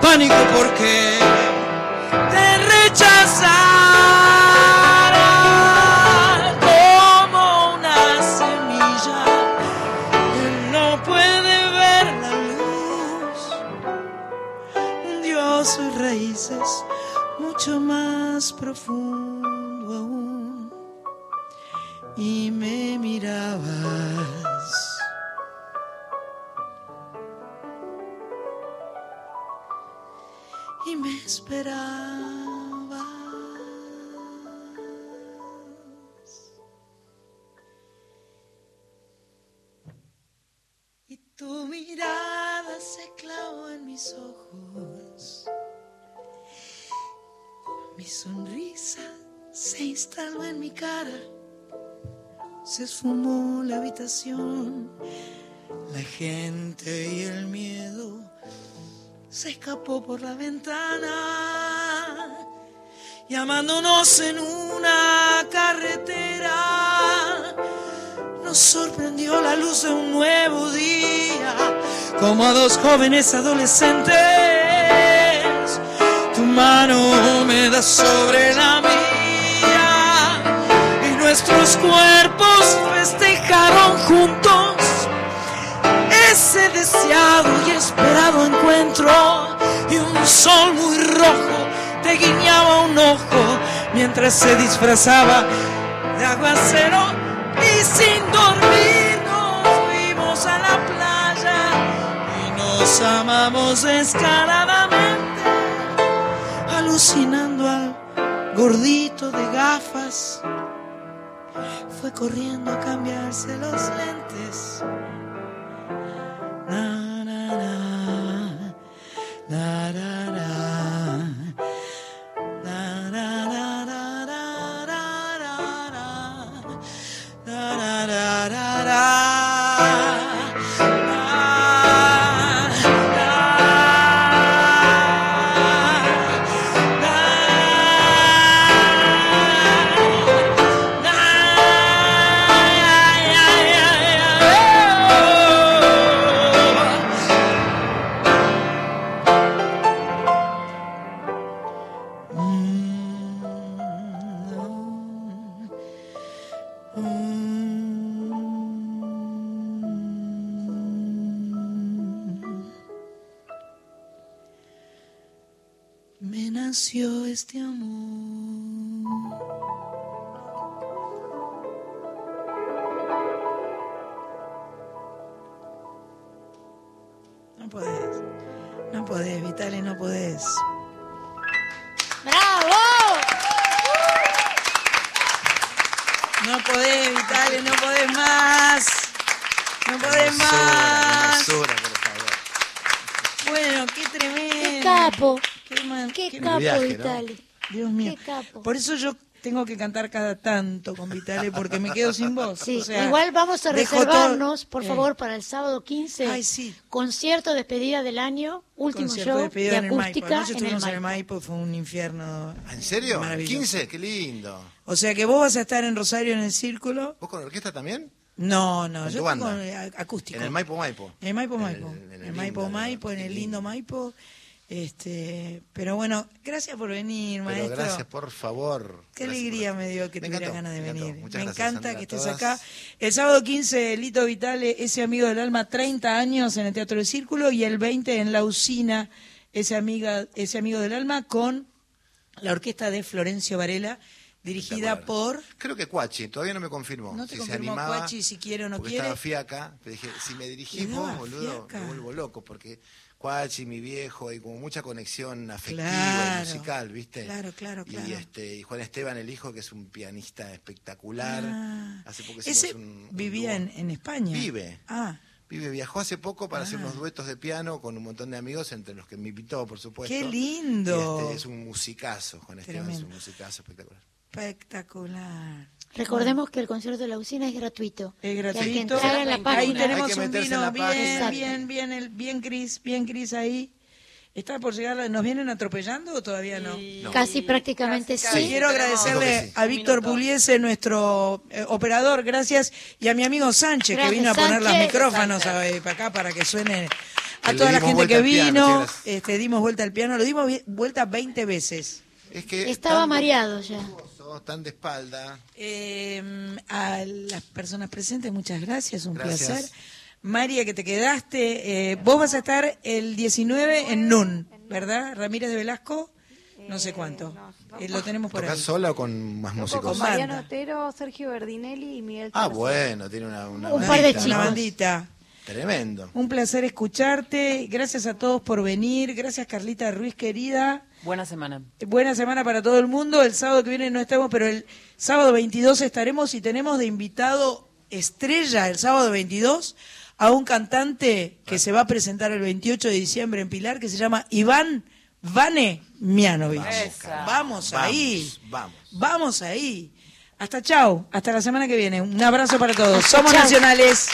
Speaker 1: Pánico porque mis ojos. Mi sonrisa se instaló en mi cara. Se esfumó la habitación, la gente y el miedo se escapó por la ventana, llamándonos en una carretera. Nos sorprendió la luz de un nuevo día, como a dos jóvenes adolescentes. Tu mano húmeda sobre la mía y nuestros cuerpos festejaron juntos ese deseado y esperado encuentro y un sol muy rojo te guiñaba un ojo mientras se disfrazaba de aguacero y sin dormir nos fuimos a la nos amamos descaradamente alucinando al gordito de gafas. Fue corriendo a cambiarse los lentes. Na, na, na, nació este amor. Por eso yo tengo que cantar cada tanto con Vitale porque me quedo sin voz.
Speaker 2: Sí,
Speaker 1: O sea,
Speaker 2: igual vamos a reservarnos,
Speaker 1: todo-
Speaker 2: por
Speaker 1: Eh,
Speaker 2: favor, para el sábado 15,
Speaker 1: Ay, sí.
Speaker 2: concierto de despedida del año, último
Speaker 1: concierto
Speaker 2: show
Speaker 1: de
Speaker 2: de,
Speaker 1: despedida en el Maipo.
Speaker 2: acústica en el
Speaker 1: estuvimos en el
Speaker 2: Maipo.
Speaker 1: Fue un infierno.
Speaker 17: ¿En serio?
Speaker 1: Maravilloso.
Speaker 17: 15, qué lindo.
Speaker 1: O sea que vos vas a estar en Rosario en el círculo.
Speaker 17: ¿Vos con orquesta también?
Speaker 1: No, no,
Speaker 17: ¿Con
Speaker 1: yo con eh, acústico.
Speaker 17: En el Maipo Maipo.
Speaker 1: En el Maipo
Speaker 17: En
Speaker 1: Maipo.
Speaker 17: el-
Speaker 1: En
Speaker 17: en
Speaker 1: el,
Speaker 17: el
Speaker 1: Maipo
Speaker 17: lindo,
Speaker 1: Maipo, en el lindo Maipo. Este, pero bueno, gracias por venir,
Speaker 17: Pero
Speaker 1: maestro.
Speaker 17: gracias, por favor.
Speaker 1: Qué
Speaker 17: Gracias
Speaker 1: alegría me dio que
Speaker 17: Me
Speaker 1: tuviera
Speaker 17: encantó,
Speaker 1: ganas de
Speaker 17: me
Speaker 1: venir.
Speaker 17: Muchas
Speaker 1: me
Speaker 17: gracias,
Speaker 1: encanta
Speaker 17: Sandra,
Speaker 1: que estés
Speaker 17: todas.
Speaker 1: acá. El sábado 15, Lito Vitale, ese amigo del alma, 30 años en el Teatro del Círculo y el 20 en La Usina, ese, amiga, ese amigo del alma con la orquesta de Florencio Varela Dirigida por...
Speaker 17: Creo que Cuachi, todavía no me confirmó.
Speaker 1: No te
Speaker 17: si
Speaker 1: confirmó
Speaker 17: se animaba,
Speaker 1: Cuachi si quiere o no quiere.
Speaker 17: estaba fiaca. Dije, si me dirigís vos, boludo,
Speaker 1: fiaca.
Speaker 17: me vuelvo loco, porque Cuachi, mi viejo, hay como mucha conexión afectiva
Speaker 1: Claro,
Speaker 17: y musical, ¿viste?
Speaker 1: claro, claro, claro.
Speaker 17: Y, este, y Juan Esteban, el hijo, que es un pianista espectacular.
Speaker 1: Ah.
Speaker 17: Hace poco
Speaker 1: Ese
Speaker 17: un- un
Speaker 1: vivía en, en España.
Speaker 17: Vive.
Speaker 1: Ah,
Speaker 17: Vive, viajó hace poco para hacer
Speaker 1: Ah.
Speaker 17: unos duetos de piano con un montón de amigos, entre los que me invitó, por supuesto.
Speaker 1: ¡Qué lindo!
Speaker 17: Y este, es un musicazo, Juan Esteban es un musicazo espectacular.
Speaker 1: espectacular.
Speaker 2: Recordemos que el concierto de la usina es gratuito.
Speaker 1: Es
Speaker 2: Que hay que
Speaker 1: gratuito.
Speaker 2: la página.
Speaker 1: Ahí tenemos
Speaker 17: Hay que
Speaker 1: un vino bien, bien, bien, el, bien gris, bien gris ahí. ¿Está por llegar? ¿Nos vienen atropellando o todavía no?
Speaker 2: Casi prácticamente
Speaker 1: Casi.
Speaker 2: sí.
Speaker 1: Quiero agradecerle a Víctor Puliese, nuestro eh, operador, gracias, y a mi amigo Sánchez,
Speaker 2: Gracias,
Speaker 1: que vino a poner los micrófonos eh, para acá para que suene a
Speaker 17: Que
Speaker 1: toda la gente que
Speaker 17: piano,
Speaker 1: vino.
Speaker 17: chicas.
Speaker 1: este, dimos vuelta al piano, lo dimos vuelta 20 veces.
Speaker 17: Es que
Speaker 2: Estaba
Speaker 17: tan
Speaker 2: mareado ya.
Speaker 17: Nervioso, tan de espalda.
Speaker 1: Eh, a las personas presentes, muchas gracias, un
Speaker 17: Gracias.
Speaker 1: placer. María, que te quedaste, eh, vos vas a estar el 19 en NUN, ¿verdad? Ramírez de Velasco, no sé cuánto. Eh, lo tenemos por
Speaker 17: ¿Tocás
Speaker 1: ahí.
Speaker 17: sola o con más músicos?
Speaker 1: con
Speaker 23: Mariano. Otero, Sergio Verdinelli y Miguel
Speaker 17: Ah, bueno, tiene una, una
Speaker 1: Un
Speaker 17: bandita,
Speaker 1: par de
Speaker 17: ¿no?
Speaker 1: chicos. Una bandita.
Speaker 17: Tremendo.
Speaker 1: Un placer escucharte. Gracias a todos por venir. Gracias, Carlita Ruiz, querida.
Speaker 13: Buena semana.
Speaker 1: Buena semana para todo el mundo. El sábado que viene no estamos, pero el sábado 22 estaremos y tenemos de invitado estrella el sábado 22 a un cantante que se va a presentar el 28 de diciembre en Pilar que se llama Iván Vane Mianovich. Vamos, ahí.
Speaker 17: Vamos.
Speaker 1: Vamos ahí. Hasta chao. Hasta la semana que viene. Un abrazo para todos. Somos
Speaker 2: chau.
Speaker 1: nacionales.